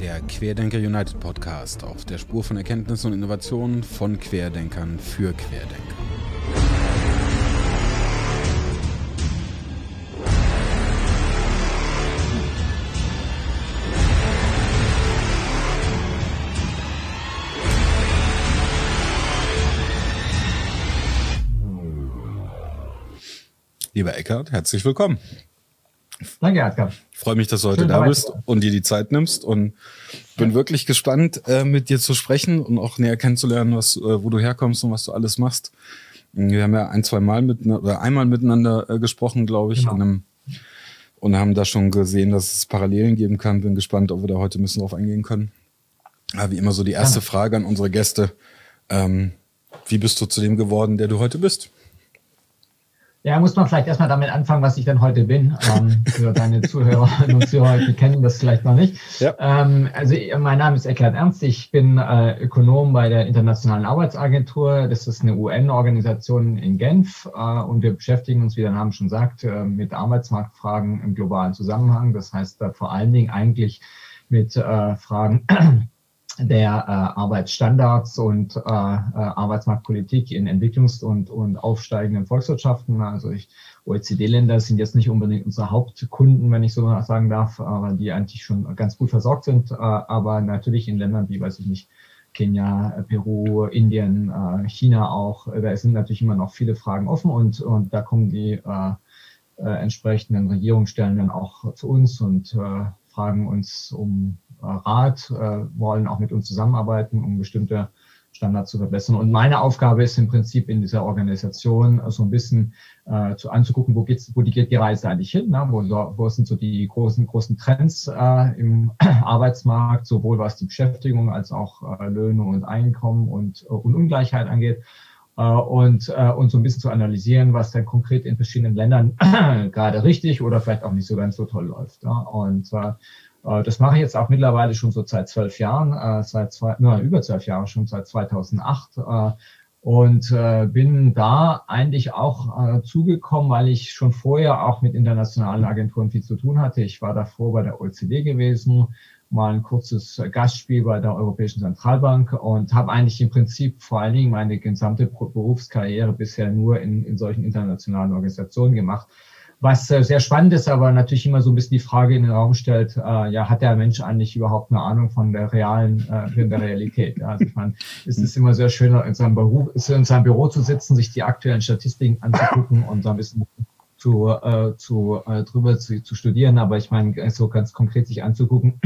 Der Querdenker United Podcast auf der Spur von Erkenntnissen und Innovationen von Querdenkern für Querdenker. Lieber Eckart, herzlich willkommen. Danke, Edgar. Ich freue mich, dass du heute Schön da bist und dir die Zeit nimmst und bin ja. wirklich gespannt, äh, mit dir zu sprechen und auch näher kennenzulernen, was, äh, wo du herkommst und was du alles machst. Wir haben ja ein, zwei Mal mit, oder einmal miteinander äh, gesprochen, glaube ich, genau. einem, und haben da schon gesehen, dass es Parallelen geben kann. Bin gespannt, ob wir da heute ein bisschen drauf eingehen können. Aber wie immer so die erste ja. Frage an unsere Gäste. Ähm, wie bist du zu dem geworden, der du heute bist? Ja, muss man vielleicht erstmal damit anfangen, was ich denn heute bin. Ähm, für deine Zuhörerinnen und Zuhörer, die kennen das vielleicht noch nicht. Ja. Ähm, also mein Name ist Eckhard Ernst. Ich bin äh, Ökonom bei der Internationalen Arbeitsagentur. Das ist eine UN-Organisation in Genf. Äh, und wir beschäftigen uns, wie der Name schon sagt, äh, mit Arbeitsmarktfragen im globalen Zusammenhang. Das heißt äh, vor allen Dingen eigentlich mit äh, Fragen der äh, Arbeitsstandards und äh, äh, Arbeitsmarktpolitik in Entwicklungs- und, und aufsteigenden Volkswirtschaften. Also ich, OECD-Länder sind jetzt nicht unbedingt unsere Hauptkunden, wenn ich so sagen darf, aber die eigentlich schon ganz gut versorgt sind. Äh, aber natürlich in Ländern wie, weiß ich nicht, Kenia, Peru, Indien, äh, China auch, da sind natürlich immer noch viele Fragen offen und, und da kommen die äh, äh, entsprechenden Regierungsstellen dann auch zu uns und äh, fragen uns um äh, Rat, äh, wollen auch mit uns zusammenarbeiten, um bestimmte Standards zu verbessern. Und meine Aufgabe ist im Prinzip in dieser Organisation so ein bisschen äh, zu anzugucken, wo geht's, wo die geht die Reise eigentlich hin, ne? wo, wo sind so die großen großen Trends äh, im Arbeitsmarkt, sowohl was die Beschäftigung als auch äh, Löhne und Einkommen und, äh, und Ungleichheit angeht. Äh, und, äh, und so ein bisschen zu analysieren, was dann konkret in verschiedenen Ländern gerade richtig oder vielleicht auch nicht so ganz so toll läuft. Ja? Und äh, äh, das mache ich jetzt auch mittlerweile schon so seit zwölf Jahren, äh, seit zwei, nur über zwölf Jahre schon seit 2008 äh, und bin da eigentlich auch zugekommen, weil ich schon vorher auch mit internationalen Agenturen viel zu tun hatte. Ich war davor bei der OECD gewesen, mal ein kurzes Gastspiel bei der Europäischen Zentralbank und habe eigentlich im Prinzip vor allen Dingen meine gesamte Berufskarriere bisher nur in, in solchen internationalen Organisationen gemacht was äh, sehr spannend ist, aber natürlich immer so ein bisschen die Frage in den Raum stellt, äh, ja, hat der Mensch eigentlich überhaupt eine Ahnung von der realen, äh, von der Realität? Also ich meine, es ist immer sehr schön, in seinem Beruf, in seinem Büro zu sitzen, sich die aktuellen Statistiken anzugucken und so ein bisschen zu, äh, zu äh, drüber zu, zu studieren, aber ich meine, so ganz konkret sich anzugucken,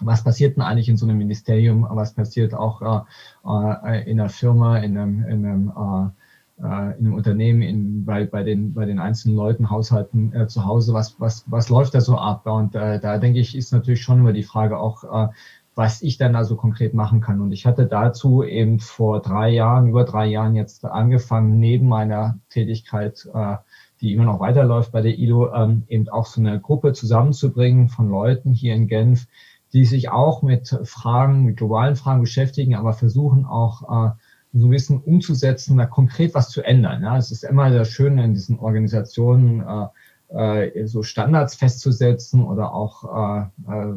was passiert denn eigentlich in so einem Ministerium, was passiert auch äh, äh in einer Firma, in einem, in einem äh, in einem Unternehmen, in, bei, bei, den, bei den einzelnen Leuten, Haushalten äh, zu Hause, was, was, was läuft da so ab? Und äh, da denke ich, ist natürlich schon immer die Frage auch, äh, was ich dann also konkret machen kann. Und ich hatte dazu eben vor drei Jahren, über drei Jahren jetzt angefangen, neben meiner Tätigkeit, äh, die immer noch weiterläuft bei der ILO, ähm, eben auch so eine Gruppe zusammenzubringen von Leuten hier in Genf, die sich auch mit Fragen, mit globalen Fragen beschäftigen, aber versuchen auch äh, so ein bisschen umzusetzen, da konkret was zu ändern. Ja, es ist immer sehr schön in diesen Organisationen, äh, äh, so Standards festzusetzen oder auch äh, äh,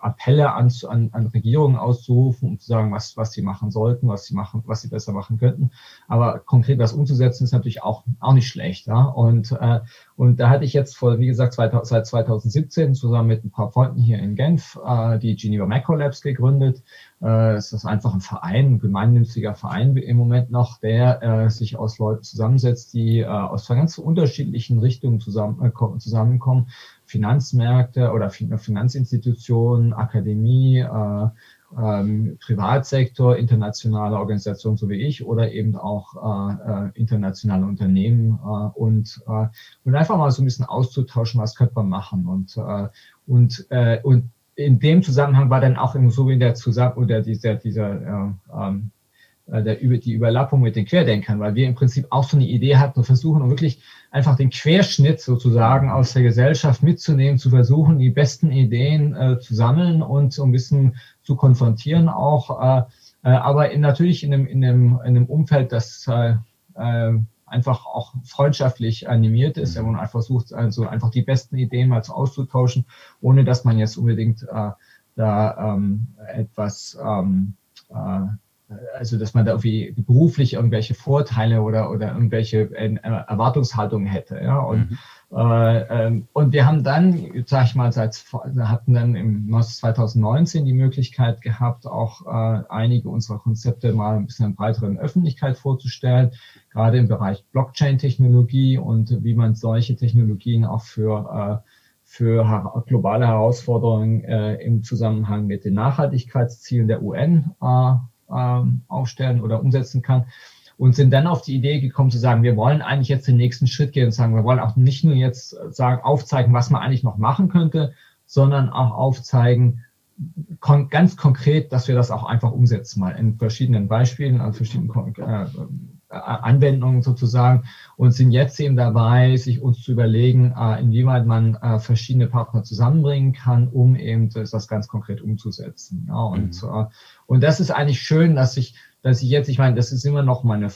Appelle an, an, an Regierungen auszurufen, um zu sagen, was, was sie machen sollten, was sie machen, was sie besser machen könnten. Aber konkret was umzusetzen ist natürlich auch, auch nicht schlecht. Ja? Und, äh, und da hatte ich jetzt vor, wie gesagt, 2000, seit 2017 zusammen mit ein paar Freunden hier in Genf äh, die Geneva Macro Labs gegründet. Äh, ist einfach ein Verein, ein gemeinnütziger Verein im Moment noch, der äh, sich aus Leuten zusammensetzt, die äh, aus ganz unterschiedlichen Richtungen zusammen, äh, zusammenkommen. Finanzmärkte oder Finanzinstitutionen, Akademie, äh, ähm, Privatsektor, internationale Organisationen so wie ich oder eben auch äh, äh, internationale Unternehmen äh, und, äh, und einfach mal so ein bisschen auszutauschen, was könnte man machen und, äh, und, äh, und in dem Zusammenhang war dann auch so in der Zusammen oder dieser, dieser äh, äh, der, die Überlappung mit den Querdenkern, weil wir im Prinzip auch so eine Idee hatten und versuchen, wirklich einfach den Querschnitt sozusagen aus der Gesellschaft mitzunehmen, zu versuchen, die besten Ideen äh, zu sammeln und so ein bisschen zu konfrontieren auch, äh, äh, aber in, natürlich in einem, in, einem, in einem Umfeld, das äh, äh, einfach auch freundschaftlich animiert ist, mhm. wo man einfach versucht, also einfach die besten Ideen mal zu auszutauschen, ohne dass man jetzt unbedingt äh, da ähm, etwas, ähm, äh, also dass man da irgendwie beruflich irgendwelche Vorteile oder, oder irgendwelche äh, Erwartungshaltungen hätte. Ja? Und mhm. Äh, ähm, und wir haben dann, sag ich mal, seit, hatten dann im 2019 die Möglichkeit gehabt, auch äh, einige unserer Konzepte mal ein bisschen in breiteren Öffentlichkeit vorzustellen, gerade im Bereich Blockchain-Technologie und wie man solche Technologien auch für äh, für globale Herausforderungen äh, im Zusammenhang mit den Nachhaltigkeitszielen der UN äh, äh, aufstellen oder umsetzen kann und sind dann auf die Idee gekommen zu sagen, wir wollen eigentlich jetzt den nächsten Schritt gehen und sagen, wir wollen auch nicht nur jetzt sagen, aufzeigen, was man eigentlich noch machen könnte, sondern auch aufzeigen, kon ganz konkret, dass wir das auch einfach umsetzen, mal in verschiedenen Beispielen, an verschiedenen äh, Anwendungen sozusagen und sind jetzt eben dabei, sich uns zu überlegen, äh, inwieweit man äh, verschiedene Partner zusammenbringen kann, um eben das ganz konkret umzusetzen. Ja, und, mhm. äh, und das ist eigentlich schön, dass ich dass ich jetzt, ich meine, das ist immer noch mal eine,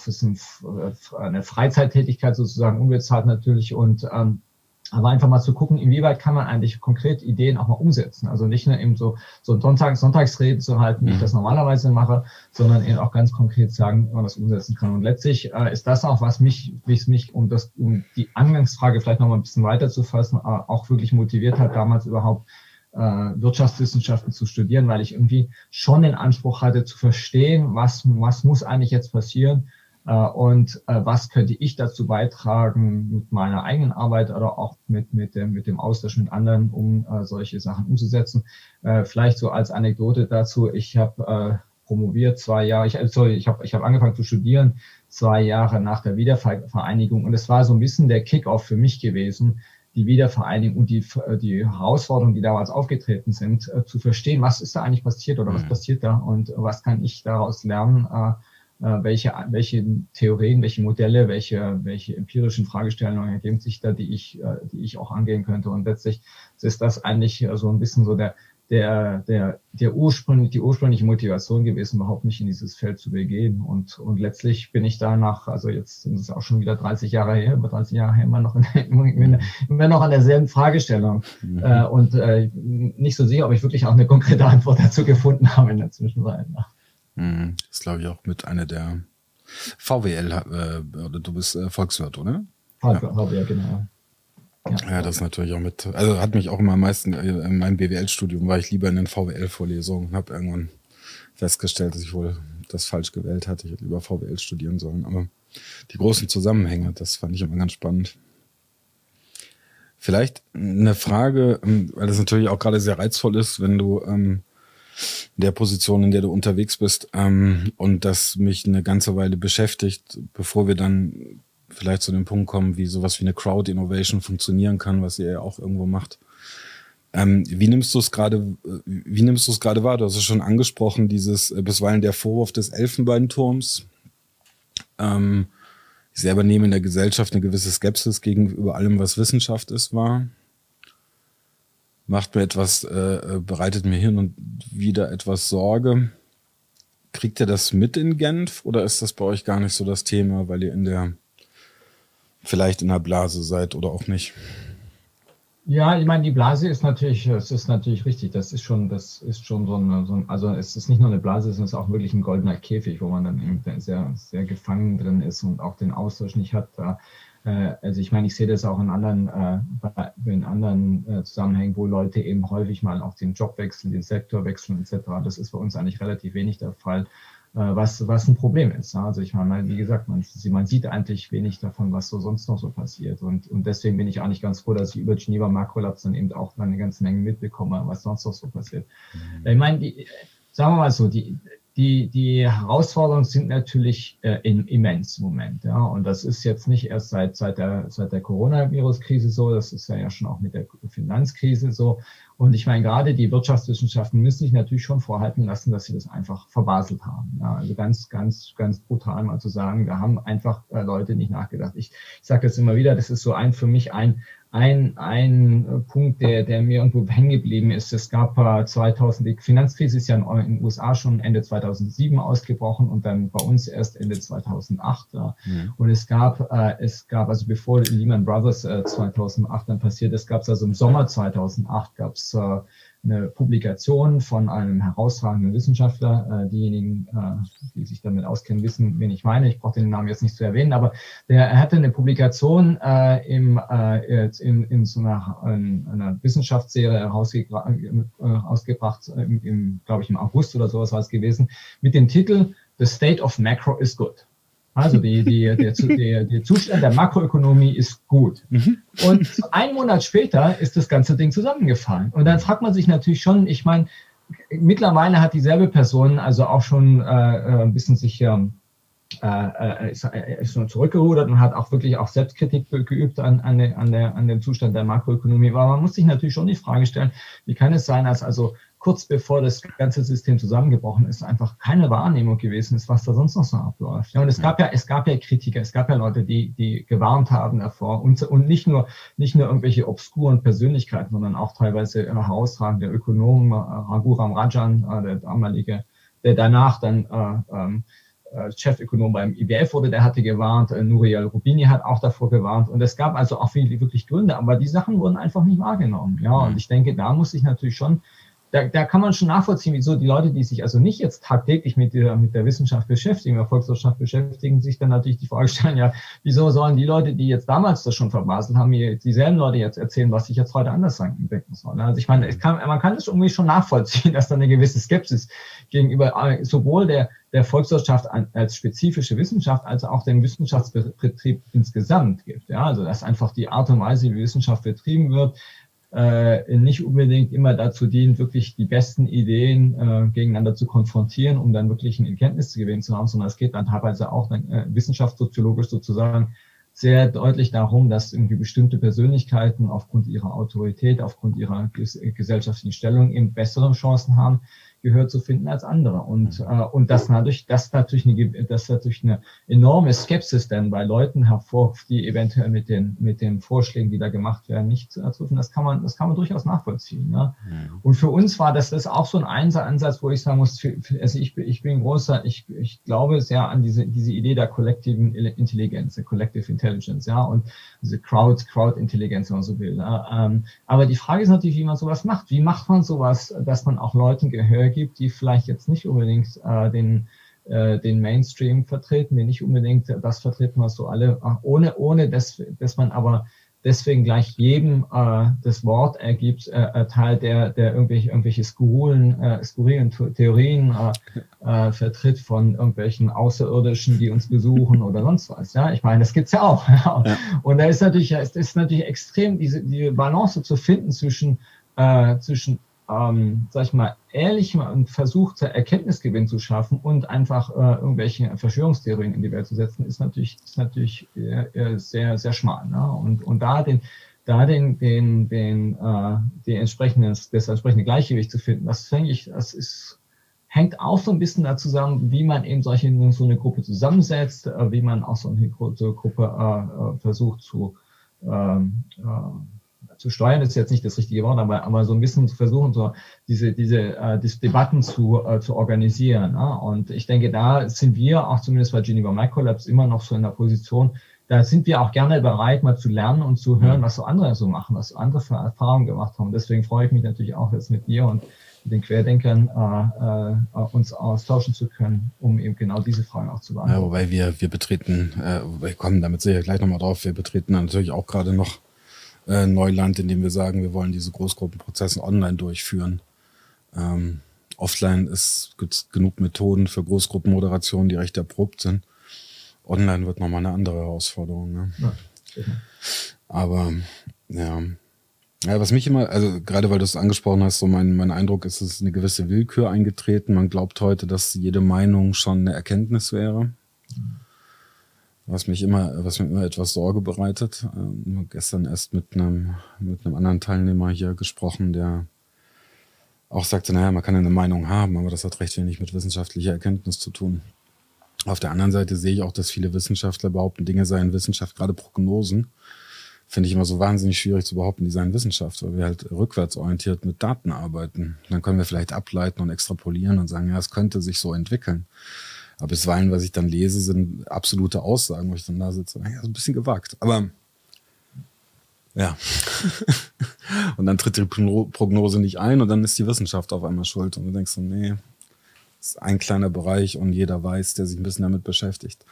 eine Freizeittätigkeit sozusagen, unbezahlt natürlich und ähm, aber einfach mal zu gucken, inwieweit kann man eigentlich konkret Ideen auch mal umsetzen. Also nicht nur eben so, so Sonntag, Sonntagsreden zu halten, wie ich mhm. das normalerweise mache, sondern eben auch ganz konkret sagen, wie man das umsetzen kann. Und letztlich äh, ist das auch, was mich, wie es mich, um das, um die Angangsfrage vielleicht noch mal ein bisschen weiter zu fassen, äh, auch wirklich motiviert hat, damals überhaupt äh, Wirtschaftswissenschaften zu studieren, weil ich irgendwie schon den Anspruch hatte zu verstehen, was, was muss eigentlich jetzt passieren und äh, was könnte ich dazu beitragen mit meiner eigenen Arbeit oder auch mit, mit, dem, mit dem Austausch mit anderen, um äh, solche Sachen umzusetzen. Äh, vielleicht so als Anekdote dazu, ich habe äh, promoviert zwei Jahre, ich, sorry, ich habe ich hab angefangen zu studieren, zwei Jahre nach der Wiedervereinigung und es war so ein bisschen der Kickoff für mich gewesen, die Wiedervereinigung und die, äh, die Herausforderungen, die damals aufgetreten sind, äh, zu verstehen, was ist da eigentlich passiert oder was mhm. passiert da und was kann ich daraus lernen, äh, welche, welche Theorien, welche Modelle, welche, welche empirischen Fragestellungen ergeben sich da, die ich, die ich auch angehen könnte. Und letztlich ist das eigentlich so ein bisschen so der, der, der, der ursprünglich, die ursprüngliche Motivation gewesen, überhaupt nicht in dieses Feld zu begehen. Und, und letztlich bin ich danach, also jetzt sind es auch schon wieder 30 Jahre her, über 30 Jahre her, immer noch, in, immer, immer noch an derselben Fragestellung. Mhm. Äh, und äh, nicht so sicher, ob ich wirklich auch eine konkrete Antwort dazu gefunden habe in der Zwischenzeit. Mhm. Das ist, glaube ich, auch mit einer der VWL, äh, oder du bist äh, Volkswirt, oder? VWL, ja. genau. Ja. ja, das ist natürlich auch mit, also hat mich auch immer am meisten, äh, in meinem BWL-Studium war ich lieber in den VWL-Vorlesungen und habe irgendwann festgestellt, dass ich wohl das falsch gewählt hatte. Ich hätte lieber VWL studieren sollen. Aber die großen Zusammenhänge, das fand ich immer ganz spannend. Vielleicht eine Frage, ähm, weil das natürlich auch gerade sehr reizvoll ist, wenn du ähm, der Position, in der du unterwegs bist ähm, und das mich eine ganze Weile beschäftigt, bevor wir dann vielleicht zu dem Punkt kommen, wie sowas wie eine Crowd Innovation funktionieren kann, was ihr ja auch irgendwo macht. Ähm, wie nimmst du es gerade, äh, wie nimmst du es gerade wahr? Du hast es schon angesprochen, dieses äh, bisweilen der Vorwurf des Elfenbeinturms. Ähm, ich selber nehme in der Gesellschaft eine gewisse Skepsis gegenüber allem, was Wissenschaft ist, wahr. Macht mir etwas, äh, bereitet mir hin und wieder etwas Sorge. Kriegt ihr das mit in Genf oder ist das bei euch gar nicht so das Thema, weil ihr in der vielleicht in der Blase seid oder auch nicht. Ja, ich meine, die Blase ist natürlich, es ist natürlich richtig. Das ist schon, das ist schon so ein, so ein, also es ist nicht nur eine Blase, es ist auch wirklich ein goldener Käfig, wo man dann eben sehr, sehr gefangen drin ist und auch den Austausch nicht hat. Äh, also ich meine, ich sehe das auch in anderen, äh, in anderen äh, Zusammenhängen, wo Leute eben häufig mal auch den Job wechseln, den Sektor wechseln etc. Das ist bei uns eigentlich relativ wenig der Fall. Äh, was, was ein Problem ist. Also ich meine, wie gesagt, man, man sieht eigentlich wenig davon, was so sonst noch so passiert. Und, und deswegen bin ich eigentlich ganz froh, dass ich über Geneva Macrolabs dann eben auch eine ganze Menge mitbekomme, was sonst noch so passiert. Mhm. Ich meine, die, sagen wir mal so, die, die, die Herausforderungen sind natürlich äh, in, immens im Moment. Ja? Und das ist jetzt nicht erst seit, seit der, seit der Coronavirus-Krise so, das ist ja, ja schon auch mit der Finanzkrise so. Und ich meine, gerade die Wirtschaftswissenschaften müssen sich natürlich schon vorhalten lassen, dass sie das einfach verbaselt haben. Ja? Also ganz, ganz, ganz brutal mal zu sagen, da haben einfach äh, Leute nicht nachgedacht. Ich, ich sage das immer wieder, das ist so ein für mich ein, ein, ein äh, Punkt, der, der mir irgendwo hängen geblieben ist. Es gab 2000, die Finanzkrise ist ja in den USA schon Ende 2007 ausgebrochen und dann bei uns erst Ende 2008. Ja. Mhm. Und es gab, äh, es gab, also bevor Lehman Brothers äh, 2008 dann passiert ist, gab es also im Sommer 2008 gab es äh, eine Publikation von einem herausragenden Wissenschaftler. Äh, diejenigen, äh, die sich damit auskennen, wissen, wen ich meine. Ich brauche den Namen jetzt nicht zu erwähnen, aber der er hatte eine Publikation äh, im, äh, in, in so einer, in einer Wissenschaftsserie herausgebracht, äh, ausgebracht, im, im, glaube ich, im August oder sowas war es gewesen, mit dem Titel The State of Macro is Good. Also die, die, der, der, der Zustand der Makroökonomie ist gut. Mhm. Und einen Monat später ist das ganze Ding zusammengefallen. Und dann fragt man sich natürlich schon, ich meine, mittlerweile hat dieselbe Person also auch schon äh, äh ein bisschen sich ähm, äh, äh, ist, äh, ist schon zurückgerudert und hat auch wirklich auch Selbstkritik geübt an, an, an, der, an dem Zustand der Makroökonomie. Aber man muss sich natürlich schon die Frage stellen, wie kann es sein, dass also kurz bevor das ganze System zusammengebrochen ist, einfach keine Wahrnehmung gewesen ist, was da sonst noch so abläuft. Ja, und es gab ja, es gab ja Kritiker, es gab ja Leute, die, die gewarnt haben davor und, und nicht nur, nicht nur irgendwelche obskuren Persönlichkeiten, sondern auch teilweise herausragende Ökonomen, äh, Raghuram Rajan, äh, der damalige, der danach dann äh, ähm, äh, Chefökonom beim IBF wurde, der hatte gewarnt, Nuriel Rubini hat auch davor gewarnt und es gab also auch viele wirklich Gründe, aber die Sachen wurden einfach nicht wahrgenommen. Ja, und ich denke, da muss ich natürlich schon da, da kann man schon nachvollziehen, wieso die Leute, die sich also nicht jetzt tagtäglich mit der, mit der Wissenschaft beschäftigen, der Volkswirtschaft beschäftigen, sich dann natürlich die Frage stellen, ja, wieso sollen die Leute, die jetzt damals das schon verbaselt haben, mir dieselben Leute jetzt erzählen, was ich jetzt heute anders sagen, denken soll. Also ich meine, es kann, man kann das irgendwie schon nachvollziehen, dass da eine gewisse Skepsis gegenüber äh, sowohl der, der Volkswirtschaft als spezifische Wissenschaft als auch dem Wissenschaftsbetrieb insgesamt gibt. Ja, also dass einfach die Art und Weise, wie Wissenschaft betrieben wird, äh, nicht unbedingt immer dazu dient, wirklich die besten Ideen äh, gegeneinander zu konfrontieren, um dann wirklich ein Erkenntnisgewinn zu haben, sondern es geht dann teilweise auch dann, äh, wissenschaftssoziologisch sozusagen sehr deutlich darum, dass irgendwie bestimmte Persönlichkeiten aufgrund ihrer Autorität, aufgrund ihrer ges gesellschaftlichen Stellung eben bessere Chancen haben, Gehör zu finden als andere. Und, mhm. äh, und das natürlich, das natürlich eine, das natürlich eine enorme Skepsis dann bei Leuten hervorruft, die eventuell mit den, mit den Vorschlägen, die da gemacht werden, nicht zu ertrufen. Das kann man, das kann man durchaus nachvollziehen. Ne? Mhm. Und für uns war das, das auch so ein Ansatz, wo ich sagen muss, für, für, also ich, ich bin großer, ich, ich glaube sehr an diese, diese Idee der kollektiven Intelligenz, der Collective Intelligence, ja, und diese Crowd, Crowd-Intelligenz, wenn man so will. Ne? Ähm, aber die Frage ist natürlich, wie man sowas macht. Wie macht man sowas, dass man auch Leuten Gehör gibt, die vielleicht jetzt nicht unbedingt äh, den, äh, den Mainstream vertreten, die nicht unbedingt das vertreten, was so alle, ohne, ohne dass, dass man aber deswegen gleich jedem äh, das Wort ergibt, äh, erteilt, der, der irgendwelche, irgendwelche skurrilen, äh, skurrilen Theorien äh, äh, vertritt von irgendwelchen Außerirdischen, die uns besuchen oder sonst was. Ja, ich meine, das gibt's ja auch. Ja. Und da ist natürlich, es ist natürlich extrem, diese die Balance zu finden zwischen äh, zwischen ähm, sag ich mal, ehrlich und versucht, Erkenntnisgewinn zu schaffen und einfach äh, irgendwelche Verschwörungstheorien in die Welt zu setzen, ist natürlich, ist natürlich äh, sehr, sehr schmal. Ne? Und, und da den, da den, den, den, äh, den entsprechenden, das entsprechende Gleichgewicht zu finden, das denke ich, das ist, hängt auch so ein bisschen dazu zusammen, wie man eben solche, so eine Gruppe zusammensetzt, äh, wie man auch so eine Gruppe äh, äh, versucht zu, ähm, äh, zu steuern ist jetzt nicht das richtige Wort, aber, aber so ein bisschen zu versuchen, so diese, diese, äh, diese Debatten zu, äh, zu organisieren. Ne? Und ich denke, da sind wir auch zumindest bei Geneva Microlabs immer noch so in der Position, da sind wir auch gerne bereit, mal zu lernen und zu hören, was so andere so machen, was so andere für Erfahrungen gemacht haben. Deswegen freue ich mich natürlich auch jetzt mit dir und mit den Querdenkern äh, äh, uns austauschen zu können, um eben genau diese Fragen auch zu beantworten. Ja, wobei wir, wir betreten, äh, wir kommen damit sicher gleich nochmal drauf, wir betreten natürlich auch gerade noch äh, Neuland, indem wir sagen, wir wollen diese Großgruppenprozesse online durchführen. Ähm, offline ist gibt genug Methoden für Großgruppenmoderation, die recht erprobt sind. Online wird nochmal eine andere Herausforderung. Ne? Ja, Aber ja. Ja, was mich immer, also gerade weil du es angesprochen hast, so mein, mein Eindruck ist, es ist eine gewisse Willkür eingetreten. Man glaubt heute, dass jede Meinung schon eine Erkenntnis wäre. Mhm was mich immer, was mir immer etwas Sorge bereitet. Ähm, gestern erst mit einem, mit einem anderen Teilnehmer hier gesprochen, der auch sagte, naja, man kann eine Meinung haben, aber das hat recht wenig mit wissenschaftlicher Erkenntnis zu tun. Auf der anderen Seite sehe ich auch, dass viele Wissenschaftler behaupten, Dinge seien Wissenschaft, gerade Prognosen. Finde ich immer so wahnsinnig schwierig zu behaupten, die seien Wissenschaft, weil wir halt rückwärtsorientiert mit Daten arbeiten. Dann können wir vielleicht ableiten und extrapolieren und sagen, ja, es könnte sich so entwickeln. Aber bisweilen, was ich dann lese, sind absolute Aussagen, wo ich dann da sitze. Ja, ein bisschen gewagt. Aber ja. Und dann tritt die Prognose nicht ein und dann ist die Wissenschaft auf einmal schuld. Und du denkst so, nee, ist ein kleiner Bereich und jeder weiß, der sich ein bisschen damit beschäftigt,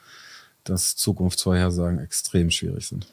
dass Zukunftsvorhersagen extrem schwierig sind.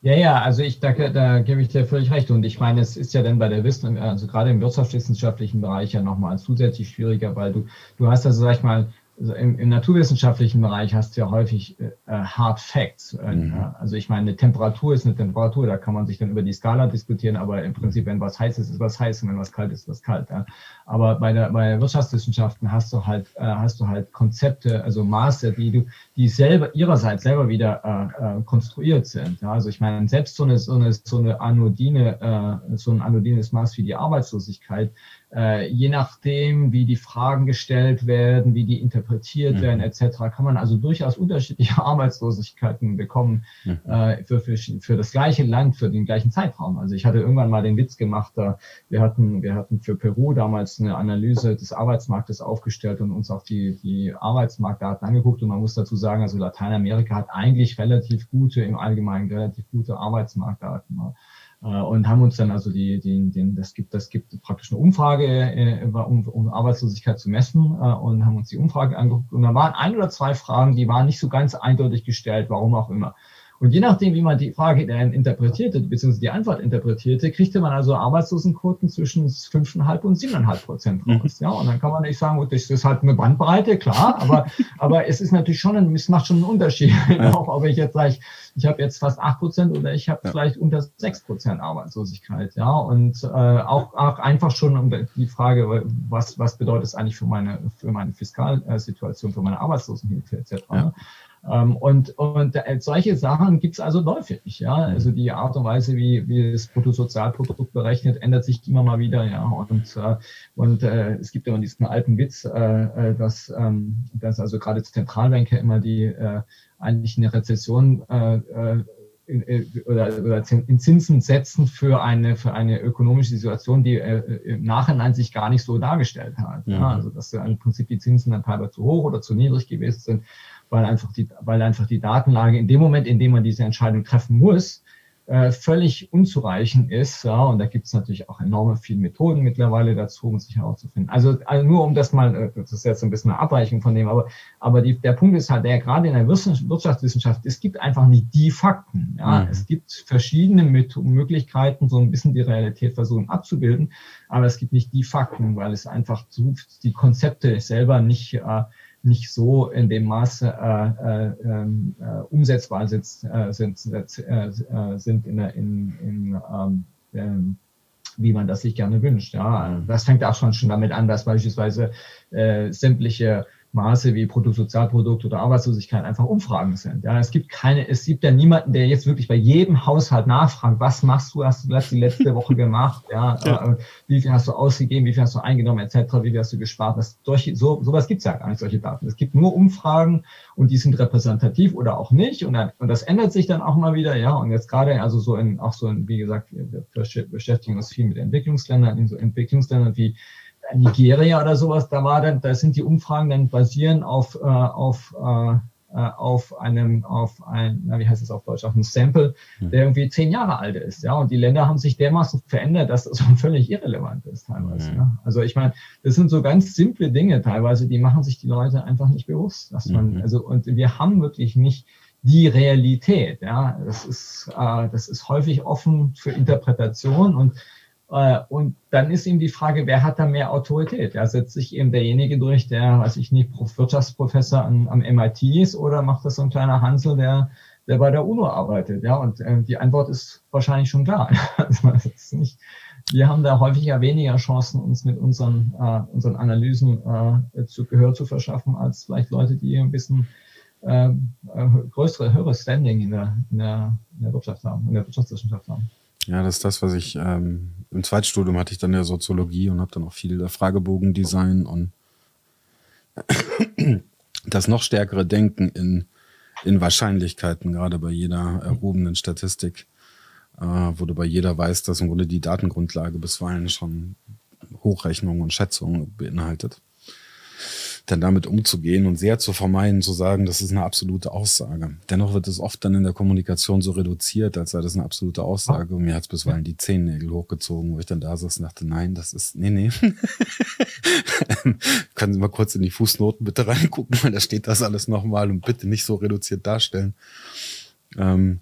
Ja, ja, also ich da, da gebe ich dir völlig recht. Und ich meine, es ist ja dann bei der Wissen, also gerade im wirtschaftswissenschaftlichen Bereich ja nochmal zusätzlich schwieriger, weil du, du hast also, sag ich mal, also im, im, naturwissenschaftlichen Bereich hast du ja häufig äh, äh Hard Facts. Äh, mhm. Also ich meine, eine Temperatur ist eine Temperatur, da kann man sich dann über die Skala diskutieren, aber im Prinzip, wenn was heiß ist, ist was heiß und wenn was kalt ist, ist was kalt. Ja. Aber bei der bei Wirtschaftswissenschaften hast du halt äh, hast du halt Konzepte, also Maße, die du die selber ihrerseits selber wieder äh, äh, konstruiert sind. Ja. Also ich meine, selbst so eine so eine so eine anodine äh, so ein anodines Maß wie die Arbeitslosigkeit je nachdem, wie die Fragen gestellt werden, wie die interpretiert mhm. werden, etc., kann man also durchaus unterschiedliche Arbeitslosigkeiten bekommen mhm. äh, für, für, für das gleiche Land, für den gleichen Zeitraum. Also ich hatte irgendwann mal den Witz gemacht, da wir hatten, wir hatten für Peru damals eine Analyse des Arbeitsmarktes aufgestellt und uns auch die, die Arbeitsmarktdaten angeguckt und man muss dazu sagen, also Lateinamerika hat eigentlich relativ gute, im Allgemeinen relativ gute Arbeitsmarktdaten. Äh, und haben uns dann also die, die, den, das gibt, das gibt praktisch eine Umfrage, äh, um, um Arbeitslosigkeit zu messen äh, und haben uns die Umfrage angeguckt. Und da waren ein oder zwei Fragen, die waren nicht so ganz eindeutig gestellt, warum auch immer. Und je nachdem, wie man die Frage dann interpretierte, beziehungsweise die Antwort interpretierte, kriegte man also Arbeitslosenquoten zwischen 5,5 und 7,5 Prozent raus. Mhm. Ja, und dann kann man nicht sagen, gut, das ist halt eine Bandbreite, klar, aber, aber es ist natürlich schon, ein, es macht schon einen Unterschied, ja. auch ob ich jetzt sage, ich, ich habe jetzt fast 8 Prozent oder ich habe ja. vielleicht unter 6 Prozent Arbeitslosigkeit. Ja, und äh, auch, auch einfach schon um die Frage, was, was bedeutet es eigentlich für meine, für meine Fiskalsituation, für meine Arbeitslosenhilfe etc. Ja. Ähm, und, und äh, solche Sachen gibt es also häufig. Ja? Also die Art und Weise, wie, wie das Bruttosozialprodukt berechnet, ändert sich immer mal wieder. Ja? Und, äh, und äh, es gibt immer diesen alten Witz, äh, äh dass, ähm, dass also gerade Zentralbanker immer die äh, eigentlich eine Rezession äh, äh oder, oder in Zinsen setzen für eine, für eine ökonomische Situation, die äh, im Nachhinein sich gar nicht so dargestellt hat. Ja, mhm. also dass im Prinzip die Zinsen dann teilweise zu hoch oder zu niedrig gewesen sind weil einfach die, weil einfach die Datenlage in dem Moment, in dem man diese Entscheidung treffen muss, äh, völlig unzureichend ist. Ja, und da gibt es natürlich auch enorme viele Methoden mittlerweile dazu, um sich herauszufinden. Also, also nur um das mal, äh, das ist jetzt ein bisschen eine Abweichung von dem, aber, aber die, der Punkt ist halt, der gerade in der Wirtschaftswissenschaft, es gibt einfach nicht die Fakten. Ja, mhm. es gibt verschiedene Möglichkeiten, so ein bisschen die Realität versuchen abzubilden, aber es gibt nicht die Fakten, weil es einfach zu, die Konzepte selber nicht äh, nicht so in dem Maße äh, äh, ähm, äh, umsetzbar sind, äh, sind, äh, sind in, in, in ähm, ähm, wie man das sich gerne wünscht. Ja, das fängt auch schon, schon damit an, dass beispielsweise äh, sämtliche Maße wie Bruttosozialprodukt oder Arbeitslosigkeit einfach Umfragen sind. Ja, es gibt keine, es gibt ja niemanden, der jetzt wirklich bei jedem Haushalt nachfragt, was machst du, hast du die letzte Woche gemacht, ja, ja. Äh, wie viel hast du ausgegeben, wie viel hast du eingenommen, etc., wie viel hast du gespart. Das, durch, so, sowas gibt's ja gar nicht, solche Daten. Es gibt nur Umfragen und die sind repräsentativ oder auch nicht. Und, dann, und das ändert sich dann auch mal wieder, ja. Und jetzt gerade, also so in, auch so in, wie gesagt, wir beschäftigen uns viel mit Entwicklungsländern, in so Entwicklungsländern wie Nigeria oder sowas, da war dann, da sind die Umfragen dann basieren auf, äh, auf, äh, äh auf einem, auf ein, na, wie heißt es auf Deutsch, auf einem Sample, hm. der irgendwie zehn Jahre alt ist, ja. Und die Länder haben sich dermaßen verändert, dass das völlig irrelevant ist teilweise. Mhm. Ja? Also ich meine, das sind so ganz simple Dinge teilweise, die machen sich die Leute einfach nicht bewusst, dass man, mhm. also und wir haben wirklich nicht die Realität, ja. Das ist, äh, das ist häufig offen für Interpretation und und dann ist eben die Frage, wer hat da mehr Autorität? Ja, setzt sich eben derjenige durch, der, weiß ich nicht, Wirtschaftsprofessor am, am MIT ist oder macht das so ein kleiner Hansel, der, der bei der UNO arbeitet? Ja, und äh, die Antwort ist wahrscheinlich schon klar. also, nicht, wir haben da häufig ja weniger Chancen, uns mit unseren, äh, unseren Analysen äh, zu Gehör zu verschaffen, als vielleicht Leute, die ein bisschen äh, größere, höheres Standing in der, in, der, in der Wirtschaft haben, in der Wirtschaftswissenschaft haben. Ja, das ist das, was ich ähm, im Zweitstudium hatte ich dann ja Soziologie und habe dann auch viel Fragebogendesign und das noch stärkere Denken in, in Wahrscheinlichkeiten, gerade bei jeder erhobenen Statistik, äh, wo du bei jeder weißt, dass im Grunde die Datengrundlage bisweilen schon Hochrechnungen und Schätzungen beinhaltet. Dann damit umzugehen und sehr zu vermeiden, zu sagen, das ist eine absolute Aussage. Dennoch wird es oft dann in der Kommunikation so reduziert, als sei das eine absolute Aussage. Und mir hat es bisweilen die Zehennägel hochgezogen, wo ich dann da saß und dachte, nein, das ist, nee, nee. Können Sie mal kurz in die Fußnoten bitte reingucken, weil da steht das alles nochmal und bitte nicht so reduziert darstellen. Ähm,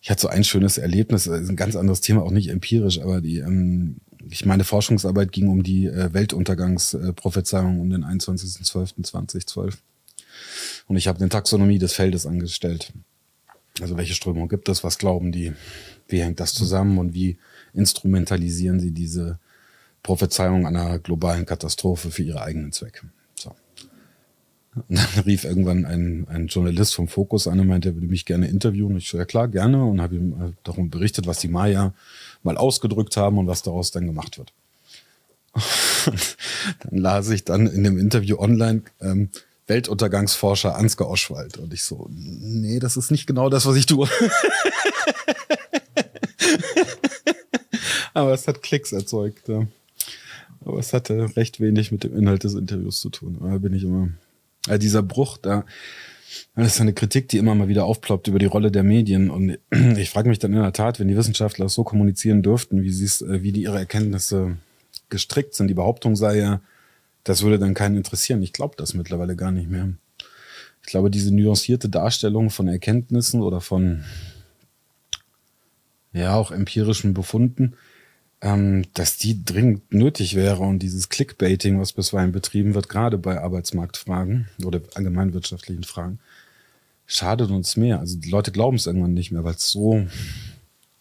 ich hatte so ein schönes Erlebnis, ein ganz anderes Thema, auch nicht empirisch, aber die, ähm, ich meine Forschungsarbeit ging um die äh, Weltuntergangsprophezeiung um den 21.12.2012. Und ich habe eine Taxonomie des Feldes angestellt. Also welche Strömung gibt es, was glauben die, wie hängt das zusammen und wie instrumentalisieren sie diese Prophezeiung einer globalen Katastrophe für ihre eigenen Zwecke. Und dann rief irgendwann ein, ein Journalist vom Fokus an und meinte, er würde mich gerne interviewen. Ich so, ja klar, gerne. Und habe ihm äh, darum berichtet, was die Maya mal ausgedrückt haben und was daraus dann gemacht wird. dann las ich dann in dem Interview online ähm, Weltuntergangsforscher Ansgar Oschwald. Und ich so, nee, das ist nicht genau das, was ich tue. Aber es hat Klicks erzeugt. Aber es hatte recht wenig mit dem Inhalt des Interviews zu tun. Da bin ich immer. Also dieser Bruch, da, das ist eine Kritik, die immer mal wieder aufploppt über die Rolle der Medien. Und ich frage mich dann in der Tat, wenn die Wissenschaftler so kommunizieren dürften, wie sie es, äh, wie die ihre Erkenntnisse gestrickt sind. Die Behauptung sei ja, das würde dann keinen interessieren. Ich glaube das mittlerweile gar nicht mehr. Ich glaube, diese nuancierte Darstellung von Erkenntnissen oder von ja auch empirischen Befunden, ähm, dass die dringend nötig wäre und dieses Clickbaiting, was bisweilen betrieben wird, gerade bei Arbeitsmarktfragen oder allgemeinwirtschaftlichen Fragen, schadet uns mehr. Also die Leute glauben es irgendwann nicht mehr, weil es so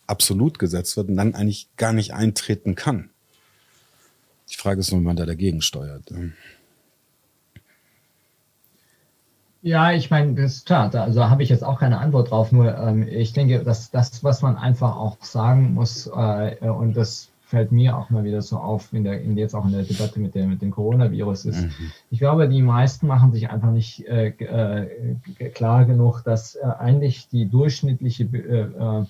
absolut gesetzt wird und dann eigentlich gar nicht eintreten kann. Die Frage ist nur, wie man da dagegen steuert. Ja, ich meine, das ist klar, da, also habe ich jetzt auch keine Antwort drauf. Nur ähm, ich denke, dass das, was man einfach auch sagen muss, äh, und das fällt mir auch mal wieder so auf, in der, in jetzt auch in der Debatte mit, der, mit dem Coronavirus ist. Mhm. Ich glaube, die meisten machen sich einfach nicht äh, äh, klar genug, dass äh, eigentlich die durchschnittliche äh, äh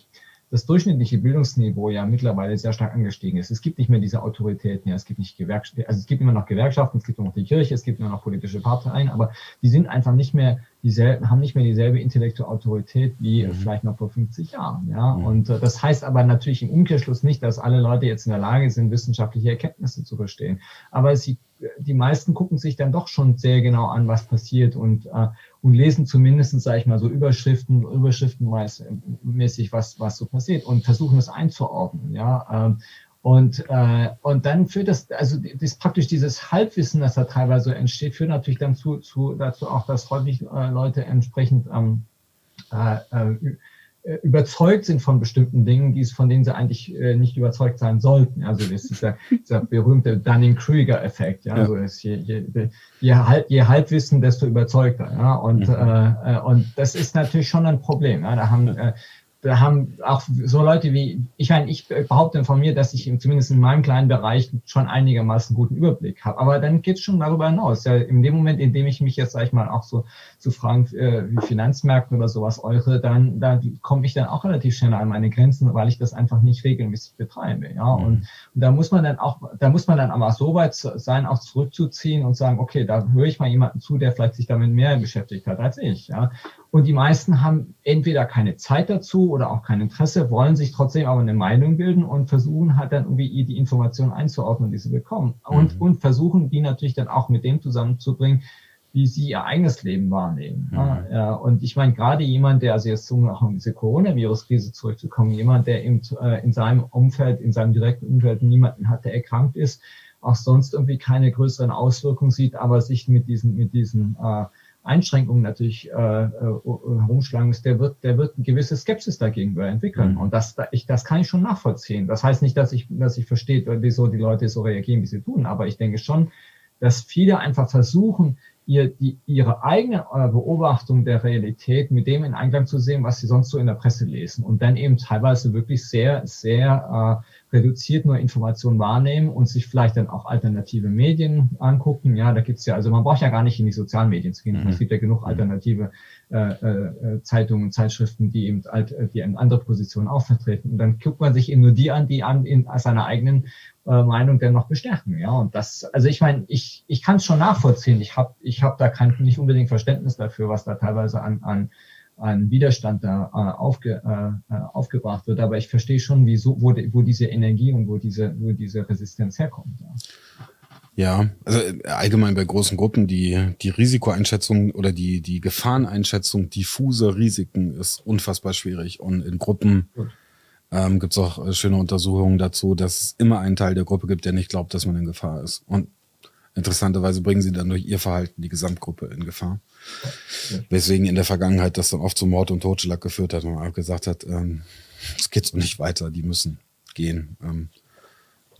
das durchschnittliche Bildungsniveau ja mittlerweile sehr stark angestiegen ist. Es gibt nicht mehr diese Autoritäten, ja, es gibt nicht Gewerkschaften, also es gibt immer noch Gewerkschaften, es gibt immer noch die Kirche, es gibt immer noch politische Parteien, aber die sind einfach nicht mehr dieselben, haben nicht mehr dieselbe intellektuelle Autorität wie mhm. vielleicht noch vor 50 Jahren, ja. Mhm. Und äh, das heißt aber natürlich im Umkehrschluss nicht, dass alle Leute jetzt in der Lage sind, wissenschaftliche Erkenntnisse zu verstehen. Aber sie die meisten gucken sich dann doch schon sehr genau an, was passiert und, äh, und lesen zumindest, sage ich mal, so Überschriften, Überschriftenmäßig, was, was so passiert und versuchen es einzuordnen. Ja? Ähm, und, äh, und dann führt das, also das praktisch dieses Halbwissen, das da teilweise entsteht, führt natürlich dann zu, zu dazu auch, dass häufig äh, Leute entsprechend ähm, äh, äh äh, überzeugt sind von bestimmten Dingen, die, von denen sie eigentlich äh, nicht überzeugt sein sollten. Also das ist dieser, dieser berühmte Dunning-Kruger-Effekt. Ja? Also je, je, je, halb, je Halbwissen, desto überzeugter. Ja? Und, mhm. äh, äh und das ist natürlich schon ein Problem. Ja? Da haben äh, da haben auch so Leute wie, ich meine, ich behaupte von mir, dass ich zumindest in meinem kleinen Bereich schon einigermaßen guten Überblick habe. Aber dann geht es schon darüber hinaus. Ja, in dem Moment, in dem ich mich jetzt, sag ich mal, auch so zu Fragen äh, wie Finanzmärkten oder sowas eure, dann da komme ich dann auch relativ schnell an meine Grenzen, weil ich das einfach nicht regelmäßig betreibe. Ja, mhm. und, und da muss man dann auch, da muss man dann aber so weit sein, auch zurückzuziehen und sagen, okay, da höre ich mal jemanden zu, der vielleicht sich damit mehr beschäftigt hat als ich. Ja, und die meisten haben entweder keine Zeit dazu oder auch kein Interesse, wollen sich trotzdem aber eine Meinung bilden und versuchen halt dann irgendwie die Informationen einzuordnen, die sie bekommen. Und, mhm. und versuchen die natürlich dann auch mit dem zusammenzubringen, wie sie ihr eigenes Leben wahrnehmen. Mhm. Ja, und ich meine, gerade jemand, der, also jetzt um auch um diese Coronavirus-Krise zurückzukommen, jemand, der eben äh, in seinem Umfeld, in seinem direkten Umfeld niemanden hat, der erkrankt ist, auch sonst irgendwie keine größeren Auswirkungen sieht, aber sich mit diesen, mit diesen äh, Einschränkungen natürlich äh, äh, herumschlagen ist, der wird, der wird eine gewisse Skepsis dagegen entwickeln. Mhm. Und das, ich, das kann ich schon nachvollziehen. Das heißt nicht, dass ich, dass ich verstehe, wieso die Leute so reagieren, wie sie tun, aber ich denke schon, dass viele einfach versuchen, ihr, die, ihre eigene äh, Beobachtung der Realität mit dem in Einklang zu sehen, was sie sonst so in der Presse lesen und dann eben teilweise wirklich sehr, sehr äh, reduziert nur Informationen wahrnehmen und sich vielleicht dann auch alternative Medien angucken. Ja, da gibt's ja, also man braucht ja gar nicht in die sozialen Medien zu gehen. Mhm. Es gibt ja genug mhm. alternative äh, äh, Zeitungen, Zeitschriften, die eben, alt, die eben andere Positionen auch vertreten. Und dann guckt man sich eben nur die an, die an in seiner eigenen äh, Meinung dann noch bestärken. Ja, und das, also ich meine, ich, ich kann es schon nachvollziehen. Ich habe ich hab da kein nicht unbedingt Verständnis dafür, was da teilweise an, an an Widerstand da äh, aufge, äh, äh, aufgebracht wird. Aber ich verstehe schon, wieso, wo, wo diese Energie und wo diese, wo diese Resistenz herkommt. Ja. Ja, also äh, allgemein bei großen Gruppen die, die Risikoeinschätzung oder die, die Gefahreneinschätzung diffuser Risiken ist unfassbar schwierig. Und in Gruppen ähm, gibt es auch äh, schöne Untersuchungen dazu, dass es immer einen Teil der Gruppe gibt, der nicht glaubt, dass man in Gefahr ist. Und interessanterweise bringen sie dann durch ihr Verhalten die Gesamtgruppe in Gefahr. Ja. Weswegen in der Vergangenheit das dann oft zu Mord und Totschlag geführt hat und man auch gesagt hat, ähm, es geht so nicht weiter, die müssen gehen. Ähm,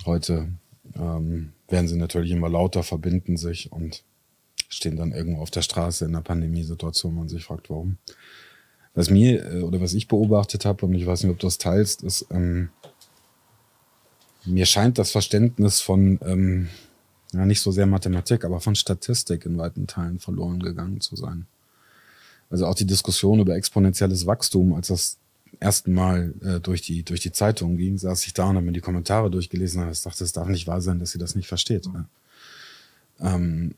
heute ähm, werden sie natürlich immer lauter, verbinden sich und stehen dann irgendwo auf der Straße in einer Pandemiesituation, man sich fragt, warum. Was mir äh, oder was ich beobachtet habe, und ich weiß nicht, ob du das teilst, ist, ähm, mir scheint das Verständnis von, ähm, ja, nicht so sehr Mathematik, aber von Statistik in weiten Teilen verloren gegangen zu sein. Also auch die Diskussion über exponentielles Wachstum, als das ersten Mal äh, durch die durch die Zeitung ging, saß ich da und habe mir die Kommentare durchgelesen und dachte, es darf nicht wahr sein, dass sie das nicht versteht. Ne? Ähm,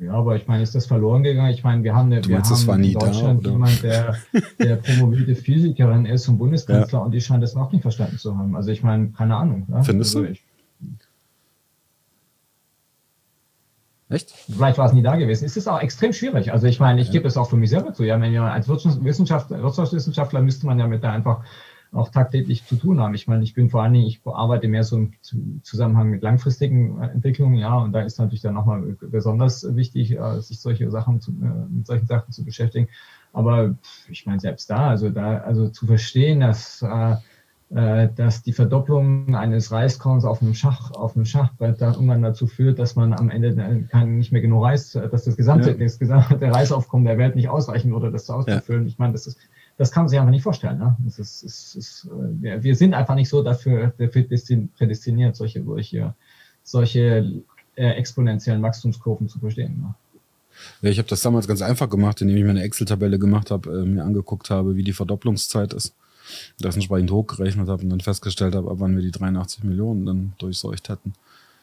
ja, aber ich meine, ist das verloren gegangen? Ich meine, wir haben, eine, wir meinst, haben in Deutschland da, jemand, der, der promovierte Physikerin ist und Bundeskanzler ja. und die scheint das auch nicht verstanden zu haben. Also ich meine, keine Ahnung. Ja? Findest also du? Ich, Echt? Vielleicht war es nie da gewesen. Es ist auch extrem schwierig. Also ich meine, ich ja. gebe es auch für mich selber zu. Ja, wenn ihr als Wirtschaftswissenschaftler, Wirtschaftswissenschaftler müsste man ja mit da einfach auch tagtäglich zu tun haben. Ich meine, ich bin vor allen Dingen, ich arbeite mehr so im Zusammenhang mit langfristigen Entwicklungen, ja, und da ist natürlich dann nochmal besonders wichtig, äh, sich solche Sachen zu, äh, mit solchen Sachen zu beschäftigen. Aber ich meine, selbst da, also da, also zu verstehen, dass äh, äh, dass die Verdopplung eines Reiskorns auf einem Schach, auf einem Schachbrett dann irgendwann dazu führt, dass man am Ende kein, nicht mehr genug Reis, dass das gesamte, ja. das gesamte Reisaufkommen der Welt nicht ausreichen würde, das auszufüllen. Ja. Ich meine, das ist, das kann man sich einfach nicht vorstellen. Ne? Ist, ist, ist, wir, wir sind einfach nicht so dafür, dafür prädestiniert, solche, solche, solche äh, exponentiellen Wachstumskurven zu verstehen. Ne? Ja, ich habe das damals ganz einfach gemacht, indem ich mir eine Excel-Tabelle gemacht habe, äh, mir angeguckt habe, wie die Verdopplungszeit ist das entsprechend hochgerechnet habe und dann festgestellt habe, ab wann wir die 83 Millionen dann durchseucht hätten.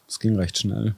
Das ging recht schnell.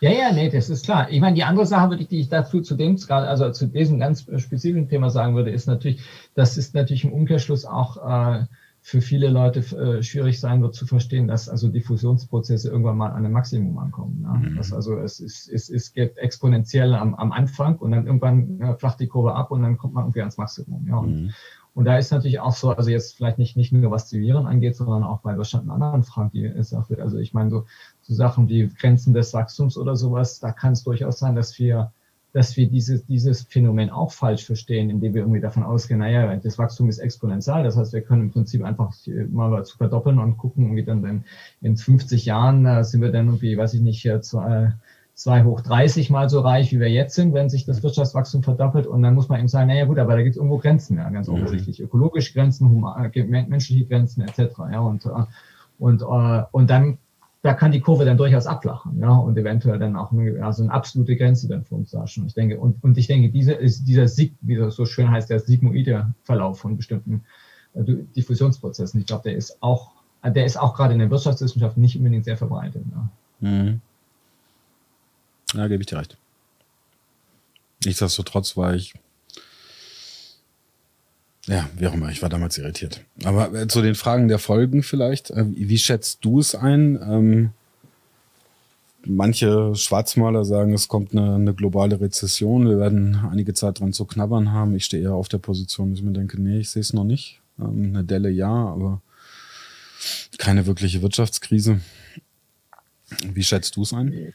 Ja, ja, nee, das ist klar. Ich meine, die andere Sache, würde ich, die ich dazu zu dem, also zu diesem ganz spezifischen Thema sagen würde, ist natürlich, das ist natürlich im Umkehrschluss auch äh, für viele Leute äh, schwierig sein wird zu verstehen, dass also Diffusionsprozesse irgendwann mal an ein Maximum ankommen. Ja? Mhm. Das also es ist, es, es geht exponentiell am, am Anfang und dann irgendwann ja, flacht die Kurve ab und dann kommt man irgendwie ans Maximum. Ja? Und, mhm. Und da ist natürlich auch so, also jetzt vielleicht nicht, nicht nur was die Viren angeht, sondern auch bei bestimmten anderen Fragen, die es auch wird. Also ich meine, so, so Sachen wie Grenzen des Wachstums oder sowas, da kann es durchaus sein, dass wir, dass wir dieses, dieses Phänomen auch falsch verstehen, indem wir irgendwie davon ausgehen, naja, das Wachstum ist exponentiell. Das heißt, wir können im Prinzip einfach mal zu verdoppeln und gucken, irgendwie dann in, in 50 Jahren äh, sind wir dann irgendwie, weiß ich nicht, äh, 2 hoch 30 mal so reich, wie wir jetzt sind, wenn sich das Wirtschaftswachstum verdoppelt. Und dann muss man eben sagen, naja gut, aber da gibt es irgendwo Grenzen, ja, ganz mhm. offensichtlich. Ökologische Grenzen, human, äh, menschliche Grenzen etc. Ja, und, äh, und, und dann da kann die Kurve dann durchaus abflachen, ja, und eventuell dann auch eine, also eine absolute Grenze dann für uns darstellen. Ich denke, und, und ich denke, diese ist dieser Sig, wie das so schön heißt, der sigmoide Verlauf von bestimmten äh, Diffusionsprozessen. Ich glaube, der ist auch, der ist auch gerade in der Wirtschaftswissenschaft nicht unbedingt sehr verbreitet. Ja. Mhm. Ja, gebe ich dir recht. Nichtsdestotrotz war ich, ja, wie auch immer, ich war damals irritiert. Aber äh, zu den Fragen der Folgen vielleicht, äh, wie schätzt du es ein? Ähm, manche Schwarzmaler sagen, es kommt eine, eine, globale Rezession. Wir werden einige Zeit dran zu knabbern haben. Ich stehe eher auf der Position, dass ich mir denke, nee, ich sehe es noch nicht. Ähm, eine Delle ja, aber keine wirkliche Wirtschaftskrise. Wie schätzt du es ein?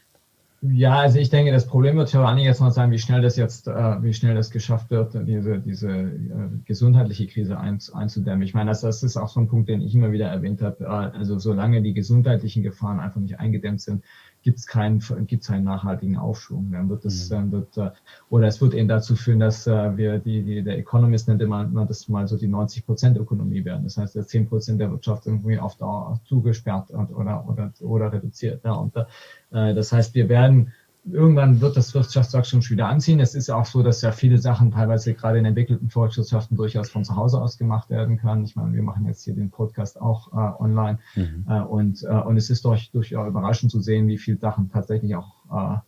Ja, also ich denke, das Problem wird vor Dingen jetzt mal sein, wie schnell das jetzt, äh, wie schnell das geschafft wird, diese, diese äh, gesundheitliche Krise ein, einzudämmen. Ich meine, das, das ist auch so ein Punkt, den ich immer wieder erwähnt habe. Äh, also solange die gesundheitlichen Gefahren einfach nicht eingedämmt sind, gibt es keinen, gibt's keinen nachhaltigen Aufschwung. Dann wird es, mhm. dann wird, äh, oder es wird eben dazu führen, dass äh, wir die, die, der Economist nennt immer, man das mal so die 90 Prozent Ökonomie werden. Das heißt, der 10 Prozent der Wirtschaft irgendwie auf Dauer zugesperrt und, oder, oder, oder reduziert. Ja. Und äh, das heißt, wir werden irgendwann wird das Wirtschaftswachstum schon wieder anziehen. Es ist ja auch so, dass ja viele Sachen teilweise gerade in entwickelten Volkswirtschaften durchaus von zu Hause aus gemacht werden können. Ich meine, wir machen jetzt hier den Podcast auch äh, online mhm. äh, und, äh, und es ist durch, durchaus überraschend zu sehen, wie viele Sachen tatsächlich auch äh,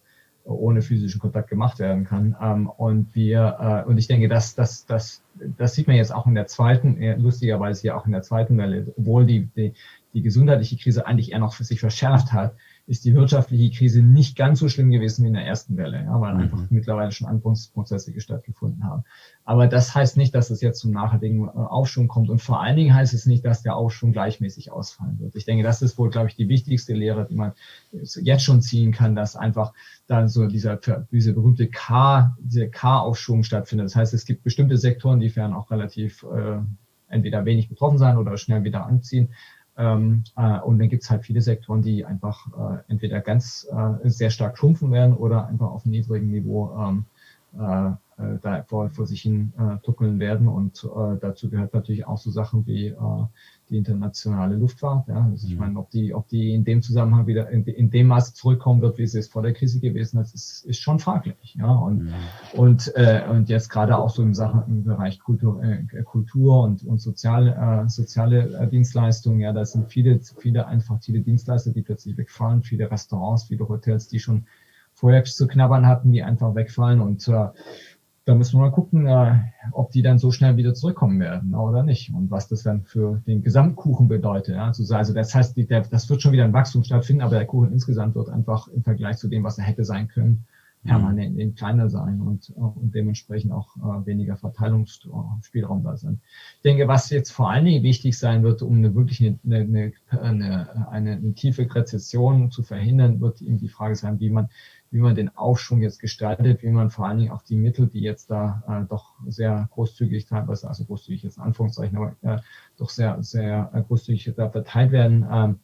ohne physischen Kontakt gemacht werden kann. Ähm, und wir, äh, und ich denke, dass das, das, das sieht man jetzt auch in der zweiten, lustigerweise ja auch in der zweiten Welle, obwohl die, die, die gesundheitliche Krise eigentlich eher noch für sich verschärft hat, ist die wirtschaftliche Krise nicht ganz so schlimm gewesen wie in der ersten Welle, ja, weil mhm. einfach mittlerweile schon Anpassungsprozesse stattgefunden haben. Aber das heißt nicht, dass es jetzt zum nachhaltigen äh, Aufschwung kommt. Und vor allen Dingen heißt es nicht, dass der Aufschwung gleichmäßig ausfallen wird. Ich denke, das ist wohl, glaube ich, die wichtigste Lehre, die man jetzt schon ziehen kann, dass einfach dann so dieser, diese berühmte K, dieser K-Aufschwung stattfindet. Das heißt, es gibt bestimmte Sektoren, die werden auch relativ äh, entweder wenig betroffen sein oder schnell wieder anziehen. Ähm, äh, und dann gibt es halt viele Sektoren, die einfach äh, entweder ganz äh, sehr stark schrumpfen werden oder einfach auf einem niedrigen Niveau ähm, äh, äh, da vor, vor sich hin äh, tuckeln werden. Und äh, dazu gehört natürlich auch so Sachen wie äh, die internationale Luftfahrt. Ja. Also ich mhm. meine, ob die, ob die in dem Zusammenhang wieder in, in dem Maße zurückkommen wird, wie sie es vor der Krise gewesen ist, ist, ist schon fraglich. Ja. Und, ja. und, äh, und jetzt gerade auch so im, Sachen, im Bereich Kultur, äh, Kultur und, und sozial, äh, soziale äh, Dienstleistungen, ja, da sind viele, viele einfach viele Dienstleister, die plötzlich wegfallen, viele Restaurants, viele Hotels, die schon vorher zu knabbern hatten, die einfach wegfallen und äh, da müssen wir mal gucken, äh, ob die dann so schnell wieder zurückkommen werden oder nicht und was das dann für den Gesamtkuchen bedeutet. Ja? Also, das heißt, die, der, das wird schon wieder ein Wachstum stattfinden, aber der Kuchen insgesamt wird einfach im Vergleich zu dem, was er hätte sein können, permanent mhm. kleiner sein und, und dementsprechend auch äh, weniger Verteilungsspielraum da sein. Ich denke, was jetzt vor allen Dingen wichtig sein wird, um eine wirklich eine, eine, eine, eine, eine tiefe Rezession zu verhindern, wird eben die Frage sein, wie man wie man den Aufschwung jetzt gestaltet, wie man vor allen Dingen auch die Mittel, die jetzt da äh, doch sehr großzugig teilweise, also großzügig jetzt in Anführungszeichen, aber äh, doch sehr, sehr äh, großzügig da verteilt werden, äh,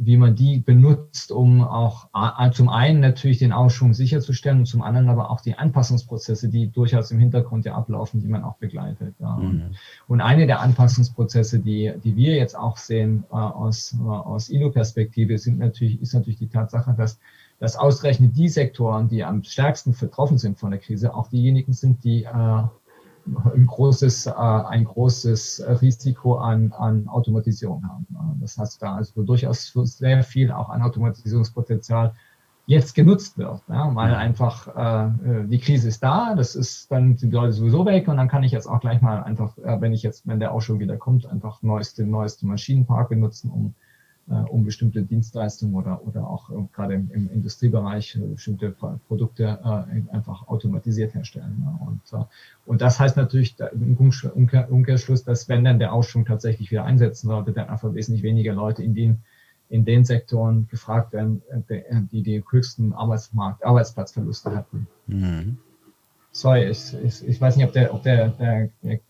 wie man die benutzt, um auch äh, zum einen natürlich den Aufschwung sicherzustellen und zum anderen aber auch die Anpassungsprozesse, die durchaus im Hintergrund ja ablaufen, die man auch begleitet. Ja. Mhm. Und eine der Anpassungsprozesse, die, die wir jetzt auch sehen äh, aus, äh, aus ILO-Perspektive, sind natürlich, ist natürlich die Tatsache, dass dass ausgerechnet die Sektoren, die am stärksten betroffen sind von der Krise, auch diejenigen sind, die äh, ein großes, äh, ein großes Risiko an, an Automatisierung haben. Das heißt, da also durchaus sehr viel auch an Automatisierungspotenzial jetzt genutzt wird, ja, weil einfach äh, die Krise ist da, das ist dann sind die Leute sowieso weg und dann kann ich jetzt auch gleich mal einfach, äh, wenn ich jetzt, wenn der Ausschub wieder kommt, einfach neueste, neueste Maschinenpark benutzen, um äh, um bestimmte Dienstleistungen oder, oder auch äh, gerade im, im Industriebereich äh, bestimmte Produkte äh, einfach automatisiert herstellen. Und, äh, und das heißt natürlich im Umkehr, Umkehrschluss, dass wenn dann der Aufschwung tatsächlich wieder einsetzen sollte, dann einfach wesentlich weniger Leute in den in den Sektoren gefragt werden, äh, die die höchsten Arbeitsmarkt, Arbeitsplatzverluste hatten. Mhm. Sorry, ich, ich, ich weiß nicht, ob der, ob der, der, der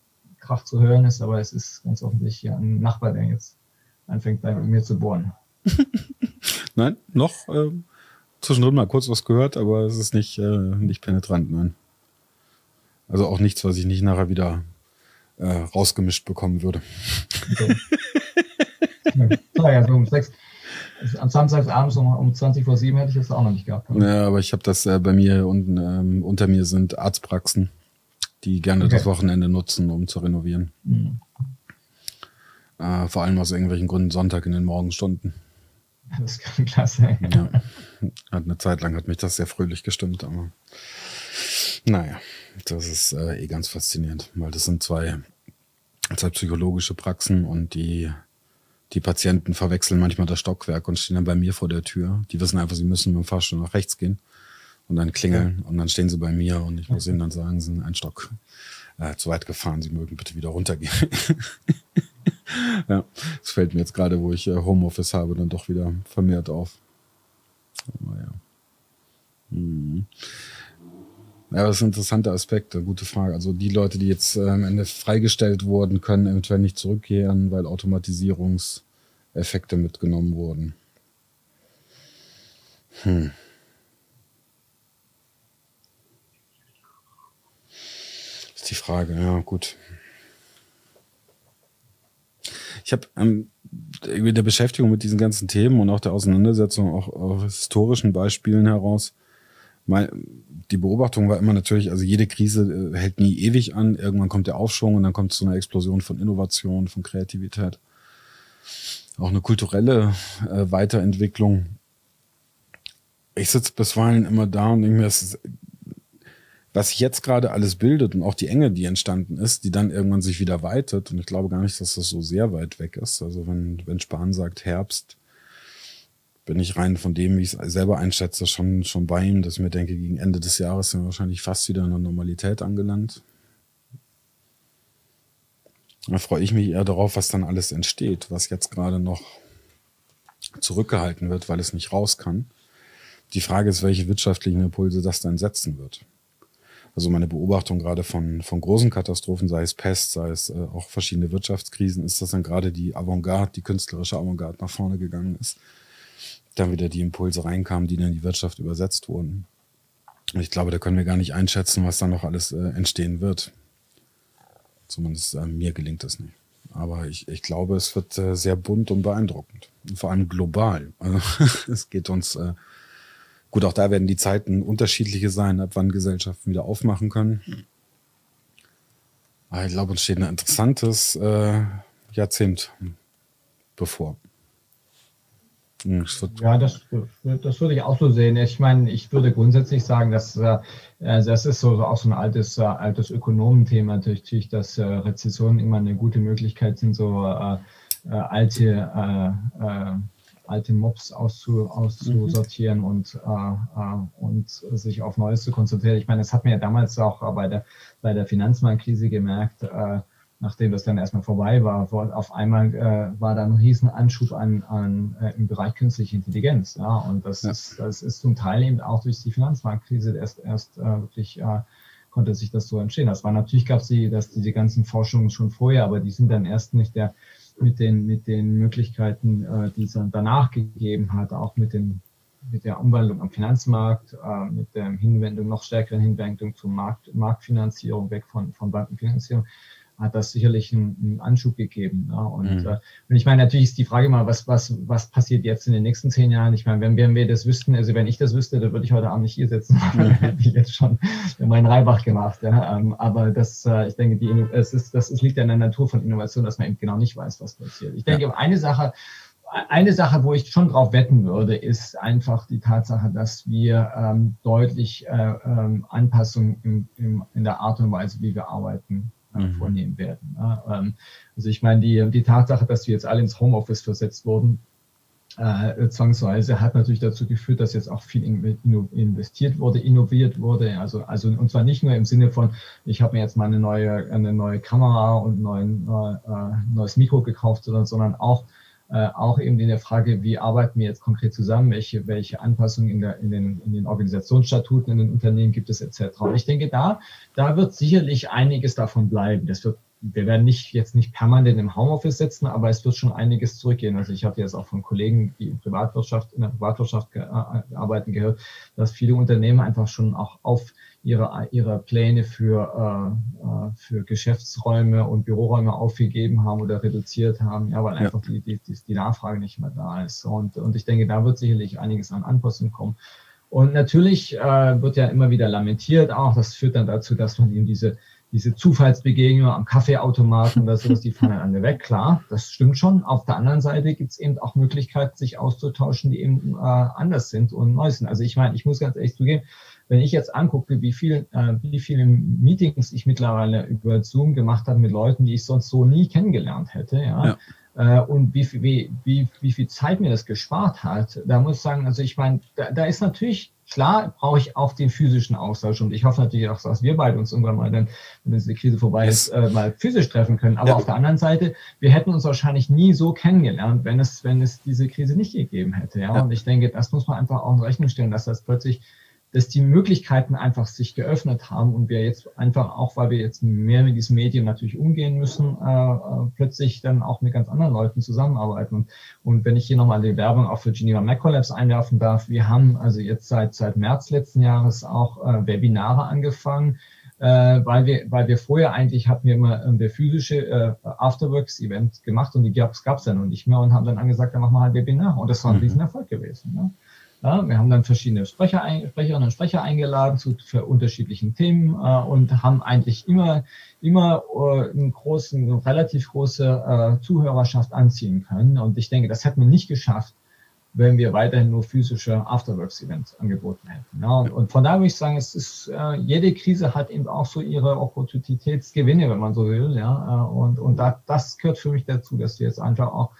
Krach zu hören ist, aber es ist ganz offensichtlich ein Nachbar, der jetzt anfängt bei mir zu bohren. nein, noch äh, zwischendrin mal kurz was gehört, aber es ist nicht, äh, nicht penetrant, nein. Also auch nichts, was ich nicht nachher wieder äh, rausgemischt bekommen würde. Okay. ja, so um sechs. Am Samstagabend um, um 20 vor 7 hätte ich das auch noch nicht gehabt. Ja, aber ich habe das äh, bei mir unten, ähm, unter mir sind Arztpraxen, die gerne okay. das Wochenende nutzen, um zu renovieren. Mhm. Äh, vor allem aus irgendwelchen Gründen Sonntag in den Morgenstunden. Das kann klasse. Ja. Hat eine Zeit lang hat mich das sehr fröhlich gestimmt, aber naja, das ist äh, eh ganz faszinierend, weil das sind zwei, zwei psychologische Praxen und die, die Patienten verwechseln manchmal das Stockwerk und stehen dann bei mir vor der Tür. Die wissen einfach, sie müssen mit dem Fahrstuhl nach rechts gehen und dann klingeln ja. und dann stehen sie bei mir und ich muss ihnen dann sagen, sie sind ein Stock äh, zu weit gefahren, sie mögen bitte wieder runtergehen. ja, das fällt mir jetzt gerade, wo ich äh, Homeoffice habe, dann doch wieder vermehrt auf. Aber ja. Hm. Ja, das ist ein interessanter Aspekt, eine gute Frage. Also die Leute, die jetzt äh, am Ende freigestellt wurden, können eventuell nicht zurückkehren, weil Automatisierungseffekte mitgenommen wurden. Hm. ist die Frage, ja, gut ich habe ähm, in der Beschäftigung mit diesen ganzen Themen und auch der Auseinandersetzung auch aus historischen Beispielen heraus Mein, die Beobachtung war immer natürlich, also jede Krise äh, hält nie ewig an. Irgendwann kommt der Aufschwung und dann kommt es zu einer Explosion von Innovation, von Kreativität. Auch eine kulturelle äh, Weiterentwicklung. Ich sitze bisweilen immer da und denke mir, es ist, was sich jetzt gerade alles bildet und auch die Enge, die entstanden ist, die dann irgendwann sich wieder weitet. Und ich glaube gar nicht, dass das so sehr weit weg ist. Also wenn, wenn Spahn sagt Herbst, bin ich rein von dem, wie ich es selber einschätze, schon, schon bei ihm, dass ich mir denke, gegen Ende des Jahres sind wir wahrscheinlich fast wieder in der Normalität angelangt. Da freue ich mich eher darauf, was dann alles entsteht, was jetzt gerade noch zurückgehalten wird, weil es nicht raus kann. Die Frage ist, welche wirtschaftlichen Impulse das dann setzen wird. Also meine Beobachtung gerade von, von großen Katastrophen, sei es Pest, sei es äh, auch verschiedene Wirtschaftskrisen, ist, dass dann gerade die Avantgarde, die künstlerische Avantgarde nach vorne gegangen ist dann wieder die Impulse reinkamen, die dann in die Wirtschaft übersetzt wurden. Und ich glaube, da können wir gar nicht einschätzen, was dann noch alles äh, entstehen wird. Zumindest äh, mir gelingt das nicht. Aber ich, ich glaube, es wird äh, sehr bunt und beeindruckend. Und vor allem global. Also es geht uns, äh, gut, auch da werden die Zeiten unterschiedliche sein, ab wann Gesellschaften wieder aufmachen können. Aber ich glaube, uns steht ein interessantes äh, Jahrzehnt bevor. Hm, ja, das, das würde ich auch so sehen. Ich meine, ich würde grundsätzlich sagen, dass äh, das ist so auch so ein altes, äh, altes Ökonomenthema natürlich, dass äh, Rezessionen immer eine gute Möglichkeit sind, so äh, äh alte, äh, äh, alte Mobs auszu, auszusortieren mhm. und, äh, und sich auf Neues zu konzentrieren. Ich meine, das hat man ja damals auch bei der, bei der Finanzmarktkrise gemerkt. Äh, nachdem das dann erstmal vorbei war, auf einmal äh, war da ein riesen Anschub an, an äh, im Bereich künstliche Intelligenz. Ja, und das, ja. ist, das ist zum Teil eben auch durch die Finanzmarktkrise erst, erst äh, wirklich äh, konnte sich das so entstehen. Das war natürlich gab es die, dass diese ganzen Forschungen schon vorher, aber die sind dann erst nicht der mit den mit den Möglichkeiten, äh, die es dann danach gegeben hat, auch mit den mit der Umwandlung am Finanzmarkt, äh, mit der Hinwendung, noch stärkeren Hinwendung zur Markt, Marktfinanzierung, weg von, von Bankenfinanzierung, hat das sicherlich einen, einen Anschub gegeben. Ja. Und, mhm. äh, und ich meine, natürlich ist die Frage mal, was, was, was passiert jetzt in den nächsten zehn Jahren? Ich meine, wenn, wenn wir das wüssten, also wenn ich das wüsste, dann würde ich heute Abend nicht hier sitzen, mhm. dann hätte ich jetzt schon meinen Reibach gemacht. Ja. Ähm, aber das, äh, ich denke, die, es, ist, das es liegt ja in der Natur von Innovation, dass man eben genau nicht weiß, was passiert. Ich denke, ja. eine Sache, eine Sache, wo ich schon drauf wetten würde, ist einfach die Tatsache, dass wir ähm, deutlich äh, ähm, Anpassungen im, im, in der Art und Weise, wie wir arbeiten, mhm. vornehmen werden. Ähm, also ich meine, die, die Tatsache, dass wir jetzt alle ins Homeoffice versetzt wurden, äh, zwangsweise hat natürlich dazu geführt, dass jetzt auch viel investiert wurde, innoviert wurde. Also, also und zwar nicht nur im Sinne von, ich habe mir jetzt mal eine neue, eine neue Kamera und ein neuen, äh, neues Mikro gekauft, sondern, sondern auch äh, auch eben in der Frage, wie arbeiten wir jetzt konkret zusammen, welche, welche Anpassungen in, der, in, den, in den Organisationsstatuten in den Unternehmen gibt es etc. Und ich denke, da, da wird sicherlich einiges davon bleiben. Das wird wir werden nicht jetzt nicht permanent im Homeoffice sitzen, aber es wird schon einiges zurückgehen. Also ich habe jetzt auch von Kollegen, die in Privatwirtschaft, in der Privatwirtschaft äh, arbeiten gehört, dass viele Unternehmen einfach schon auch auf ihre, ihre Pläne für, äh, äh, für Geschäftsräume und Büroräume aufgegeben haben oder reduziert haben, ja, weil ja. einfach die, die, die Nachfrage nicht mehr da ist. Und, und ich denke, da wird sicherlich einiges an Anpassungen kommen. Und natürlich äh, wird ja immer wieder lamentiert, auch das führt dann dazu, dass man eben diese diese Zufallsbegegnung am Kaffeeautomaten oder sowas, die fallen alle weg. Klar, das stimmt schon. Auf der anderen Seite gibt es eben auch Möglichkeiten, sich auszutauschen, die eben äh, anders sind und neu sind. Also ich meine, ich muss ganz ehrlich zugeben, wenn ich jetzt angucke, wie viel, äh, wie viele Meetings ich mittlerweile über Zoom gemacht habe mit Leuten, die ich sonst so nie kennengelernt hätte, ja, ja äh, und wie viel, wie, wie, wie viel Zeit mir das gespart hat, da muss ich sagen, also ich meine, da, da ist natürlich, klar brauche ich auch den physischen Austausch und ich hoffe natürlich auch, dass wir beide uns irgendwann mal dann, wenn diese Krise vorbei ist, äh, mal physisch treffen können. Aber ja. auf der anderen Seite, wir hätten uns wahrscheinlich nie so kennengelernt, wenn es, wenn es diese Krise nicht gegeben hätte. Ja? ja. Und ich denke, das muss man einfach auch in Rechnung stellen, dass das plötzlich dass die Möglichkeiten einfach sich geöffnet haben und wir jetzt einfach auch, weil wir jetzt mehr mit diesem Medium natürlich umgehen müssen, äh, äh, plötzlich dann auch mit ganz anderen Leuten zusammenarbeiten. Und, und wenn ich hier nochmal die Werbung auch für Geneva Mac Collabs einwerfen darf, wir haben also jetzt seit, seit März letzten Jahres auch äh, Webinare angefangen, äh, weil wir, weil wir vorher eigentlich hatten wir immer äh, der physische äh, Afterworks-Event gemacht und die gab es dann noch nicht mehr und haben dann angesagt, dann machen wir halt Webinar und das war ein mhm. Riesenerfolg gewesen. Ne? Ja, wir haben dann verschiedene Sprecher, Sprecherinnen und Sprecher eingeladen zu für unterschiedlichen Themen äh, und haben eigentlich immer, immer äh, einen großen, eine relativ große äh, Zuhörerschaft anziehen können. Und ich denke, das hätten wir nicht geschafft, wenn wir weiterhin nur physische Afterworks-Events angeboten hätten. Ja, und, und, von daher würde ich sagen, es ist, äh, jede Krise hat eben auch so ihre Opportunitätsgewinne, wenn man so will. Ja, äh, und, und da, das gehört für mich dazu, dass wir jetzt einfach auch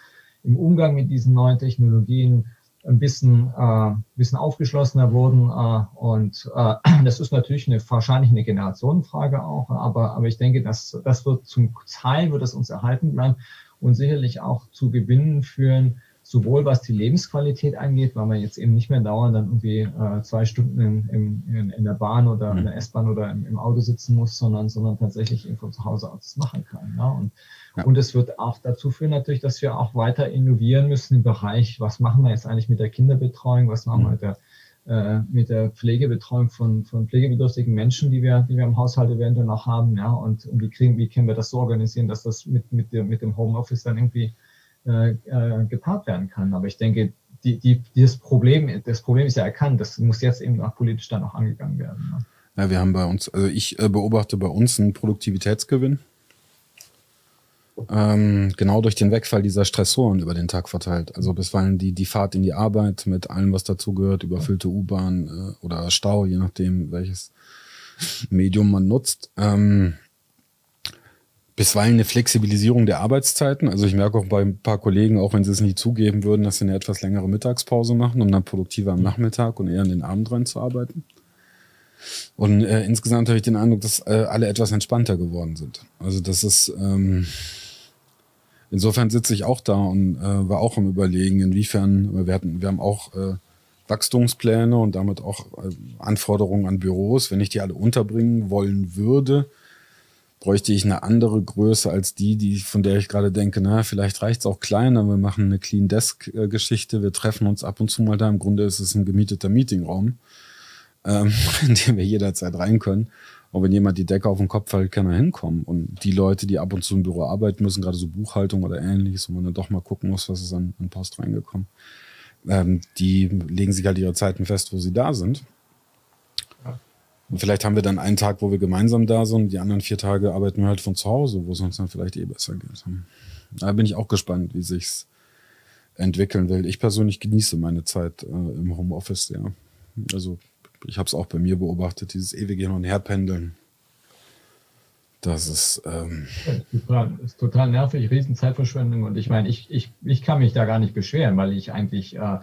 im Umgang mit diesen neuen Technologien ein bisschen, äh, bisschen aufgeschlossener wurden. Äh, und äh, das ist natürlich eine, wahrscheinlich eine Generationenfrage auch, aber, aber ich denke, dass das wird zum Teil wird es uns erhalten bleiben und sicherlich auch zu Gewinnen führen, sowohl was die Lebensqualität angeht, weil man jetzt eben nicht mehr dauernd dann irgendwie äh, zwei Stunden in, in, in der Bahn oder in der mhm. S-Bahn oder im, im, Auto sitzen muss, sondern, sondern tatsächlich eben von zu Hause aus machen kann. Ja? Und, ja. und es wird auch dazu führen natürlich, dass wir auch weiter innovieren müssen im Bereich, was machen wir jetzt eigentlich mit der Kinderbetreuung, was machen wir mhm. mit der äh, mit der Pflegebetreuung von, von pflegebedürftigen Menschen, die wir, die wir im Haushalt eventuell noch haben, ja, und, und wie kriegen, wie können wir das so organisieren, dass das mit, mit, mit dem Homeoffice dann irgendwie äh, äh, gepaart werden kann. Aber ich denke, die, die, dieses Problem, das Problem ist ja erkannt, das muss jetzt eben auch politisch dann auch angegangen werden. Ne? Ja, wir haben bei uns, also ich äh, beobachte bei uns einen Produktivitätsgewinn. Ähm, genau durch den Wegfall dieser Stressoren über den Tag verteilt. Also bisweilen die, die Fahrt in die Arbeit mit allem, was dazugehört, überfüllte U-Bahn äh, oder Stau, je nachdem, welches Medium man nutzt. Ähm, bisweilen eine Flexibilisierung der Arbeitszeiten. Also ich merke auch bei ein paar Kollegen, auch wenn sie es nie zugeben würden, dass sie eine etwas längere Mittagspause machen, um dann produktiver am Nachmittag und eher in den Abend rein zu arbeiten. Und äh, insgesamt habe ich den Eindruck, dass äh, alle etwas entspannter geworden sind. Also das ist ähm, insofern sitze ich auch da und äh, war auch am überlegen, inwiefern wir hatten, wir haben auch äh, Wachstumspläne und damit auch äh, Anforderungen an Büros. Wenn ich die alle unterbringen wollen würde, bräuchte ich eine andere Größe als die, die von der ich gerade denke, na, vielleicht reicht es auch kleiner, wir machen eine Clean Desk-Geschichte, wir treffen uns ab und zu mal da. Im Grunde ist es ein gemieteter Meetingraum, ähm, in den wir jederzeit rein können. Und wenn jemand die Decke auf den Kopf fällt, kann er hinkommen. Und die Leute, die ab und zu im Büro arbeiten müssen, gerade so Buchhaltung oder ähnliches, wo man dann doch mal gucken muss, was ist an, an Post reingekommen, ähm, die legen sich halt ihre Zeiten fest, wo sie da sind. Und vielleicht haben wir dann einen Tag, wo wir gemeinsam da sind, die anderen vier Tage arbeiten wir halt von zu Hause, wo es uns dann vielleicht eh besser geht. Da bin ich auch gespannt, wie sich's entwickeln will. Ich persönlich genieße meine Zeit äh, im Homeoffice, ja. Also ich habe es auch bei mir beobachtet, dieses ewige Hin- und Herpendeln. Das ist, ähm total, ist total nervig, Riesenzeitverschwendung. Und ich meine, ich, ich, ich kann mich da gar nicht beschweren, weil ich eigentlich äh,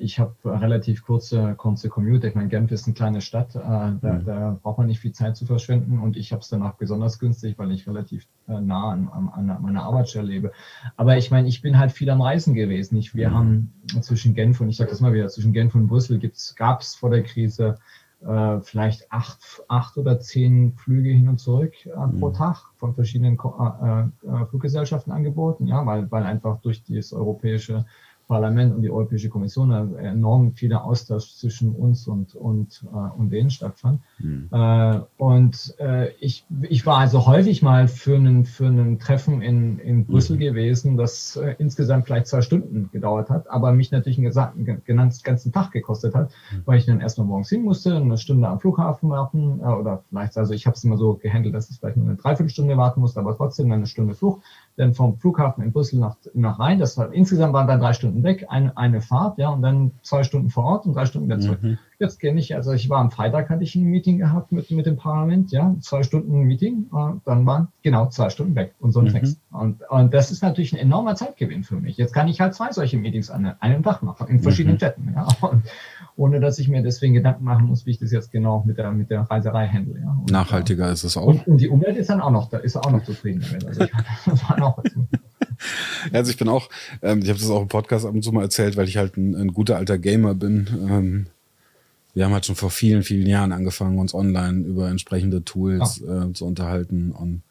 ich habe relativ kurze, kurze Commute. Ich meine, Genf ist eine kleine Stadt, äh, da, mhm. da, braucht man nicht viel Zeit zu verschwenden und ich habe es dann auch besonders günstig, weil ich relativ äh, nah an, an, meiner Arbeitsstelle lebe. Aber ich meine, ich bin halt viel am Reisen gewesen. Ich, wir mhm. haben zwischen Genf und, ich sage das mal wieder, zwischen Genf und Brüssel gab es vor der Krise äh, vielleicht acht, acht oder zehn Flüge hin und zurück äh, mhm. pro Tag von verschiedenen äh, Fluggesellschaften angeboten, ja, weil, weil einfach durch das europäische Parlament und die Europäische Kommission enorm vieler Austausch zwischen uns und, und, äh, und denen stattfand. Mhm. Äh, und äh, ich, ich war also häufig mal für einen, für einen Treffen in, in Brüssel mhm. gewesen, das äh, insgesamt vielleicht zwei Stunden gedauert hat, aber mich natürlich einen gesamten, genannten ganzen Tag gekostet hat, mhm. weil ich dann erstmal morgens hin musste, eine Stunde am Flughafen warten äh, oder vielleicht, also ich habe es immer so gehandelt, dass ich vielleicht nur eine Dreiviertelstunde warten musste, aber trotzdem eine Stunde Flug dann vom Flughafen in Brüssel nach, nach Rhein. Das war, insgesamt waren dann drei Stunden weg, eine, eine Fahrt, ja, und dann zwei Stunden vor Ort und drei Stunden wieder zurück. Mhm. Jetzt kenne ich, also ich war am Freitag, hatte ich ein Meeting gehabt mit, mit dem Parlament, ja, zwei Stunden Meeting, äh, dann waren genau zwei Stunden weg und sonst mhm. nichts. Und, und das ist natürlich ein enormer Zeitgewinn für mich. Jetzt kann ich halt zwei solche Meetings an einem Tag machen, in verschiedenen mhm. Städten, ja, und, ohne dass ich mir deswegen Gedanken machen muss, wie ich das jetzt genau mit der, mit der Reiserei handle. Ja. Und, Nachhaltiger ist es auch. Und, und, die Umwelt ist dann auch noch, da ist auch noch zufrieden damit. Also ich, das war auch Also ich bin auch, ähm, ich habe das auch im Podcast ab und zu mal erzählt, weil ich halt ein, ein guter alter Gamer bin. Ähm, wir haben halt schon vor vielen, vielen Jahren angefangen, uns online über entsprechende Tools ah. äh, zu unterhalten und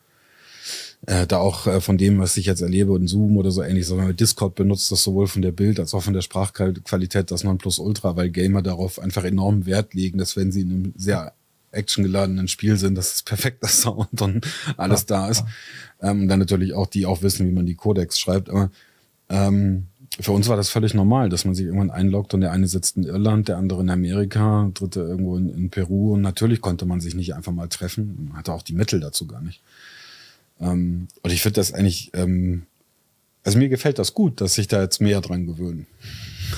äh, da auch äh, von dem, was ich jetzt erlebe in Zoom oder so ähnlich, so wenn man Discord benutzt, das sowohl von der Bild- als auch von der Sprachqualität das Nonplusultra, weil Gamer darauf einfach enormen Wert legen, dass wenn sie in einem sehr actiongeladenen Spiel sind, dass es perfekter Sound und alles ja, da ist. Ja. Ähm, dann natürlich auch die auch wissen, wie man die Codex schreibt. Aber ähm, für uns war das völlig normal, dass man sich irgendwann einloggt und der eine sitzt in Irland, der andere in Amerika, dritte irgendwo in, in Peru. Und natürlich konnte man sich nicht einfach mal treffen. Man hatte auch die Mittel dazu gar nicht. Ähm, und ich finde das eigentlich, ähm, also mir gefällt das gut, dass sich da jetzt mehr dran gewöhnen.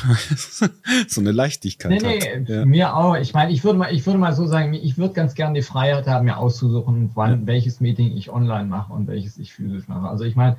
so eine Leichtigkeit. Nee, nee, ja. mir auch. Ich meine, ich würde mal, ich würde mal so sagen, ich würde ganz gerne die Freiheit haben, mir auszusuchen, wann, ja. welches Meeting ich online mache und welches ich physisch mache. Also ich meine,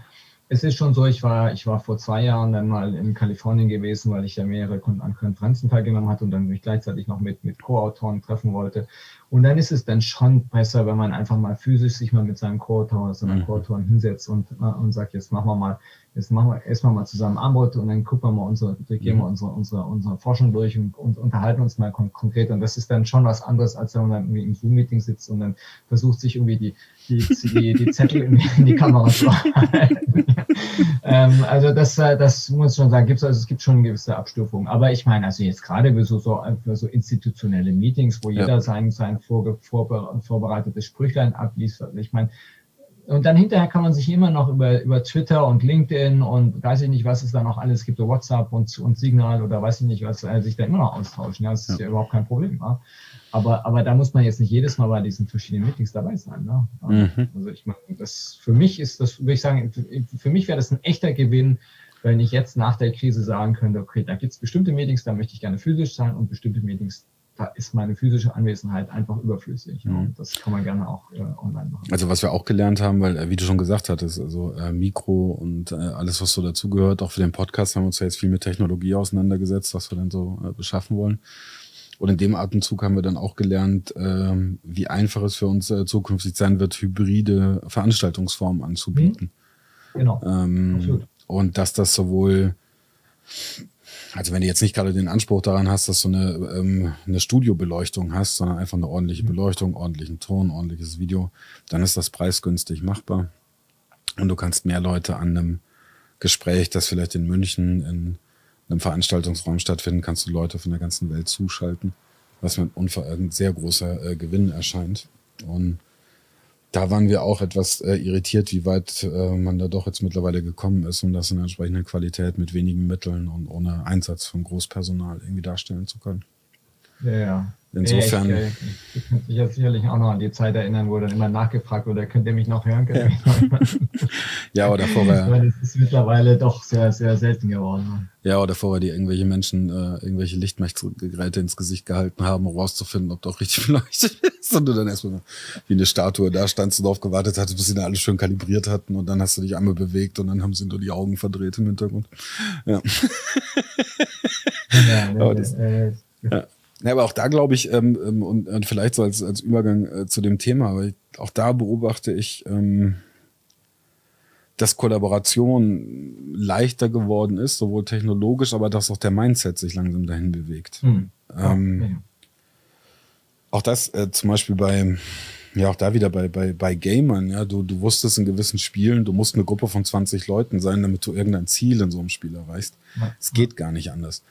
es ist schon so, ich war, ich war vor zwei Jahren dann mal in Kalifornien gewesen, weil ich ja mehrere Kunden an Konferenzen teilgenommen hatte und dann mich gleichzeitig noch mit, mit Co-Autoren treffen wollte. Und dann ist es dann schon besser, wenn man einfach mal physisch sich mal mit seinem Co-Autor oder seiner mhm. Co-Autorin hinsetzt und, äh, und sagt, jetzt machen wir mal, jetzt machen wir erstmal mal zusammen Armut und dann gucken wir mal unsere, gehen mhm. wir unsere, unsere, unsere Forschung durch und, und unterhalten uns mal kon konkret. Und das ist dann schon was anderes, als wenn man dann irgendwie im Zoom-Meeting sitzt und dann versucht sich irgendwie die, die, die, die Zettel in, in die Kamera zu halten. ähm, also das, äh, das muss ich schon sagen, gibt's, also es gibt schon gewisse Abstufungen. Aber ich meine, also jetzt gerade für so, so, für so institutionelle Meetings, wo jeder ja. sein, sein vor, vor, vorbereitetes Sprüchlein abliefert. Ich meine, und dann hinterher kann man sich immer noch über, über Twitter und LinkedIn und weiß ich nicht, was es da noch alles gibt, WhatsApp und, und Signal oder weiß ich nicht, was, äh, sich da immer noch austauschen. Ja, das ist ja, ja überhaupt kein Problem. Ja. Aber, aber da muss man jetzt nicht jedes Mal bei diesen verschiedenen Meetings dabei sein. Ne? Mhm. Also ich meine, das für mich ist das, würde ich sagen, für, für mich wäre das ein echter Gewinn, wenn ich jetzt nach der Krise sagen könnte, okay, da gibt es bestimmte Meetings, da möchte ich gerne physisch sein und bestimmte Meetings, da ist meine physische Anwesenheit einfach überflüssig. Mhm. Das kann man gerne auch äh, online machen. Also was wir auch gelernt haben, weil, äh, wie du schon gesagt hattest, also äh, Mikro und äh, alles, was so dazugehört, auch für den Podcast haben wir uns ja jetzt viel mit Technologie auseinandergesetzt, was wir dann so äh, beschaffen wollen. Und in dem Atemzug haben wir dann auch gelernt, äh, wie einfach es für uns zukünftig sein wird, hybride Veranstaltungsformen anzubieten. Mhm. Genau. Ähm, und dass das sowohl also wenn du jetzt nicht gerade den Anspruch daran hast, dass du eine, ähm, eine Studiobeleuchtung hast, sondern einfach eine ordentliche mhm. Beleuchtung, ordentlichen Ton, ordentliches Video, dann ist das preisgünstig machbar. Und du kannst mehr Leute an einem Gespräch, das vielleicht in München in einem Veranstaltungsraum stattfindet, kannst du Leute von der ganzen Welt zuschalten, was mir ein sehr großer äh, Gewinn erscheint. Und da waren wir auch etwas äh, irritiert, wie weit äh, man da doch jetzt mittlerweile gekommen ist, um das in entsprechender Qualität mit wenigen Mitteln und ohne Einsatz von Großpersonal irgendwie darstellen zu können. Ja. Insofern. Ich, ich, ich kann mich ja sicherlich auch noch an die Zeit erinnern, wo dann immer nachgefragt wurde, könnt ihr mich noch hören? Ja, ja oder vorher. Das ist mittlerweile doch sehr, sehr selten geworden. Ja, oder vorher, die irgendwelche Menschen äh, irgendwelche Lichtmessgeräte ins Gesicht gehalten haben, um rauszufinden, ob doch richtig beleuchtet ist. Und du dann erstmal wie eine Statue da standst und darauf gewartet hattest, bis sie dann alles schön kalibriert hatten. Und dann hast du dich einmal bewegt und dann haben sie nur die Augen verdreht im Hintergrund. Ja. ja, ja, äh, ja. Ja, aber auch da glaube ich, ähm, ähm, und, und vielleicht so als, als Übergang äh, zu dem Thema, aber ich, auch da beobachte ich, ähm, dass Kollaboration leichter geworden ist, sowohl technologisch, aber dass auch der Mindset sich langsam dahin bewegt. Mhm. Ähm, ja. Auch das äh, zum Beispiel bei, ja, auch da wieder bei, bei, bei Gamern, ja, du, du wusstest in gewissen Spielen, du musst eine Gruppe von 20 Leuten sein, damit du irgendein Ziel in so einem Spiel erreichst. Es ja. geht gar nicht anders.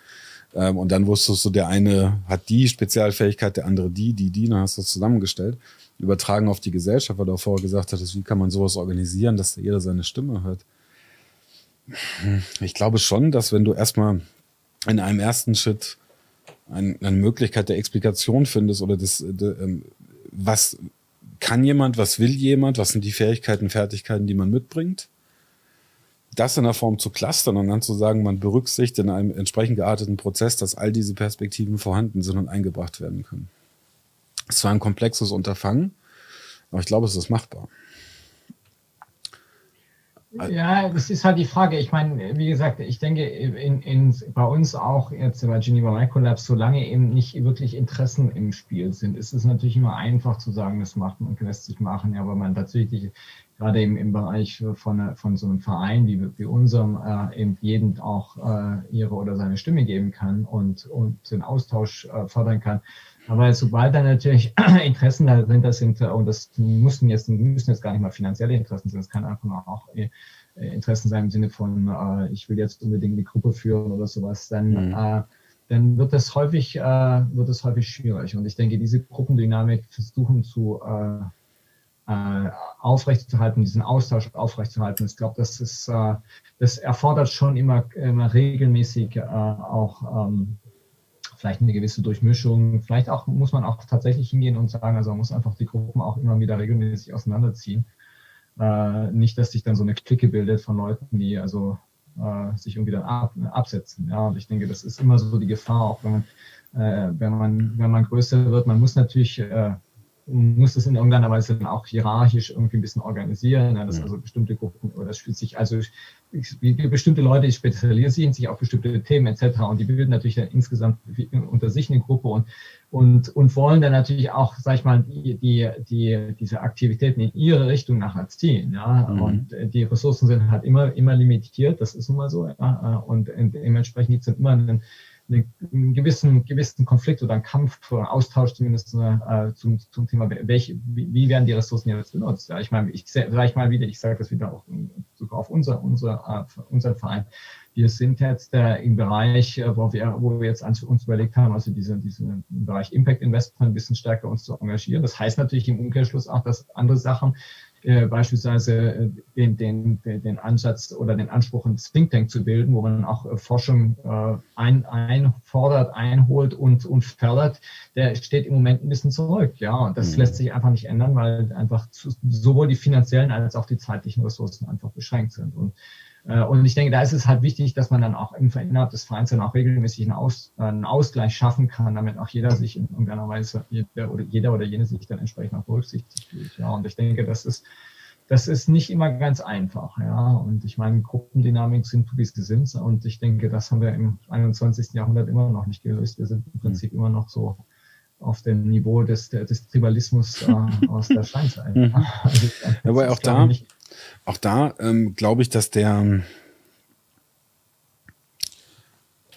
Ähm, und dann wusstest du, der eine hat die Spezialfähigkeit, der andere die, die, die, dann hast du das zusammengestellt. Übertragen auf die Gesellschaft, weil du auch vorher gesagt hattest, wie kann man sowas organisieren, dass jeder seine Stimme hört. Ich glaube schon, dass wenn du erstmal in einem ersten Schritt ein, eine Möglichkeit der Explikation findest oder das, de, ähm, was kann jemand, was will jemand, was sind die Fähigkeiten, Fertigkeiten, die man mitbringt, das in der Form zu clustern und dann zu sagen, man berücksichtigt in einem entsprechend gearteten Prozess, dass all diese Perspektiven vorhanden sind und eingebracht werden können. Es war ein komplexes Unterfangen, aber ich glaube, es ist machbar. Ja, das ist halt die Frage. Ich meine, wie gesagt, ich denke, in, in, bei uns auch jetzt bei Geneva Microlabs, solange eben nicht wirklich Interessen im Spiel sind, ist es natürlich immer einfach zu sagen, das macht man lässt sich machen, ja, weil man tatsächlich gerade eben im Bereich von, von so einem Verein wie, wie unserem äh, eben jeden auch äh, ihre oder seine Stimme geben kann und, und den Austausch äh, fördern kann. Aber sobald da natürlich Interessen dahinter sind, und das müssen jetzt, müssen jetzt gar nicht mal finanzielle Interessen sein, das kann einfach auch äh, Interessen sein im Sinne von, äh, ich will jetzt unbedingt die Gruppe führen oder sowas, dann, mhm. äh, dann wird das häufig, äh, wird das häufig schwierig. Und ich denke, diese Gruppendynamik versuchen zu, äh, äh, aufrechtzuerhalten, diesen Austausch aufrechtzuerhalten. Ich glaube, das ist, äh, das erfordert schon immer, immer regelmäßig äh, auch ähm, vielleicht eine gewisse Durchmischung. Vielleicht auch muss man auch tatsächlich hingehen und sagen, also man muss einfach die Gruppen auch immer wieder regelmäßig auseinanderziehen. Äh, nicht, dass sich dann so eine Clique bildet von Leuten, die also äh, sich irgendwie dann ab, absetzen. Ja, und ich denke, das ist immer so die Gefahr, auch wenn man, äh, wenn man, wenn man größer wird. Man muss natürlich äh, muss das in irgendeiner Weise dann auch hierarchisch irgendwie ein bisschen organisieren, ne? dass also bestimmte Gruppen oder sich, also bestimmte Leute spezialisieren sich auf bestimmte Themen etc. und die bilden natürlich dann insgesamt unter sich eine Gruppe und, und, und wollen dann natürlich auch, sag ich mal, die, die, die, diese Aktivitäten in ihre Richtung nachher ziehen. Ja? Mhm. Und die Ressourcen sind halt immer, immer limitiert, das ist nun mal so. Ja? Und dementsprechend gibt es immer einen einen gewissen, gewissen Konflikt oder einen Kampf oder Austausch zumindest äh, zum, zum Thema, welche, wie, wie werden die Ressourcen jetzt benutzt. Ja, ich meine, ich vielleicht mal wieder, ich sage das wieder auch sogar auf unser, unser, uh, unseren Verein. Wir sind jetzt äh, im Bereich, äh, wo wir, wo wir jetzt uns überlegt haben, also diese, diesen Bereich Impact Investment ein bisschen stärker uns zu engagieren. Das heißt natürlich im Umkehrschluss auch, dass andere Sachen äh, beispielsweise äh, den, den, den Ansatz oder den Anspruch, ein Think Tank zu bilden, wo man auch äh, Forschung äh, ein, einfordert, einholt und, und fördert, der steht im Moment ein bisschen zurück. Ja, und das mhm. lässt sich einfach nicht ändern, weil einfach sowohl die finanziellen als auch die zeitlichen Ressourcen einfach beschränkt sind. Und äh, und ich denke, da ist es halt wichtig, dass man dann auch innerhalb des Vereins dann auch regelmäßig einen, Aus, äh, einen Ausgleich schaffen kann, damit auch jeder sich in irgendeiner Weise, jeder oder, jeder oder jene sich dann entsprechend auch berücksichtigt fühlt. Ja, und ich denke, das ist, das ist nicht immer ganz einfach. Ja, und ich meine, Gruppendynamik sind, wie sie sind. Und ich denke, das haben wir im 21. Jahrhundert immer noch nicht gelöst. Wir sind im Prinzip immer noch so auf dem Niveau des, des Tribalismus äh, aus der Steinzeit. Mhm. Also, Aber auch da, nicht, auch da ähm, glaube ich, dass der,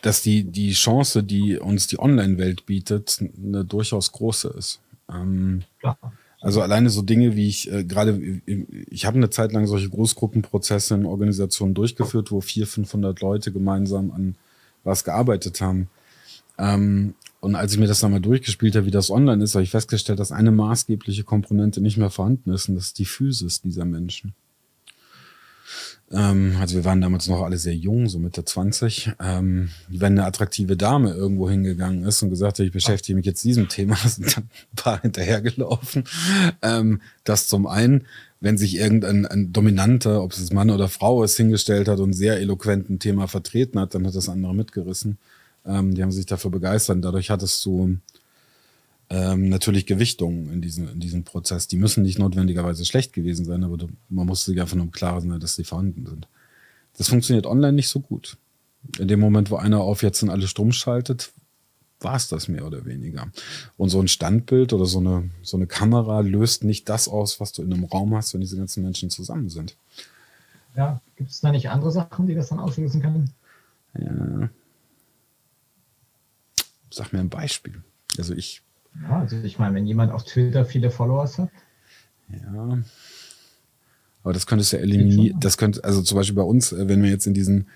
dass die, die Chance, die uns die Online-Welt bietet, eine durchaus große ist. Ähm, Also alleine so Dinge wie ich äh, gerade, ich habe eine Zeit lang solche Großgruppenprozesse in Organisationen durchgeführt, wo 400, 500 Leute gemeinsam an was gearbeitet haben. Ähm, und als ich mir das nochmal durchgespielt habe, wie das online ist, habe ich festgestellt, dass eine maßgebliche Komponente nicht mehr vorhanden ist und das ist die Physis dieser Menschen. Ähm, also wir waren damals noch alle sehr jung, so Mitte 20. Ähm, wenn eine attraktive Dame irgendwo hingegangen ist und gesagt hat, ich beschäftige mich jetzt diesem Thema, sind dann ein paar hinterhergelaufen. Ähm, das zum einen, wenn sich irgendein ein dominanter, ob es Mann oder Frau ist, hingestellt hat und sehr eloquent ein Thema vertreten hat, dann hat das andere mitgerissen. Ähm, die haben sich dafür begeistert. Dadurch hattest du ähm, natürlich Gewichtungen in diesem, in diesem Prozess. Die müssen nicht notwendigerweise schlecht gewesen sein, aber du, man muss sich einfach nur im Klaren sein, dass sie vorhanden sind. Das funktioniert online nicht so gut. In dem Moment, wo einer auf jetzt in alle Strom schaltet, war es das mehr oder weniger. Und so ein Standbild oder so eine, so eine Kamera löst nicht das aus, was du in einem Raum hast, wenn diese ganzen Menschen zusammen sind. Ja, gibt es da nicht andere Sachen, die das dann auslösen können? Ja, Sag mir ein Beispiel. Also ich. Ja, also ich meine, wenn jemand auf Twitter viele Followers hat. Ja. Aber das könntest du ja eliminieren. Das könnte, also zum Beispiel bei uns, äh, wenn wir jetzt in diesen,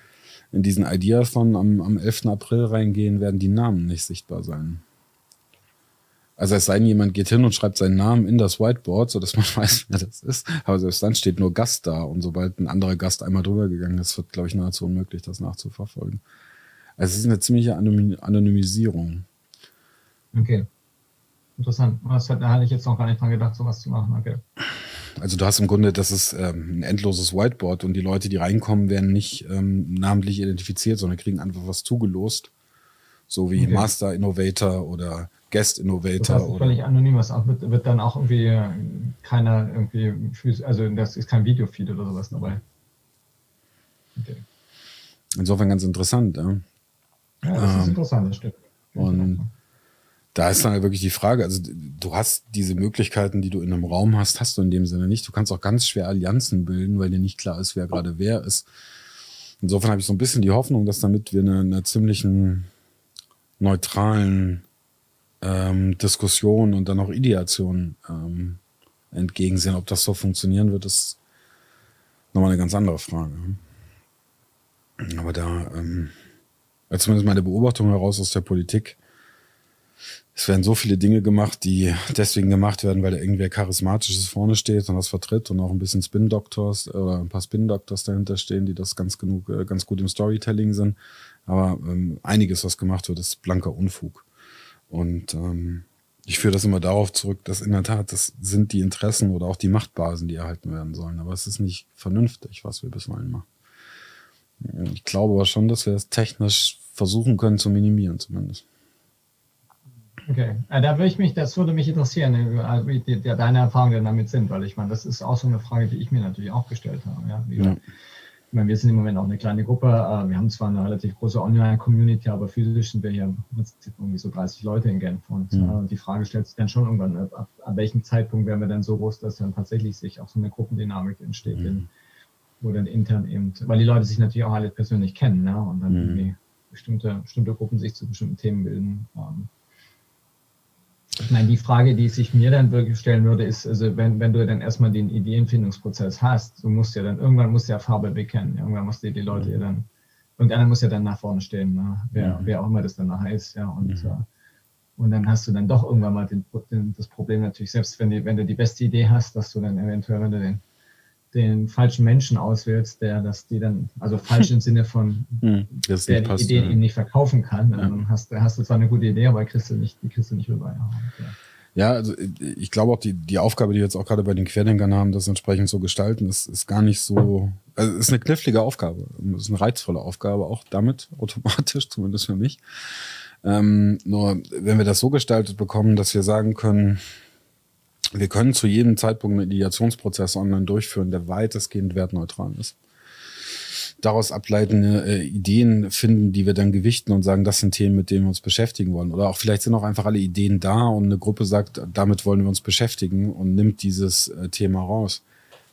in diesen Ideathon am, am 11. April reingehen, werden die Namen nicht sichtbar sein. Also es sei denn, jemand geht hin und schreibt seinen Namen in das Whiteboard, sodass man weiß, wer das ist. Aber selbst dann steht nur Gast da. Und sobald ein anderer Gast einmal drüber gegangen ist, wird, glaube ich, nahezu unmöglich, das nachzuverfolgen. Also es ist eine ziemliche Anonymisierung. Okay. Interessant. Das da hatte ich jetzt noch gar nicht dran gedacht, sowas zu machen. Okay. Also du hast im Grunde, das ist ähm, ein endloses Whiteboard und die Leute, die reinkommen, werden nicht ähm, namentlich identifiziert, sondern kriegen einfach was zugelost. So wie okay. Master Innovator oder Guest Innovator. Das heißt, völlig anonym, was auch, wird, wird dann auch irgendwie äh, keiner irgendwie, also das ist kein Videofeed oder sowas dabei. Okay. Insofern ganz interessant. Ja. Ja, das ist ähm, interessant, das stimmt. Und da ist dann wirklich die Frage, also du hast diese Möglichkeiten, die du in einem Raum hast, hast du in dem Sinne nicht. Du kannst auch ganz schwer Allianzen bilden, weil dir nicht klar ist, wer gerade wer ist. Insofern habe ich so ein bisschen die Hoffnung, dass damit wir eine, eine ziemlichen neutralen ähm, Diskussion und dann auch Ideation ähm, entgegensehen. Ob das so funktionieren wird, ist nochmal eine ganz andere Frage. Aber da ähm, zumindest meine Beobachtung heraus aus der Politik, es werden so viele Dinge gemacht, die deswegen gemacht werden, weil da irgendwer Charismatisches vorne steht und das vertritt und auch ein bisschen Spin-Doctors oder ein paar Spin-Doctors dahinter stehen, die das ganz genug, äh, ganz gut im Storytelling sind. Aber ähm, einiges, was gemacht wird, ist blanker Unfug. Und ähm, ich führe das immer darauf zurück, dass in der Tat, das sind die Interessen oder auch die Machtbasen, die erhalten werden sollen. Aber es ist nicht vernünftig, was wir bisweilen machen. Ich glaube aber schon, dass wir es technisch versuchen können zu minimieren, zumindest. Okay, äh, da würde ich mich, das würde mich interessieren, äh, wie die, deine Erfahrungen damit sind, weil ich meine, das ist auch so eine Frage, die ich mir natürlich auch gestellt habe. Ja? Wie, ja. Ich meine, wir sind im Moment auch eine kleine Gruppe. Äh, wir haben zwar eine relativ große Online-Community, aber physisch sind wir hier irgendwie so 30 Leute in Genf. Und ja. die Frage stellt sich dann schon irgendwann, ab, ab, welchem Zeitpunkt wären wir dann so groß, dass dann tatsächlich sich auch so eine Gruppendynamik entsteht, mhm. in, wo dann intern eben, weil die Leute sich natürlich auch alle persönlich kennen ne? und dann mhm. irgendwie bestimmte, bestimmte Gruppen sich zu bestimmten Themen bilden. Ähm, ich meine, die Frage, die sich mir dann wirklich stellen würde, ist, also wenn, wenn du dann erstmal den Ideenfindungsprozess hast, du musst ja dann, irgendwann musst du ja Farbe bekennen, irgendwann musst du die Leute ja dann, irgendeiner muss ja dann nach vorne stehen, ne? wer, ja. wer auch immer das dann nachher ist, ja, und, ja. Äh, und dann hast du dann doch irgendwann mal den, den, das Problem natürlich, selbst wenn, die, wenn du die beste Idee hast, dass du dann eventuell, wenn du den den falschen Menschen auswählst, der das die dann, also falsch im Sinne von, hm, der die passt, Idee ja. eben nicht verkaufen kann. Ja. Dann hast, hast du zwar eine gute Idee, aber kriegst du nicht, die kriegst du nicht rüber. Ja, ja also ich glaube auch, die, die Aufgabe, die wir jetzt auch gerade bei den Querdenkern haben, das entsprechend so gestalten, ist, ist gar nicht so, also ist eine knifflige Aufgabe. ist eine reizvolle Aufgabe, auch damit, automatisch, zumindest für mich. Ähm, nur wenn wir das so gestaltet bekommen, dass wir sagen können, wir können zu jedem Zeitpunkt einen Ideationsprozess online durchführen, der weitestgehend wertneutral ist. Daraus ableitende äh, Ideen finden, die wir dann gewichten und sagen, das sind Themen, mit denen wir uns beschäftigen wollen. Oder auch vielleicht sind auch einfach alle Ideen da und eine Gruppe sagt, damit wollen wir uns beschäftigen und nimmt dieses äh, Thema raus.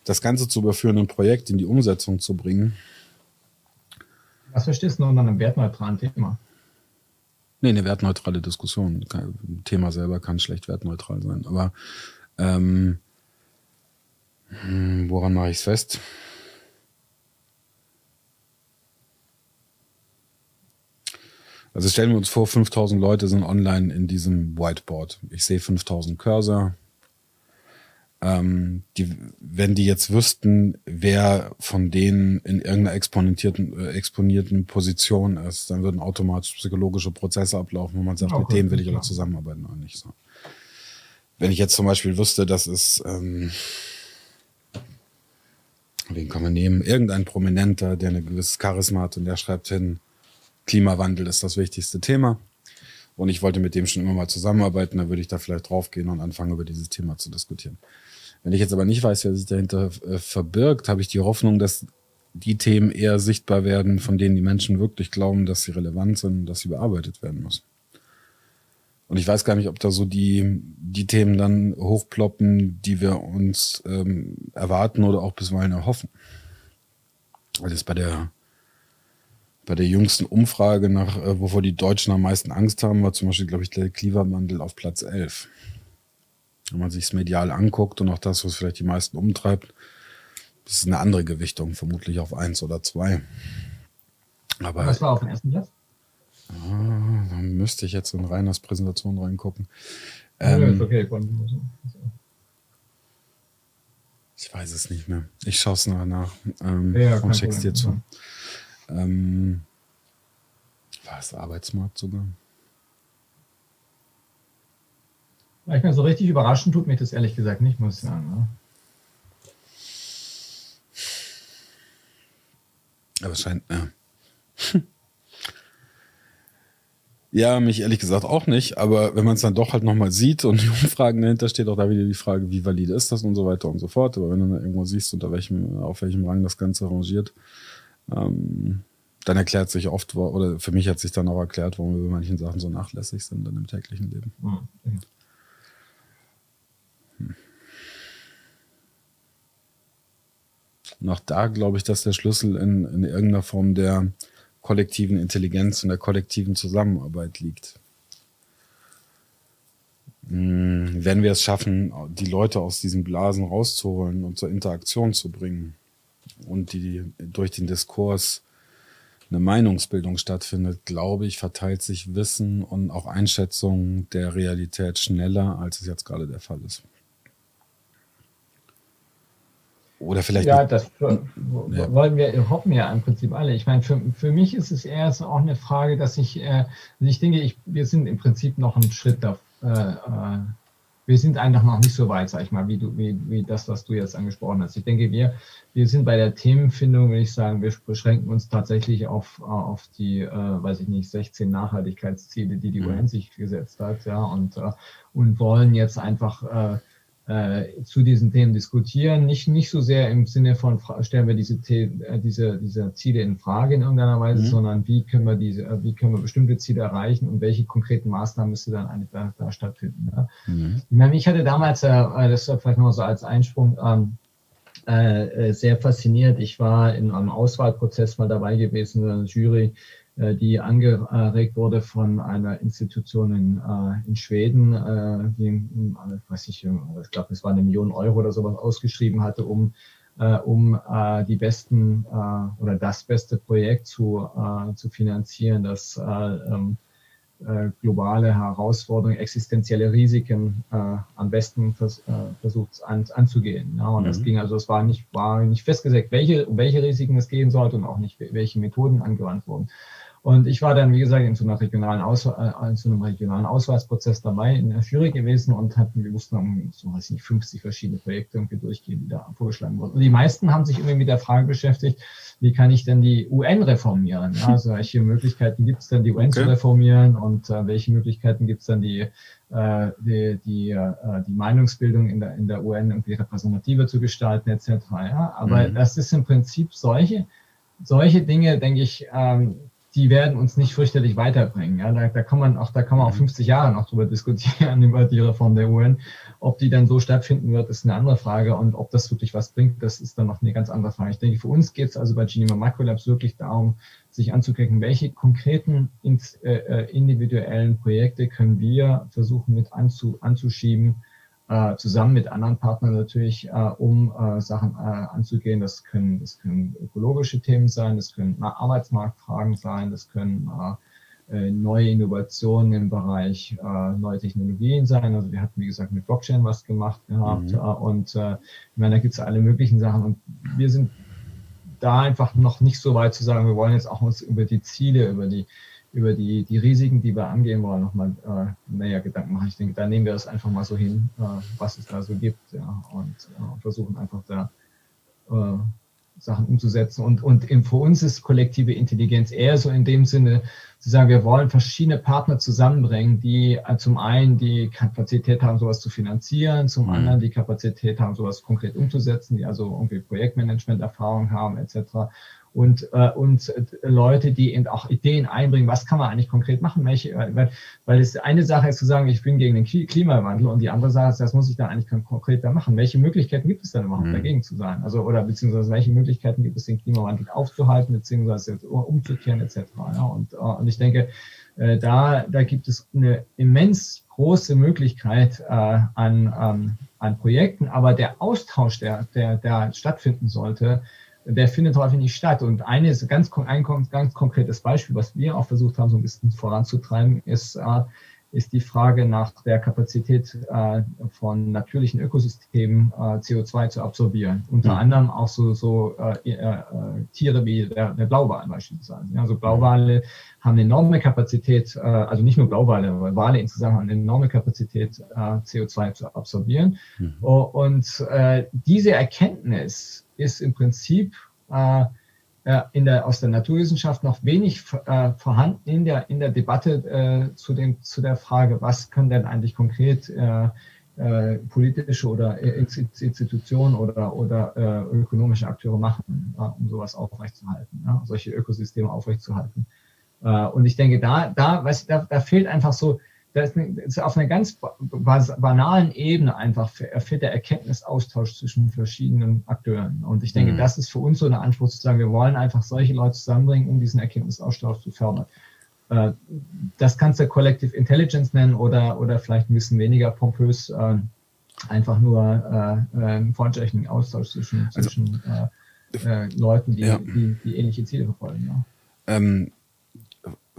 Das Ganze zu überführen, ein Projekt in die Umsetzung zu bringen. Was verstehst du unter einem wertneutralen Thema? Nee, eine wertneutrale Diskussion. Thema selber kann schlecht wertneutral sein. Aber ähm, hm, woran mache ich es fest? Also stellen wir uns vor, 5000 Leute sind online in diesem Whiteboard. Ich sehe 5000 Cursor. Ähm, die, wenn die jetzt wüssten, wer von denen in irgendeiner exponierten, äh, exponierten Position ist, dann würden automatisch psychologische Prozesse ablaufen, wo man sagt, okay, mit dem will ich aber zusammenarbeiten oder nicht. So. Wenn ich jetzt zum Beispiel wüsste, dass es, ähm, wen kann man nehmen? Irgendein Prominenter, der ein gewisses Charisma hat und der schreibt hin, Klimawandel ist das wichtigste Thema. Und ich wollte mit dem schon immer mal zusammenarbeiten, dann würde ich da vielleicht draufgehen und anfangen, über dieses Thema zu diskutieren. Wenn ich jetzt aber nicht weiß, wer sich dahinter äh, verbirgt, habe ich die Hoffnung, dass die Themen eher sichtbar werden, von denen die Menschen wirklich glauben, dass sie relevant sind, dass sie bearbeitet werden müssen. Und ich weiß gar nicht, ob da so die, die Themen dann hochploppen, die wir uns ähm, erwarten oder auch bisweilen erhoffen. Weil das bei der, bei der jüngsten Umfrage nach, äh, wovor die Deutschen am meisten Angst haben, war zum Beispiel, glaube ich, der Klimawandel auf Platz 11. Wenn man sich es medial anguckt und auch das, was vielleicht die meisten umtreibt, das ist eine andere Gewichtung, vermutlich auf 1 oder 2. Aber was war auf dem ersten Platz? Ah, dann müsste ich jetzt in Reiners Präsentation reingucken. Ähm, okay. Ich weiß es nicht mehr. Ich schaue es nachher nach ähm, ja, und check's dir zu. Ähm, war es Arbeitsmarkt sogar? Ich meine, so richtig überraschend tut mich das ehrlich gesagt nicht, muss ich sagen. Ne? Aber es scheint, ja. Ja, mich ehrlich gesagt auch nicht, aber wenn man es dann doch halt nochmal sieht und die Umfragen dahinter steht, auch da wieder die Frage, wie valide ist das und so weiter und so fort. Aber wenn du dann irgendwo siehst, unter welchem, auf welchem Rang das Ganze rangiert, ähm, dann erklärt sich oft, oder für mich hat sich dann auch erklärt, warum wir bei manchen Sachen so nachlässig sind dann im täglichen Leben. Mhm. Hm. Und auch da glaube ich, dass der Schlüssel in, in irgendeiner Form der kollektiven Intelligenz und der kollektiven Zusammenarbeit liegt. Hm, wenn wir es schaffen, die Leute aus diesen Blasen rauszuholen und zur Interaktion zu bringen und die durch den Diskurs eine Meinungsbildung stattfindet, glaube ich, verteilt sich Wissen und auch Einschätzung der Realität schneller, als es jetzt gerade der Fall ist. Oder vielleicht. Ja, das ja. wollen wir, hoffen ja im Prinzip alle. Ich meine, für, für mich ist es eher so auch eine Frage, dass ich, äh, also ich denke, ich, wir sind im Prinzip noch einen Schritt da. Äh, äh, wir sind einfach noch nicht so weit, sag ich mal, wie du, wie, wie das, was du jetzt angesprochen hast. Ich denke, wir, wir sind bei der Themenfindung, würde ich sagen, wir beschränken uns tatsächlich auf, auf die, äh, weiß ich nicht, 16 Nachhaltigkeitsziele, die die mhm. UN sich gesetzt hat, ja, und, äh, und wollen jetzt einfach äh, äh, zu diesen Themen diskutieren. Nicht, nicht so sehr im Sinne von, stellen wir diese, äh, diese, diese Ziele in Frage in irgendeiner Weise, mhm. sondern wie können wir diese, äh, wie können wir bestimmte Ziele erreichen und welche konkreten Maßnahmen müsste dann eigentlich da, da stattfinden. Ja? Mhm. Ich meine, ich hatte damals, äh, das war vielleicht noch so als Einsprung, ähm, äh, sehr fasziniert. Ich war in einem Auswahlprozess mal dabei gewesen, in einer Jury, die angeregt wurde von einer Institution in, äh, in Schweden, äh, die, weiß ich, ich glaube, es war eine Million Euro oder sowas ausgeschrieben hatte, um um die besten oder das beste Projekt zu, zu finanzieren, das ähm, globale Herausforderungen, existenzielle Risiken äh, am besten vers äh, versucht an, anzugehen. Ja, und mhm. das ging also, es war nicht, war nicht festgesetzt, welche, um welche Risiken es gehen sollte und auch nicht, welche Methoden angewandt wurden. Und ich war dann, wie gesagt, in so, einer regionalen Aus äh, in so einem regionalen Auswahlprozess dabei in der Jury gewesen und hatten, wir mussten um, so weiß ich nicht, 50 verschiedene Projekte irgendwie durchgehen, die da vorgeschlagen wurden. Und die meisten haben sich irgendwie mit der Frage beschäftigt, wie kann ich denn die UN reformieren? Ja, also welche Möglichkeiten gibt es denn, die UN okay. zu reformieren und äh, welche Möglichkeiten gibt es dann, die, äh, die, die, äh, die Meinungsbildung in der, in der UN irgendwie repräsentativer zu gestalten, etc. Ja, aber mhm. das ist im Prinzip solche, solche Dinge, denke ich, ähm, die werden uns nicht fürchterlich weiterbringen. Ja, da, da kann man auch, da kann man auch 50 mhm. Jahre noch drüber diskutieren über die Reform der UN. Ob die dann so stattfinden wird, ist eine andere Frage. Und ob das wirklich was bringt, das ist dann noch eine ganz andere Frage. Ich denke, für uns geht es also bei Geneva Microlabs wirklich darum, sich anzugucken, welche konkreten äh, äh, individuellen Projekte können wir versuchen mit anzu, anzuschieben, äh, zusammen mit anderen Partnern natürlich, äh, um äh, Sachen äh, anzugehen. Das können, das können ökologische Themen sein, das können Arbeitsmarktfragen sein, das können äh, äh, neue Innovationen im Bereich neue Technologien sein. Also wir hatten, wie gesagt, mit Blockchain was gemacht gehabt mhm. und ich meine, da gibt es alle möglichen Sachen und wir sind da einfach noch nicht so weit zu sagen, wir wollen jetzt auch uns über die Ziele, über die über die, die Risiken, die wir angehen wollen, nochmal äh, näher Gedanken machen. Ich denke, da nehmen wir das einfach mal so hin, äh, was es da so gibt, ja, und äh, versuchen einfach da äh, Sachen umzusetzen. Und, und in, für uns ist kollektive Intelligenz eher so in dem Sinne, zu sagen, wir wollen verschiedene Partner zusammenbringen, die äh, zum einen die Kapazität haben, sowas zu finanzieren, zum mhm. anderen die Kapazität haben, sowas konkret umzusetzen, die also irgendwie Projektmanagement-Erfahrung haben, etc und, äh, und äh, Leute, die eben auch Ideen einbringen, was kann man eigentlich konkret machen, welche, weil, weil es eine Sache ist zu sagen, ich bin gegen den Klimawandel und die andere Sache ist, das muss ich dann eigentlich konkret da machen. Welche Möglichkeiten gibt es dann überhaupt mhm. dagegen zu sein? Also oder beziehungsweise welche Möglichkeiten gibt es, den Klimawandel aufzuhalten, beziehungsweise umzukehren etc. Ja, und, äh, und ich denke, äh, da, da gibt es eine immens große Möglichkeit äh, an, ähm, an Projekten, aber der Austausch, der, der, der stattfinden sollte, der findet häufig nicht statt. Und eine ist ganz, ein ganz konkretes Beispiel, was wir auch versucht haben, so ein bisschen voranzutreiben, ist, äh, ist die Frage nach der Kapazität äh, von natürlichen Ökosystemen äh, CO2 zu absorbieren. Unter anderem auch so, so Tiere wie der, der Blauwal beispielsweise. Ja, also Blauwale haben eine enorme Kapazität, also nicht nur Blauwale, aber Wale insgesamt haben eine enorme Kapazität, äh, CO2 zu absorbieren. Mhm. Und diese Erkenntnis ist im Prinzip äh, in der, aus der Naturwissenschaft noch wenig äh, vorhanden in der, in der Debatte äh, zu, dem, zu der Frage, was können denn eigentlich konkret äh, äh, politische oder Institutionen oder, oder äh, ökonomische Akteure machen, um sowas aufrechtzuerhalten, ja, solche Ökosysteme aufrechtzuerhalten. und ich denke, da, da, weißt, da, da fehlt einfach so da ist, auf einer ganz banalen Ebene einfach fehlt der Erkenntnisaustausch zwischen verschiedenen Akteuren. Und ich denke, mhm. das ist für uns so eine Anspruch zu sagen, wir wollen einfach solche Leute zusammenbringen, um diesen Erkenntnisaustausch zu fördern. Äh, das kannst du Collective Intelligence nennen oder, oder vielleicht ein bisschen weniger pompös, äh, einfach nur äh, einen freundschaftlichen Austausch zwischen, also, zwischen äh, Leuten, die, ja. die, die, ähnliche Ziele verfolgen. Ja ähm,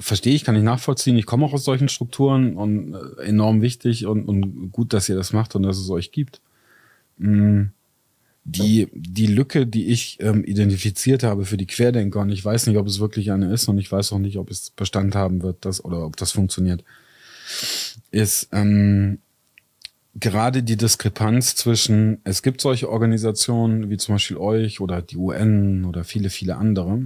verstehe ich, kann ich nachvollziehen. Ich komme auch aus solchen Strukturen und äh, enorm wichtig und, und gut, dass ihr das macht und dass es euch gibt. Mm, die, die Lücke, die ich ähm, identifiziert habe für die Querdenker, und ich weiß nicht, ob es wirklich eine ist und ich weiß auch nicht, ob es Bestand haben wird, das, oder ob das funktioniert, ist ähm, gerade die Diskrepanz zwischen, es gibt solche Organisationen wie zum Beispiel euch oder die UN oder viele, viele andere,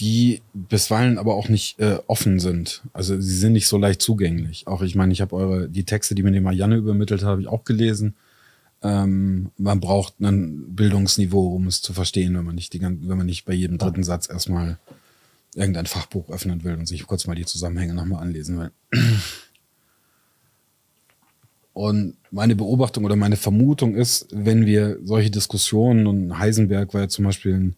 die bisweilen aber auch nicht äh, offen sind. Also sie sind nicht so leicht zugänglich. Auch ich meine, ich habe eure die Texte, die mir die Marianne übermittelt hat, habe ich auch gelesen. Ähm, man braucht ein Bildungsniveau, um es zu verstehen, wenn man nicht die wenn man nicht bei jedem dritten Satz erstmal irgendein Fachbuch öffnen will und sich kurz mal die Zusammenhänge nochmal anlesen will. Und meine Beobachtung oder meine Vermutung ist, wenn wir solche Diskussionen, und Heisenberg war ja zum Beispiel ein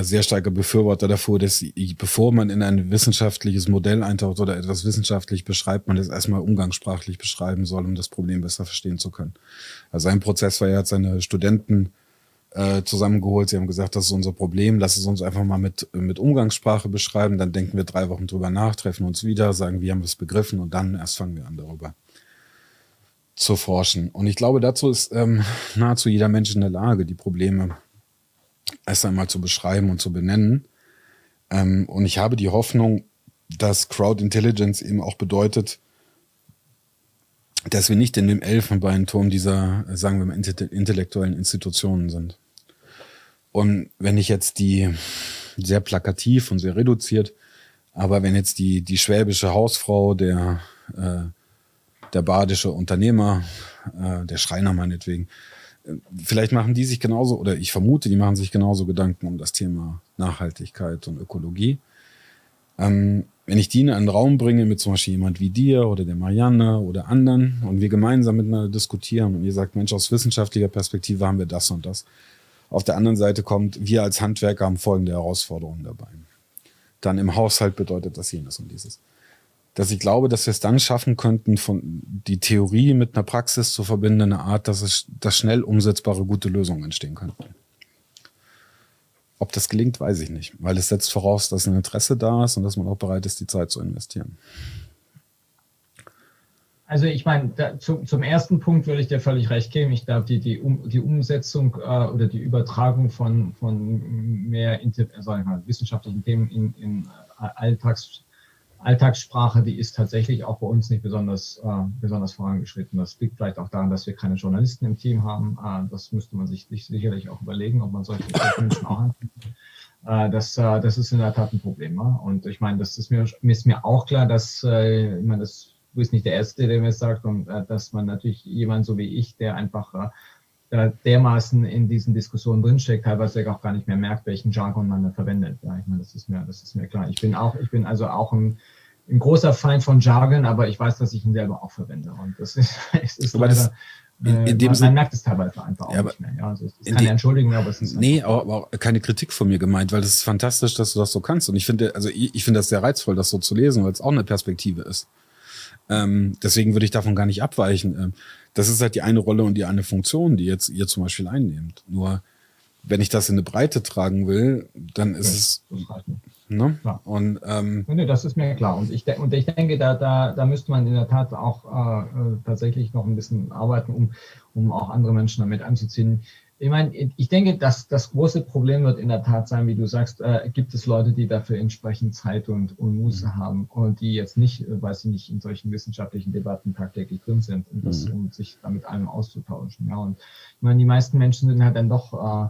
sehr starker Befürworter davor, dass bevor man in ein wissenschaftliches Modell eintaucht oder etwas wissenschaftlich beschreibt, man das erstmal umgangssprachlich beschreiben soll, um das Problem besser verstehen zu können. Also sein Prozess war, er hat seine Studenten äh, zusammengeholt. Sie haben gesagt, das ist unser Problem, lass es uns einfach mal mit, mit Umgangssprache beschreiben. Dann denken wir drei Wochen drüber nach, treffen uns wieder, sagen, wir haben es begriffen und dann erst fangen wir an darüber zu forschen. Und ich glaube, dazu ist ähm, nahezu jeder Mensch in der Lage, die Probleme erst einmal zu beschreiben und zu benennen. Ähm, und ich habe die Hoffnung, dass Crowd Intelligence eben auch bedeutet, dass wir nicht in dem Elfenbeinturm dieser, sagen wir mal, intellektuellen Institutionen sind. Und wenn ich jetzt die sehr plakativ und sehr reduziert, aber wenn jetzt die, die schwäbische Hausfrau, der äh, der badische Unternehmer, äh, der Schreiner meinetwegen. Vielleicht machen die sich genauso, oder ich vermute, die machen sich genauso Gedanken um das Thema Nachhaltigkeit und Ökologie. Ähm, wenn ich die in einen Raum bringe mit zum Beispiel jemand wie dir oder der Marianne oder anderen und wir gemeinsam miteinander diskutieren und ihr sagt, Mensch, aus wissenschaftlicher Perspektive haben wir das und das. Auf der anderen Seite kommt, wir als Handwerker haben folgende Herausforderungen dabei. Dann im Haushalt bedeutet das jenes und dieses dass ich glaube, dass wir es dann schaffen könnten, von die Theorie mit einer Praxis zu verbinden, eine Art, dass es, dass schnell umsetzbare gute Lösungen entstehen könnten. Ob das gelingt, weiß ich nicht, weil es setzt voraus, dass ein Interesse da ist und dass man auch bereit ist, die Zeit zu investieren. Also ich meine, da, zu, zum ersten Punkt würde ich dir völlig recht geben. Ich glaube, die, die, um, die Umsetzung äh, oder die Übertragung von, von mehr sag ich mal, wissenschaftlichen Themen in, in Alltags Alltagssprache, die ist tatsächlich auch bei uns nicht besonders, äh, besonders vorangeschritten. Das liegt vielleicht auch daran, dass wir keine Journalisten im Team haben. Äh, das müsste man sich sicherlich auch überlegen, ob man solche Menschen auch hat. Äh, das, äh, das ist in der Tat ein Problem. Und ich meine, das ist mir, ist mir auch klar, dass, äh, ich meine, das, du bist nicht der Erste, der mir sagt, und dass man natürlich jemand so wie ich, der einfach äh, dermaßen in diesen Diskussionen drinsteckt, teilweise auch gar nicht mehr merkt, welchen Jargon man da verwendet. Ja, ich meine, das ist mir, das ist mir klar. Ich bin auch, ich bin also auch ein, ein großer Feind von Jargon, aber ich weiß, dass ich ihn selber auch verwende. Und das ist, es ist aber leider, in, in dem man, man merkt es teilweise einfach auch ja, nicht mehr. Ja, also keine Entschuldigung, aber es ist. Nee, aber, aber, auch keine Kritik von mir gemeint, weil es ist fantastisch, dass du das so kannst. Und ich finde, also ich, ich finde das sehr reizvoll, das so zu lesen, weil es auch eine Perspektive ist. Ähm, deswegen würde ich davon gar nicht abweichen. Ähm, das ist halt die eine Rolle und die eine Funktion, die jetzt ihr zum Beispiel einnehmt. Nur wenn ich das in eine Breite tragen will, dann ist ja, es. Ne? Ja. Und, ähm, nee, das ist mir klar. Und ich, und ich denke, da, da, da müsste man in der Tat auch äh, äh, tatsächlich noch ein bisschen arbeiten, um, um auch andere Menschen damit anzuziehen, ich meine, ich denke, dass das große Problem wird in der Tat sein, wie du sagst, äh, gibt es Leute, die dafür entsprechend Zeit und, und Muße mhm. haben und die jetzt nicht, äh, weil sie nicht in solchen wissenschaftlichen Debatten tagtäglich drin sind, um, das, mhm. um sich damit allem auszutauschen. Ja, und ich meine, die meisten Menschen sind halt dann doch äh,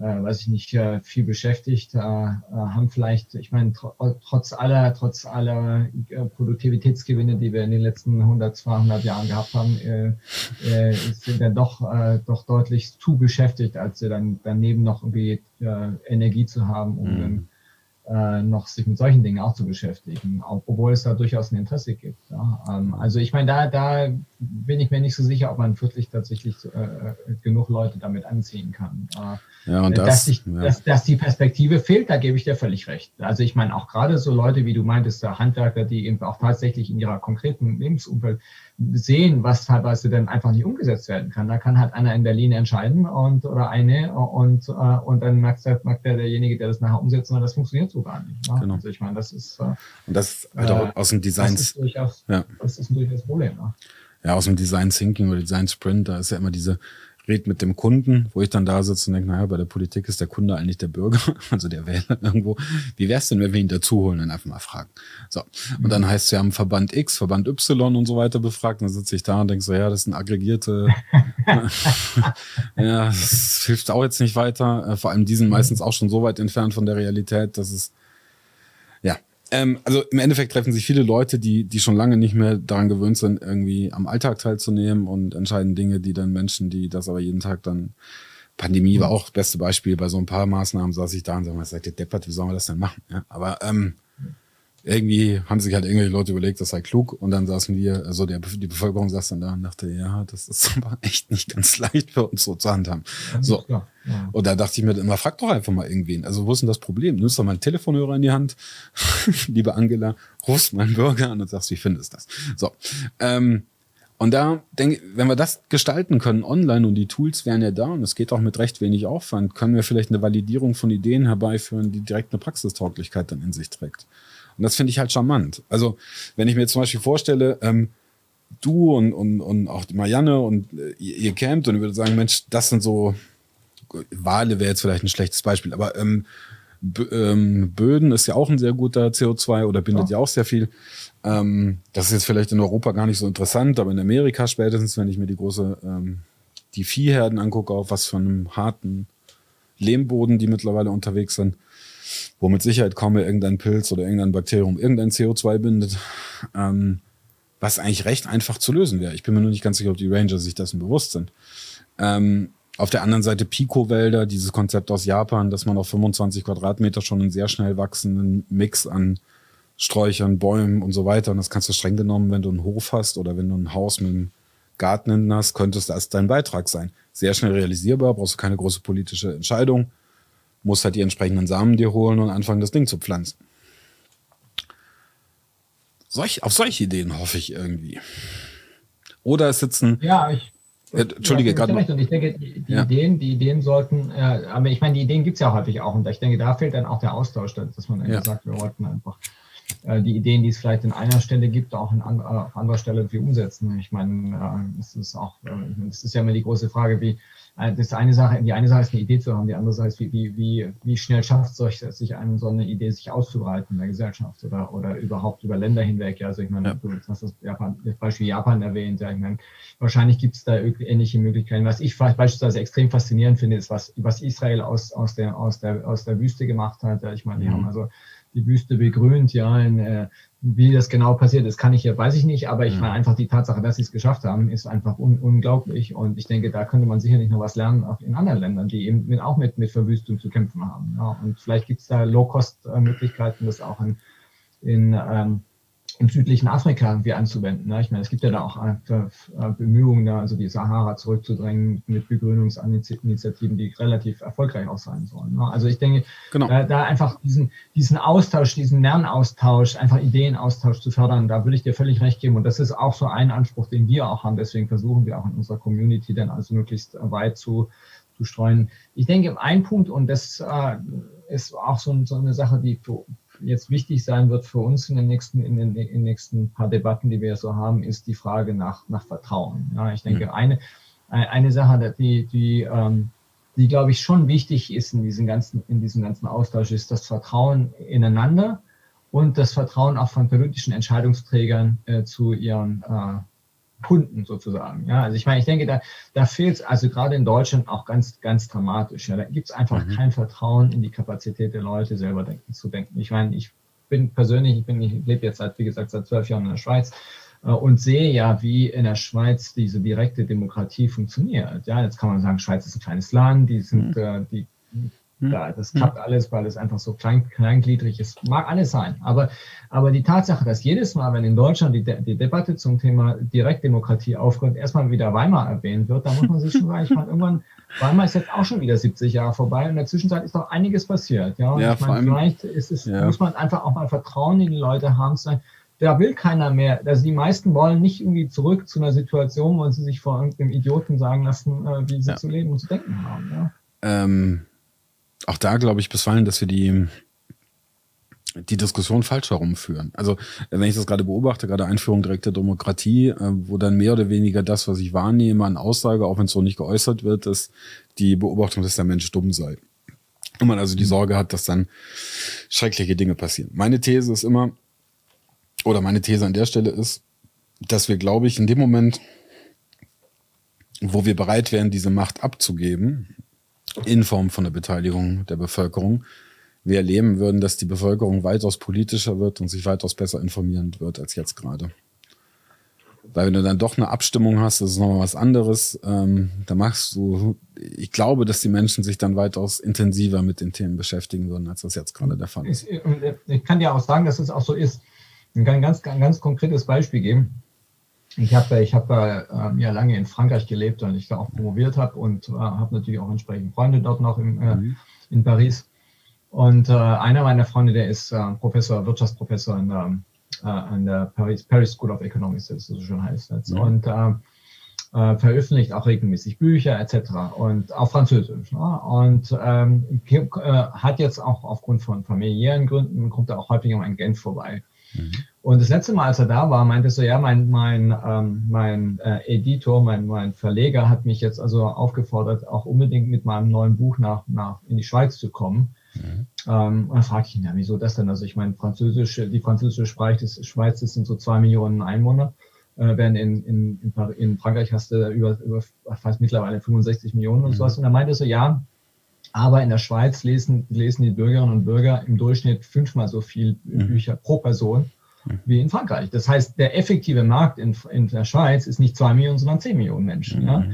äh, weiß ich nicht, äh, viel beschäftigt, äh, äh, haben vielleicht, ich meine, tr trotz aller, trotz aller äh, Produktivitätsgewinne, die wir in den letzten 100, 200 Jahren gehabt haben, äh, sind dann doch, doch deutlich zu beschäftigt, als sie dann daneben noch irgendwie Energie zu haben, um mhm. dann noch sich mit solchen Dingen auch zu beschäftigen, obwohl es da durchaus ein Interesse gibt. Ja. Ähm, also ich meine, da, da bin ich mir nicht so sicher, ob man wirklich tatsächlich genug Leute damit anziehen kann. Ja, und das, dass, ich, ja. dass, dass die Perspektive fehlt, da gebe ich dir völlig recht. Also ich meine, auch gerade so Leute, wie du meintest, Handwerker, die eben auch tatsächlich in ihrer konkreten Lebensumfeld sehen, was teilweise dann einfach nicht umgesetzt werden kann. Da kann halt einer in Berlin entscheiden und oder eine und, äh, und dann merkt, merkt der, derjenige, der das nachher umsetzt, und das funktioniert so gar nicht. Ne? Genau. Also ich meine, das ist äh, und das halt auch äh, aus dem Design. Das ist durchaus, ja. das ist ein durchaus Problem. Ne? Ja, aus dem Design Thinking oder Design Sprint, da ist ja immer diese red mit dem Kunden, wo ich dann da sitze und denke, naja, bei der Politik ist der Kunde eigentlich der Bürger, also der Wähler irgendwo. Wie wär's denn, wenn wir ihn dazu holen und einfach mal fragen? So. Und dann heißt es, wir haben Verband X, Verband Y und so weiter befragt. Und dann sitze ich da und denke so, ja, das sind aggregierte, ja, das hilft auch jetzt nicht weiter. Äh, vor allem die sind meistens auch schon so weit entfernt von der Realität, dass es, ähm, also im Endeffekt treffen sich viele Leute, die, die schon lange nicht mehr daran gewöhnt sind, irgendwie am Alltag teilzunehmen und entscheiden Dinge, die dann Menschen, die das aber jeden Tag dann Pandemie war auch das beste Beispiel. Bei so ein paar Maßnahmen saß ich da und sagte, deppert, wie sollen wir das denn machen? Ja, aber ähm, irgendwie haben sich halt irgendwelche Leute überlegt, das sei klug. Und dann saßen wir, also der, die Bevölkerung saß dann da und dachte, ja, das ist aber echt nicht ganz leicht für uns so zu handhaben. So. Ja. Und da dachte ich mir immer, frag doch einfach mal irgendwen. Also wo ist denn das Problem? Nimmst doch mal einen Telefonhörer in die Hand, liebe Angela, rufst meinen Bürger an und sagst, wie findest du das? So. Ähm, und da denke wenn wir das gestalten können online und die Tools wären ja da und es geht auch mit recht wenig Aufwand, können wir vielleicht eine Validierung von Ideen herbeiführen, die direkt eine Praxistauglichkeit dann in sich trägt. Und das finde ich halt charmant. Also, wenn ich mir zum Beispiel vorstelle, ähm, du und, und, und auch die Marianne und äh, ihr, ihr campt und ich würde sagen, Mensch, das sind so, Wale wäre jetzt vielleicht ein schlechtes Beispiel, aber ähm, ähm, Böden ist ja auch ein sehr guter CO2 oder bindet ja, ja auch sehr viel. Ähm, das ist jetzt vielleicht in Europa gar nicht so interessant, aber in Amerika spätestens, wenn ich mir die große, ähm, die Viehherden angucke, auf was für einem harten Lehmboden die mittlerweile unterwegs sind, wo mit Sicherheit kaum mehr irgendein Pilz oder irgendein Bakterium irgendein CO2 bindet, ähm, was eigentlich recht einfach zu lösen wäre. Ich bin mir nur nicht ganz sicher, ob die Ranger sich dessen bewusst sind. Ähm, auf der anderen Seite Pico-Wälder, dieses Konzept aus Japan, dass man auf 25 Quadratmeter schon einen sehr schnell wachsenden Mix an Sträuchern, Bäumen und so weiter. Und das kannst du streng genommen, wenn du einen Hof hast oder wenn du ein Haus mit einem Garten hast, könntest das dein Beitrag sein. Sehr schnell realisierbar, brauchst du keine große politische Entscheidung musst halt die entsprechenden Samen dir holen und anfangen, das Ding zu pflanzen. Solch, auf solche Ideen hoffe ich irgendwie. Oder es sitzen. Ja, ich. Äh, Entschuldige, ja, gerade. Und ich denke, die, die ja. Ideen, die Ideen sollten, äh, aber ich meine, die Ideen gibt es ja häufig auch. Und ich denke, da fehlt dann auch der Austausch, dass man ja. sagt, wir wollten einfach äh, die Ideen, die es vielleicht in einer Stelle gibt, auch in an, äh, auf anderer Stelle irgendwie umsetzen. Ich meine, äh, es ist auch, es ist ja immer die große Frage, wie, äh, das eine Sache, die eine Sache ist eine Idee zu haben, die andere Sache ist, wie, wie, wie, schnell schafft es sich eine, so eine Idee sich auszubreiten in der Gesellschaft oder, oder überhaupt über Länder hinweg. Ja, also ich meine, ja. du hast das, Japan, das Beispiel Japan erwähnt, ja, ich meine, wahrscheinlich gibt es da ähnliche Möglichkeiten. Was ich beispielsweise extrem faszinierend finde, ist, was, was Israel aus, aus, der, aus, der, aus der Wüste gemacht hat. Ja, ich meine, die mhm. haben also die Wüste begrünt, ja, in, äh, wie das genau passiert ist, kann ich ja, weiß ich nicht, aber ich meine einfach die Tatsache, dass sie es geschafft haben, ist einfach un unglaublich. Und ich denke, da könnte man sicherlich noch was lernen, auch in anderen Ländern, die eben mit, auch mit, mit Verwüstung zu kämpfen haben. Ja. Und vielleicht gibt es da Low-Cost-Möglichkeiten, das auch in, in ähm, im südlichen Afrika irgendwie anzuwenden. Ne? Ich meine, es gibt ja da auch äh, Bemühungen, also die Sahara zurückzudrängen mit Begrünungsinitiativen, die relativ erfolgreich auch sein sollen. Ne? Also ich denke, genau. da, da, einfach diesen, diesen Austausch, diesen Lernaustausch, einfach Ideenaustausch zu fördern, da würde ich dir völlig recht geben. Und das ist auch so ein Anspruch, den wir auch haben. Deswegen versuchen wir auch in unserer Community dann also möglichst weit zu, zu streuen. Ich denke, ein Punkt, und das äh, ist auch so, so eine Sache, die für, jetzt wichtig sein wird für uns in den nächsten, in den, in den nächsten paar Debatten, die wir so haben, ist die Frage nach, nach Vertrauen. Ja, ich denke, mhm. eine, eine Sache, die, die, ähm, die glaube ich schon wichtig ist in diesem ganzen, in diesem ganzen Austausch, ist das Vertrauen ineinander und das Vertrauen auch von politischen Entscheidungsträgern äh, zu ihren äh, Kunden sozusagen. Ja, also ich meine, ich denke, da, da fehlt es also gerade in Deutschland auch ganz, ganz dramatisch. Ja, da gibt es einfach mhm. kein Vertrauen in die Kapazität der Leute, selber denken, zu denken. Ich meine, ich bin persönlich, ich bin, ich lebe jetzt seit, wie gesagt, seit zwölf Jahren in der Schweiz äh, und sehe ja, wie in der Schweiz diese direkte Demokratie funktioniert. Ja, jetzt kann man sagen, Schweiz ist ein kleines Land, die sind, mhm. äh, die. Da, das hm. klappt alles, weil es einfach so klein, kleingliedrig ist. Mag alles sein. Aber, aber die Tatsache, dass jedes Mal, wenn in Deutschland die, De die Debatte zum Thema Direktdemokratie aufkommt, erstmal wieder Weimar erwähnt wird, da muss man sich schon sagen, ich meine, irgendwann, Weimar ist jetzt auch schon wieder 70 Jahre vorbei und in der Zwischenzeit ist doch einiges passiert. Ja, ja, ich meine, vielleicht ist es, ja. muss man einfach auch mal Vertrauen in die Leute haben, sein da will keiner mehr. Also die meisten wollen nicht irgendwie zurück zu einer Situation, wo sie sich vor irgendeinem Idioten sagen lassen, äh, wie sie ja. zu leben und zu denken haben. Ja. Ähm, auch da glaube ich bisweilen, dass wir die, die Diskussion falsch herumführen. Also wenn ich das gerade beobachte, gerade Einführung direkter Demokratie, äh, wo dann mehr oder weniger das, was ich wahrnehme an Aussage, auch wenn es so nicht geäußert wird, ist die Beobachtung, dass der Mensch dumm sei. Und man also die. Sorge hat, dass dann schreckliche Dinge passieren. Meine These ist immer, oder meine These an der Stelle ist, dass wir, glaube ich, in dem Moment, wo wir bereit wären, diese Macht abzugeben, in Form von der Beteiligung der Bevölkerung, wir erleben würden, dass die Bevölkerung weitaus politischer wird und sich weitaus besser informieren wird als jetzt gerade. Weil wenn du dann doch eine Abstimmung hast, das ist nochmal was anderes, ähm, da machst du, ich glaube, dass die Menschen sich dann weitaus intensiver mit den Themen beschäftigen würden, als das jetzt gerade der Fall ist. Ich, ich kann dir auch sagen, dass es auch so ist. Ich kann ein ganz, ein ganz konkretes Beispiel geben. Ich habe ich hab, äh, ja lange in Frankreich gelebt und ich da auch promoviert habe und äh, habe natürlich auch entsprechend Freunde dort noch im, äh, mhm. in Paris. Und äh, einer meiner Freunde, der ist äh, Professor, Wirtschaftsprofessor an der, äh, an der Paris, Paris School of Economics, das so schon heißt. Mhm. Und äh, äh, veröffentlicht auch regelmäßig Bücher etc. und auf Französisch. Ne? Und ähm, äh, hat jetzt auch aufgrund von familiären Gründen, kommt er auch häufig in Genf vorbei. Mhm. Und das letzte Mal, als er da war, meinte er so, ja, mein, mein, ähm, mein äh, Editor, mein, mein Verleger hat mich jetzt also aufgefordert, auch unbedingt mit meinem neuen Buch nach, nach in die Schweiz zu kommen. Mhm. Ähm, und dann frage ich ihn, ja, wieso das denn? Also ich meine, französische, die französische Sprache des Schweiz, das sind so zwei Millionen Einwohner. Äh, während in, in, in, in Frankreich hast du über, über fast mittlerweile 65 Millionen und mhm. sowas. Und er meinte so, ja, aber in der Schweiz lesen, lesen die Bürgerinnen und Bürger im Durchschnitt fünfmal so viel mhm. Bücher pro Person. Wie in Frankreich. Das heißt, der effektive Markt in, in der Schweiz ist nicht zwei Millionen, sondern zehn Millionen Menschen. Mhm. Ja?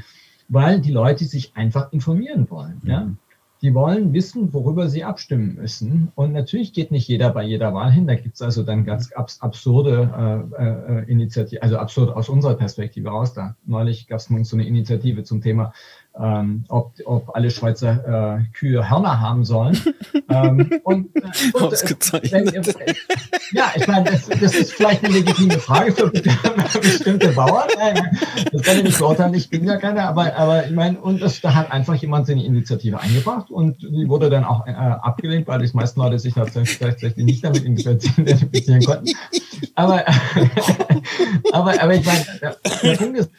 Weil die Leute sich einfach informieren wollen. Ja? Mhm. Die wollen wissen, worüber sie abstimmen müssen. Und natürlich geht nicht jeder bei jeder Wahl hin. Da gibt es also dann ganz abs absurde äh, äh, Initiativen, also absurd aus unserer Perspektive raus. Da neulich gab es so eine Initiative zum Thema ähm, ob, ob alle Schweizer äh, Kühe Hörner haben sollen. ähm, und, äh, und, Ausgezeichnet. Wenn, ja, ich meine, das, das, ist vielleicht eine legitime Frage für bestimmte Bauern. Das kann ich nicht beurteilen, ich bin ja keiner, aber, aber ich meine, und das, da hat einfach jemand seine Initiative eingebracht und die wurde dann auch äh, abgelehnt, weil die meisten Leute sich tatsächlich nicht damit identifizieren konnten. Aber, aber, aber ich meine, der Punkt ist,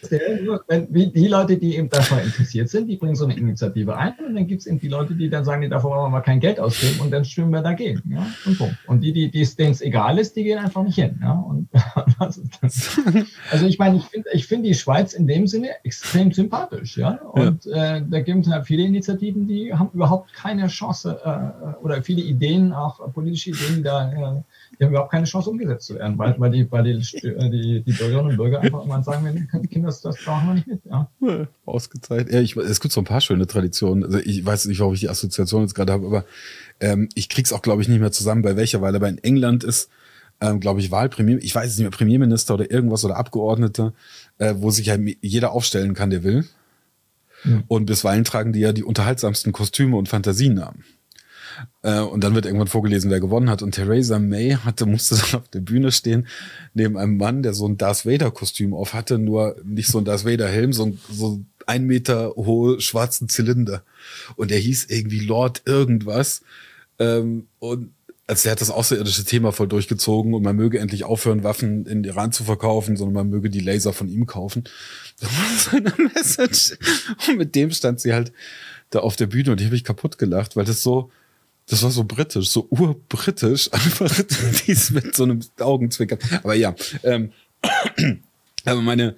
wenn, die Leute, die eben davon interessiert sind, die bringen so eine Initiative ein und dann gibt es eben die Leute, die dann sagen, nee, davor wollen wir mal kein Geld ausgeben und dann stimmen wir dagegen. Ja? Und, Punkt. und die, die, denen es egal ist, die gehen einfach nicht hin. Ja? Und also ich meine, ich finde ich find die Schweiz in dem Sinne extrem sympathisch. Ja? Und ja. Äh, da gibt es halt viele Initiativen, die haben überhaupt keine Chance äh, oder viele Ideen, auch politische Ideen, die da äh, die haben überhaupt keine Chance umgesetzt zu werden, weil, weil, die, weil die, die, die Bürgerinnen und Bürger einfach immer sagen, wenn die Kinder das, das brauchen wir nicht mit. Ja. Ausgezeichnet. Ja, ich, es gibt so ein paar schöne Traditionen. Also ich weiß nicht, warum ich die Assoziation jetzt gerade habe, aber ähm, ich krieg's auch, glaube ich, nicht mehr zusammen, bei welcher, weil aber in England ist, ähm, glaube ich, Wahlpremier, ich weiß es nicht mehr, Premierminister oder irgendwas oder Abgeordnete, äh, wo sich halt jeder aufstellen kann, der will. Ja. Und bisweilen tragen die ja die unterhaltsamsten Kostüme und Fantasienamen. Äh, und dann wird irgendwann vorgelesen, wer gewonnen hat. Und Theresa May hatte, musste dann auf der Bühne stehen, neben einem Mann, der so ein Darth Vader-Kostüm auf hatte, nur nicht so ein Darth Vader-Helm, so, so ein Meter hohe schwarzen Zylinder. Und der hieß irgendwie Lord irgendwas. Ähm, und also der hat das außerirdische Thema voll durchgezogen und man möge endlich aufhören, Waffen in Iran zu verkaufen, sondern man möge die Laser von ihm kaufen. Das war so eine Message. Und mit dem stand sie halt da auf der Bühne und die habe ich kaputt gelacht, weil das so, das war so britisch, so urbritisch, einfach dies mit so einem Augenzwinkern. Aber ja, ähm, aber meine,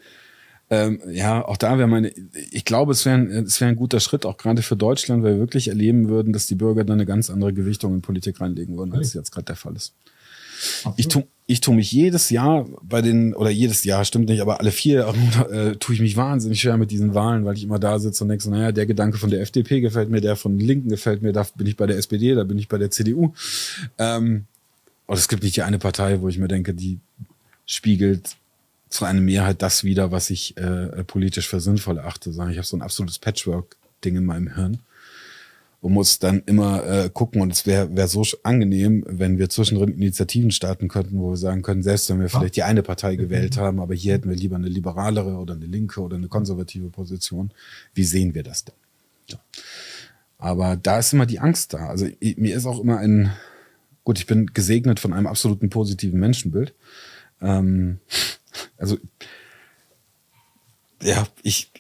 ähm, ja, auch da wäre meine, ich glaube, es wäre es wäre ein guter Schritt, auch gerade für Deutschland, weil wir wirklich erleben würden, dass die Bürger dann eine ganz andere Gewichtung in Politik reinlegen würden, als jetzt gerade der Fall ist. Ich tue ich tu mich jedes Jahr bei den, oder jedes Jahr, stimmt nicht, aber alle vier äh, tue ich mich wahnsinnig schwer mit diesen Wahlen, weil ich immer da sitze und denke so, naja, der Gedanke von der FDP gefällt mir, der von den Linken gefällt mir, da bin ich bei der SPD, da bin ich bei der CDU. Ähm, und es gibt nicht die eine Partei, wo ich mir denke, die spiegelt zu einer Mehrheit das wieder, was ich äh, politisch für sinnvoll achte. Ich habe so ein absolutes Patchwork-Ding in meinem Hirn und muss dann immer äh, gucken. Und es wäre wär so angenehm, wenn wir zwischendrin Initiativen starten könnten, wo wir sagen können, selbst wenn wir vielleicht die eine Partei gewählt haben, aber hier hätten wir lieber eine liberalere oder eine linke oder eine konservative Position. Wie sehen wir das denn? Ja. Aber da ist immer die Angst da. Also mir ist auch immer ein, gut, ich bin gesegnet von einem absoluten positiven Menschenbild. Ähm, also ja, ich,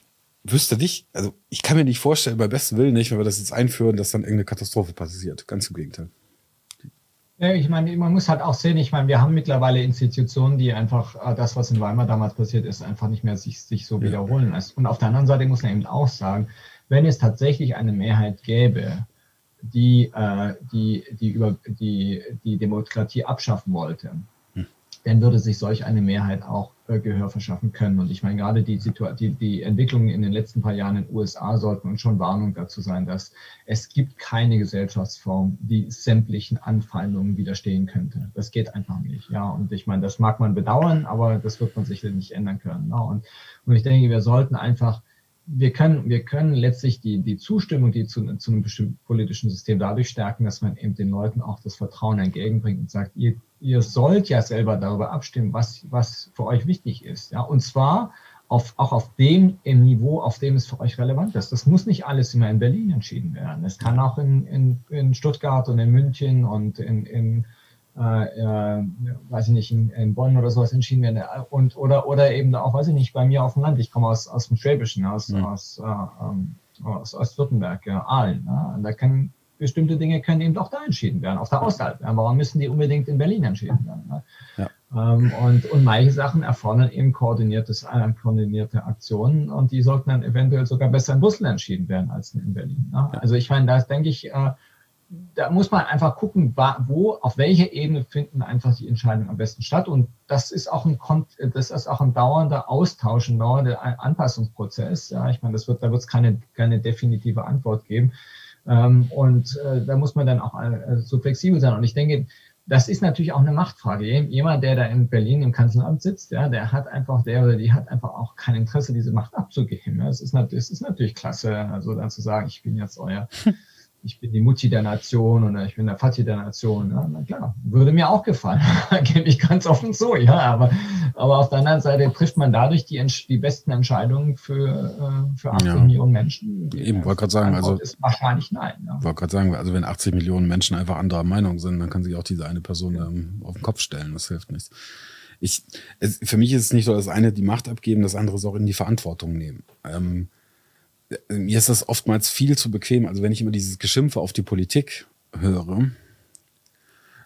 wüsste nicht, also ich kann mir nicht vorstellen, bei besten Willen nicht, wenn wir das jetzt einführen, dass dann irgendeine Katastrophe passiert. Ganz im Gegenteil. Ja, ich meine, man muss halt auch sehen, ich meine, wir haben mittlerweile Institutionen, die einfach äh, das, was in Weimar damals passiert ist, einfach nicht mehr sich, sich so ja. wiederholen lässt. Und auf der anderen Seite muss man eben auch sagen, wenn es tatsächlich eine Mehrheit gäbe, die, äh, die, die, über, die, die Demokratie abschaffen wollte, dann würde sich solch eine Mehrheit auch Gehör verschaffen können. Und ich meine, gerade die, die, die Entwicklungen in den letzten paar Jahren in den USA sollten uns schon Warnung dazu sein, dass es gibt keine Gesellschaftsform, die sämtlichen Anfeindungen widerstehen könnte. Das geht einfach nicht. Ja, und ich meine, das mag man bedauern, aber das wird man sicherlich nicht ändern können. Ja, und, und ich denke, wir sollten einfach wir können, wir können letztlich die, die Zustimmung, die zu, zu einem bestimmten politischen System dadurch stärken, dass man eben den Leuten auch das Vertrauen entgegenbringt und sagt, ihr, ihr sollt ja selber darüber abstimmen, was, was für euch wichtig ist. Ja? Und zwar auf, auch auf dem im Niveau, auf dem es für euch relevant ist. Das muss nicht alles immer in Berlin entschieden werden. Es kann auch in, in, in Stuttgart und in München und in, in äh, äh, weiß ich nicht, in, in, Bonn oder sowas entschieden werden. Und, oder, oder eben auch, weiß ich nicht, bei mir auf dem Land. Ich komme aus, aus dem Schwäbischen, aus, mhm. aus, äh, ähm, aus Ostwürttemberg, ja, Aalen. Ja. Da können bestimmte Dinge können eben doch da entschieden werden, auf der Außerhalb. Ja. Warum müssen die unbedingt in Berlin entschieden werden? Ne? Ja. Ähm, und, und manche Sachen erfordern eben koordiniertes, äh, koordinierte Aktionen und die sollten dann eventuell sogar besser in Brüssel entschieden werden als in Berlin. Ne? Also ich meine, da denke ich, äh, da muss man einfach gucken, wo, auf welcher Ebene finden einfach die Entscheidungen am besten statt. Und das ist auch ein, das ist auch ein dauernder Austausch, ein dauernder Anpassungsprozess. Ja, ich meine, das wird, da wird es keine, keine definitive Antwort geben. Ähm, und äh, da muss man dann auch äh, so flexibel sein. Und ich denke, das ist natürlich auch eine Machtfrage. Jemand, der da in Berlin im Kanzleramt sitzt, ja, der hat einfach, der oder die hat einfach auch kein Interesse, diese Macht abzugeben. Das, ist, ist natürlich klasse, also dann zu sagen, ich bin jetzt euer ich bin die Mutti der Nation oder ich bin der Vati der Nation. Ja, na klar, würde mir auch gefallen. Gebe ich ganz offen so, ja. Aber, aber auf der anderen Seite trifft man dadurch die, die besten Entscheidungen für, äh, für 80 ja. Millionen Menschen. Eben, wollte gerade sagen, also. Ist wahrscheinlich nein. Ja. Wollte gerade sagen, also wenn 80 Millionen Menschen einfach anderer Meinung sind, dann kann sich auch diese eine Person ja. ähm, auf den Kopf stellen. Das hilft nichts. Ich, es, für mich ist es nicht so, das eine die Macht abgeben, das andere ist auch in die Verantwortung nehmen. Ähm, mir ist das oftmals viel zu bequem. Also wenn ich immer dieses Geschimpfe auf die Politik höre,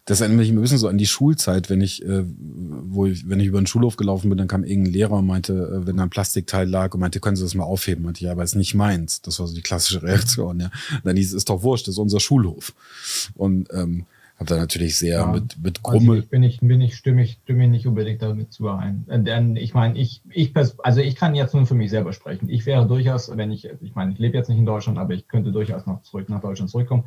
das erinnert mich ein bisschen so an die Schulzeit, wenn ich, äh, wo ich, wenn ich über den Schulhof gelaufen bin, dann kam irgendein Lehrer und meinte, äh, wenn da ein Plastikteil lag und meinte, können Sie das mal aufheben? Meinte ich, ja, aber es ist nicht meins. Das war so die klassische Reaktion, ja. dann hieß es, ist doch wurscht, das ist unser Schulhof. Und ähm, habe da natürlich sehr ja, mit, mit also Grummel. Also bin ich, bin ich, stimme ich, stimme ich nicht unbedingt damit zu ein. Denn ich meine, ich, ich, also ich kann jetzt nur für mich selber sprechen. Ich wäre durchaus, wenn ich, ich meine, ich lebe jetzt nicht in Deutschland, aber ich könnte durchaus noch zurück nach Deutschland zurückkommen,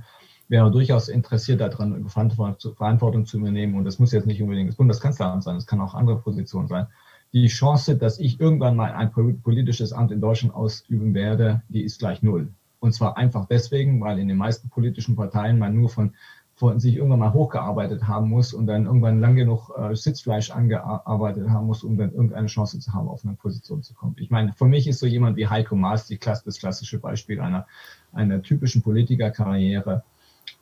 wäre durchaus interessiert daran, Verantwortung zu übernehmen. Und das muss jetzt nicht unbedingt das Bundeskanzleramt sein, es kann auch andere Positionen sein. Die Chance, dass ich irgendwann mal ein politisches Amt in Deutschland ausüben werde, die ist gleich null. Und zwar einfach deswegen, weil in den meisten politischen Parteien man nur von von sich irgendwann mal hochgearbeitet haben muss und dann irgendwann lang genug äh, Sitzfleisch angearbeitet haben muss, um dann irgendeine Chance zu haben, auf eine Position zu kommen. Ich meine, für mich ist so jemand wie Heiko Maas die Klasse, das klassische Beispiel einer, einer typischen Politikerkarriere.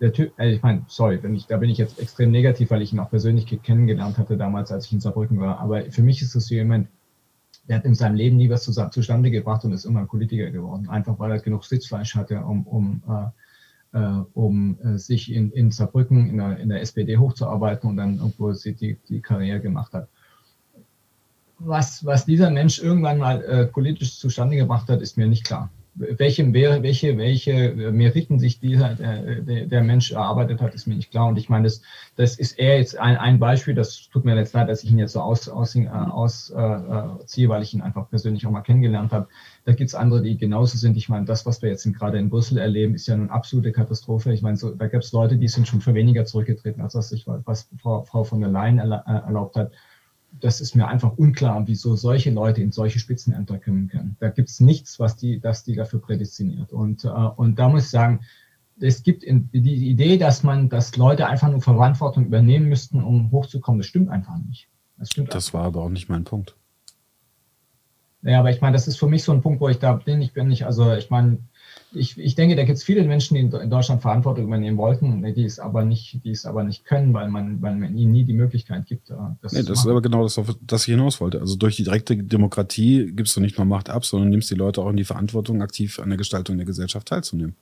Der Typ, äh, ich meine, sorry, wenn ich, da bin ich jetzt extrem negativ, weil ich ihn auch persönlich kennengelernt hatte damals, als ich in Saarbrücken war. Aber für mich ist es so jemand, der hat in seinem Leben nie was zustande gebracht und ist immer ein Politiker geworden. Einfach weil er genug Sitzfleisch hatte, um, um äh, äh, um äh, sich in, in Saarbrücken in der, in der SPD hochzuarbeiten und dann irgendwo sie die, die Karriere gemacht hat. Was, was dieser Mensch irgendwann mal äh, politisch zustande gebracht hat, ist mir nicht klar. Welche, welche, welche Meriten sich dieser, der, der, Mensch erarbeitet hat, ist mir nicht klar. Und ich meine, das, das ist eher jetzt ein, ein Beispiel, das tut mir jetzt leid, dass ich ihn jetzt so ausziehe, aus, äh, aus, äh, weil ich ihn einfach persönlich auch mal kennengelernt habe. Da gibt es andere, die genauso sind. Ich meine, das, was wir jetzt gerade in Brüssel erleben, ist ja eine absolute Katastrophe. Ich meine, so, da gibt es Leute, die sind schon für weniger zurückgetreten, als was, ich, was Frau, Frau von der Leyen erlaubt hat das ist mir einfach unklar, wieso solche Leute in solche Spitzenämter kommen können. Da gibt es nichts, was die, das die dafür prädestiniert. Und, äh, und da muss ich sagen, es gibt in, die Idee, dass man, dass Leute einfach nur Verantwortung übernehmen müssten, um hochzukommen, das stimmt einfach nicht. Das, stimmt das war aber auch nicht mein Punkt. Ja, aber ich meine, das ist für mich so ein Punkt, wo ich da bin. Ich bin nicht, also ich meine, ich, ich denke, da gibt es viele Menschen, die in Deutschland Verantwortung übernehmen wollten, die es aber nicht, die es aber nicht können, weil man, weil man ihnen nie die Möglichkeit gibt. Äh, das, nee, das ist aber genau das, auf das ich hinaus wollte. Also durch die direkte Demokratie gibst du nicht nur Macht ab, sondern nimmst die Leute auch in die Verantwortung, aktiv an der Gestaltung der Gesellschaft teilzunehmen.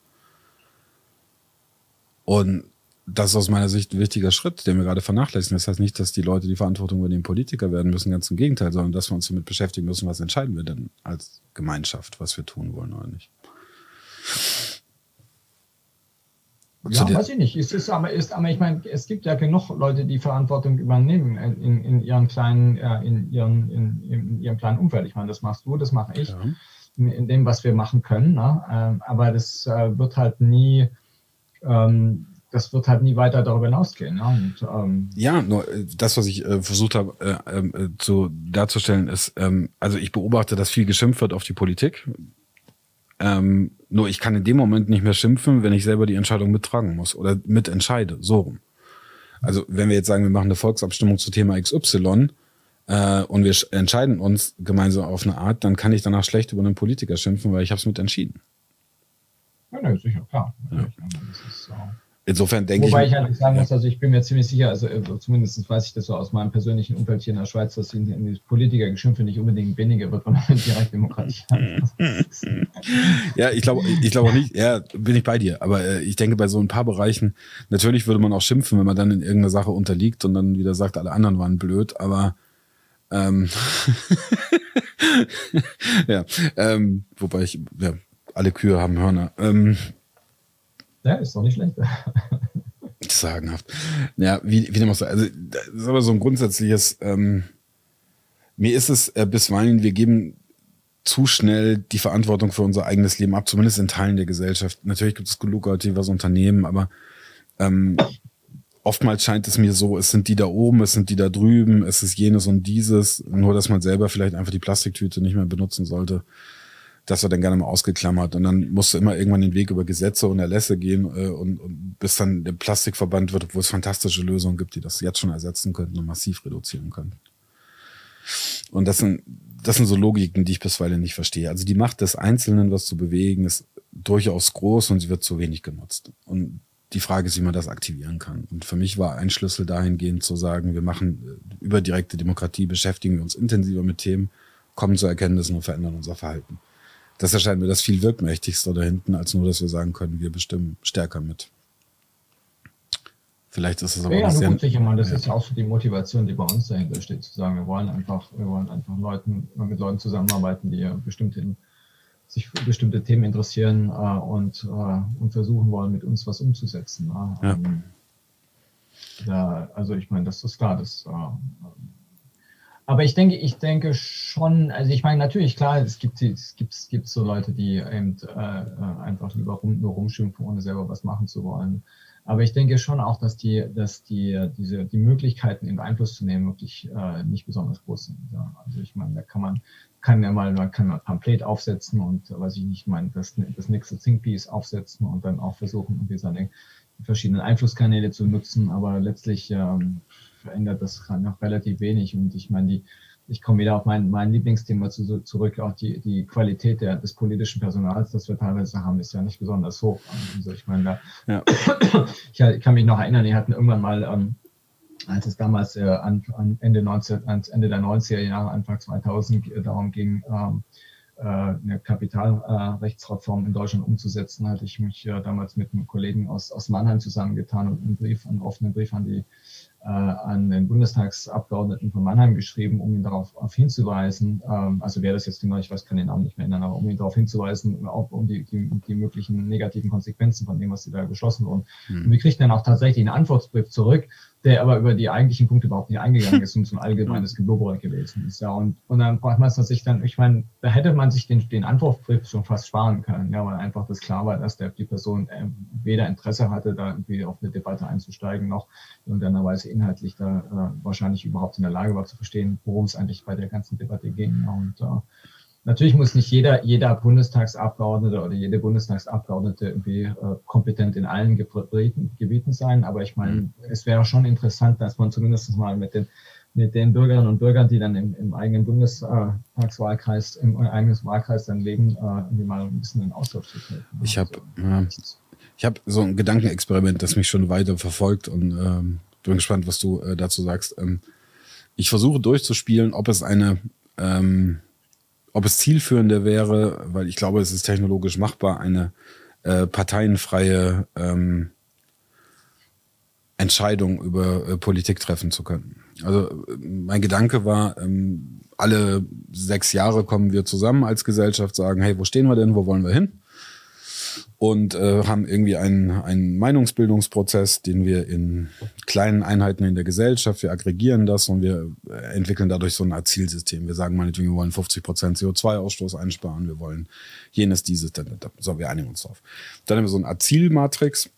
Und das ist aus meiner Sicht ein wichtiger Schritt, den wir gerade vernachlässigen. Das heißt nicht, dass die Leute die Verantwortung über den Politiker werden müssen, ganz im Gegenteil, sondern dass wir uns damit beschäftigen müssen, was entscheiden wir denn als Gemeinschaft, was wir tun wollen oder nicht. Ja, weiß ich nicht. Es ist aber, ist, aber ich meine, es gibt ja genug Leute, die Verantwortung übernehmen in, in ihrem kleinen, ja, in, ihren, in, in, ihrem kleinen Umfeld. Ich meine, das machst du, das mache ich, ja. in, dem, was wir machen können. Ne? Ähm, aber das äh, wird halt nie, ähm, das wird halt nie weiter darüber hinausgehen. Ne? Und, ähm, ja, nur äh, das, was ich äh, versucht habe äh, ähm, äh, zu, darzustellen, ist, ähm, also ich beobachte, dass viel geschimpft wird auf die Politik. Ähm, nur ich kann in dem Moment nicht mehr schimpfen, wenn ich selber die Entscheidung mittragen muss oder mitentscheide, so rum. Also wenn wir jetzt sagen, wir machen eine Volksabstimmung zu Thema XY äh, und wir entscheiden uns gemeinsam auf eine Art, dann kann ich danach schlecht über einen Politiker schimpfen, weil ich habe es mit entschieden. Ja, ne, sicher, klar. Ja. Das ist, äh Insofern denke Wobei ich. Wobei ich halt sagen muss, also ich bin mir ziemlich sicher, also äh, zumindest weiß ich das so aus meinem persönlichen Umfeld hier in der Schweiz, dass die Politikergeschimpfe nicht unbedingt weniger wird, wenn man Direktdemokratie hat. ja, ich glaube ich glaube auch nicht, ja, bin ich bei dir. Aber äh, ich denke, bei so ein paar Bereichen, natürlich würde man auch schimpfen, wenn man dann in irgendeiner Sache unterliegt und dann wieder sagt, alle anderen waren blöd, aber ähm, ja, ähm, wobei ich, ja, alle Kühe haben Hörner. Ähm, ja, ist doch nicht schlecht. Sagenhaft. Ja, wie, wie dem auch sei. Also, das ist aber so ein grundsätzliches, ähm, mir ist es äh, bisweilen, wir geben zu schnell die Verantwortung für unser eigenes Leben ab, zumindest in Teilen der Gesellschaft. Natürlich gibt es genug was unternehmen, aber ähm, oftmals scheint es mir so, es sind die da oben, es sind die da drüben, es ist jenes und dieses, nur dass man selber vielleicht einfach die Plastiktüte nicht mehr benutzen sollte das wird dann gerne mal ausgeklammert. Und dann musst du immer irgendwann den Weg über Gesetze und Erlässe gehen äh, und, und bis dann der Plastik verbannt wird, obwohl es fantastische Lösungen gibt, die das jetzt schon ersetzen könnten und massiv reduzieren können. Und das sind, das sind so Logiken, die ich bisweilen nicht verstehe. Also die Macht des Einzelnen, was zu bewegen, ist durchaus groß und sie wird zu wenig genutzt. Und die Frage ist, wie man das aktivieren kann. Und für mich war ein Schlüssel dahingehend zu sagen, wir machen äh, über direkte Demokratie, beschäftigen wir uns intensiver mit Themen, kommen zu Erkenntnissen und verändern unser Verhalten. Das erscheint mir das viel wirkmächtigste da hinten, als nur, dass wir sagen können, wir bestimmen stärker mit. Vielleicht ist es aber ja, ja, gut, sicher mal. Das ja. ist ja auch so die Motivation, die bei uns dahinter steht, zu sagen, wir wollen einfach, wir wollen einfach Leuten, mit Leuten zusammenarbeiten, die bestimmte, sich für bestimmte Themen interessieren äh, und, äh, und versuchen wollen, mit uns was umzusetzen. Äh. Ja. Ähm, ja, also ich meine, das ist klar, das äh, aber ich denke, ich denke schon, also ich meine, natürlich, klar, es gibt, es gibt, es gibt so Leute, die eben äh, äh, einfach lieber rum, nur rumschimpfen, ohne selber was machen zu wollen. Aber ich denke schon auch, dass die, dass die, diese, die Möglichkeiten, eben Einfluss zu nehmen, wirklich äh, nicht besonders groß sind. Ja. Also ich meine, da kann man, kann ja mal, man kann ein Pamphlet aufsetzen und, weiß ich nicht, meine, das, das nächste Think Piece aufsetzen und dann auch versuchen, irgendwie seine verschiedenen Einflusskanäle zu nutzen. Aber letztlich, ähm, verändert das noch relativ wenig. Und ich meine, die, ich komme wieder auf mein, mein Lieblingsthema zu, zurück, auch die, die Qualität der, des politischen Personals, das wir teilweise haben, ist ja nicht besonders hoch. Also ich meine, da, ja. ich kann mich noch erinnern, die hatten irgendwann mal, ähm, als es damals äh, an, an Ende, 19, ans Ende der 90er Jahre, Anfang 2000 äh, darum ging, ähm, eine Kapitalrechtsreform in Deutschland umzusetzen, hatte ich mich damals mit einem Kollegen aus, aus Mannheim zusammengetan und einen Brief, einen offenen Brief an die äh, an den Bundestagsabgeordneten von Mannheim geschrieben, um ihn darauf auf hinzuweisen, ähm, also wer das jetzt genau, ich weiß kann den Namen nicht mehr nennen, aber um ihn darauf hinzuweisen, auch um die, die, die möglichen negativen Konsequenzen von dem, was sie da beschlossen wurden. Mhm. Und wir kriegten dann auch tatsächlich einen Antwortbrief zurück, der aber über die eigentlichen Punkte überhaupt nicht eingegangen ist und zum allgemeines Geblubber gewesen ist. Ja, und, und dann braucht man sich dann, ich meine, da hätte man sich den, den Antwortbrief schon fast sparen können, ja, weil einfach das klar war, dass der, die Person äh, weder Interesse hatte, da irgendwie auf eine Debatte einzusteigen, noch in irgendeiner Weise inhaltlich da äh, wahrscheinlich überhaupt in der Lage war zu verstehen, worum es eigentlich bei der ganzen Debatte ging. Ja, und äh, Natürlich muss nicht jeder, jeder Bundestagsabgeordnete oder jede Bundestagsabgeordnete irgendwie äh, kompetent in allen Gebieten sein, aber ich meine, mhm. es wäre schon interessant, dass man zumindest mal mit den, mit den Bürgerinnen und Bürgern, die dann im, im eigenen Bundestagswahlkreis, im eigenen Wahlkreis dann leben, äh, irgendwie mal ein bisschen in Austausch zu treten. Ich habe also, ja, ich habe so ein Gedankenexperiment, das mich schon weiter verfolgt und ähm, bin gespannt, was du äh, dazu sagst. Ähm, ich versuche durchzuspielen, ob es eine ähm, ob es zielführender wäre, weil ich glaube, es ist technologisch machbar, eine äh, parteienfreie ähm, Entscheidung über äh, Politik treffen zu können. Also mein Gedanke war, ähm, alle sechs Jahre kommen wir zusammen als Gesellschaft, sagen, hey, wo stehen wir denn, wo wollen wir hin? Und äh, haben irgendwie einen, einen Meinungsbildungsprozess, den wir in kleinen Einheiten in der Gesellschaft, wir aggregieren das und wir äh, entwickeln dadurch so eine Art Zielsystem. Wir sagen meinetwegen, wir wollen 50 Prozent CO2-Ausstoß einsparen, wir wollen jenes, dieses, dann, dann, so, wir einigen uns drauf. Dann haben wir so eine Art Zielmatrix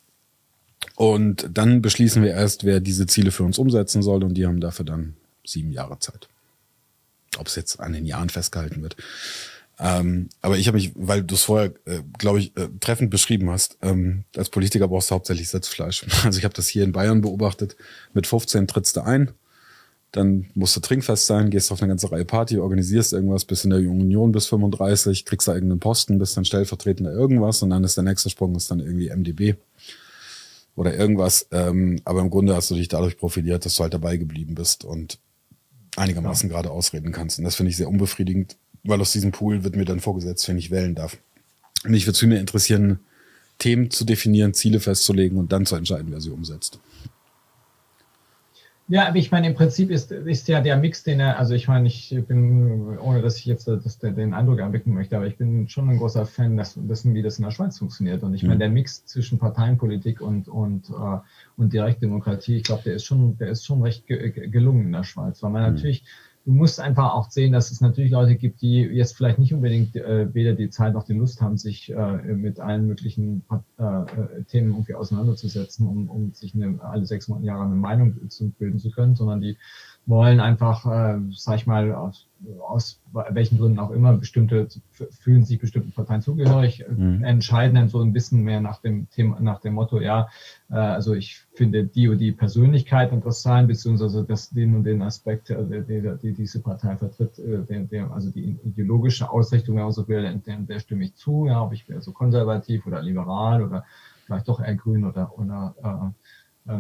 und dann beschließen wir erst, wer diese Ziele für uns umsetzen soll und die haben dafür dann sieben Jahre Zeit. Ob es jetzt an den Jahren festgehalten wird. Ähm, aber ich habe mich, weil du es vorher, äh, glaube ich, äh, treffend beschrieben hast, ähm, als Politiker brauchst du hauptsächlich Sitzfleisch. Also ich habe das hier in Bayern beobachtet. Mit 15 trittst du ein, dann musst du trinkfest sein, gehst auf eine ganze Reihe Party, organisierst irgendwas bis in der Jungen Union bis 35, kriegst da irgendeinen Posten, bist dann stellvertretender irgendwas und dann ist der nächste Sprung ist dann irgendwie MDB oder irgendwas. Ähm, aber im Grunde hast du dich dadurch profiliert, dass du halt dabei geblieben bist und einigermaßen ja. gerade ausreden kannst. Und das finde ich sehr unbefriedigend weil aus diesem Pool wird mir dann vorgesetzt, wenn ich wählen darf. Und mich würde mir interessieren, Themen zu definieren, Ziele festzulegen und dann zu entscheiden, wer sie umsetzt. Ja, aber ich meine, im Prinzip ist, ist ja der Mix, den er, also ich meine, ich bin, ohne dass ich jetzt das, den Eindruck erwecken möchte, aber ich bin schon ein großer Fan dass, dessen, wie das in der Schweiz funktioniert. Und ich meine, mhm. der Mix zwischen Parteienpolitik und, und, uh, und Direktdemokratie, ich glaube, der ist schon, der ist schon recht gelungen in der Schweiz, weil man mhm. Du musst einfach auch sehen, dass es natürlich Leute gibt, die jetzt vielleicht nicht unbedingt äh, weder die Zeit noch die Lust haben, sich äh, mit allen möglichen äh, äh, Themen irgendwie auseinanderzusetzen, um, um sich eine, alle sechs Jahre eine Meinung zu bilden zu können, sondern die wollen einfach, äh, sag ich mal, aus, aus welchen Gründen auch immer, bestimmte, fühlen sich bestimmten Parteien zugehörig, mhm. entscheiden dann so ein bisschen mehr nach dem Thema, nach dem Motto, ja, äh, also ich finde die und die Persönlichkeit interessant, beziehungsweise das, den und den Aspekt, äh, die, die diese Partei vertritt, äh, der, der, also die ideologische Ausrichtung, wenn man so will, der, der stimme ich zu, ja, ob ich wäre so konservativ oder liberal oder vielleicht doch eher grün oder, oder äh, äh,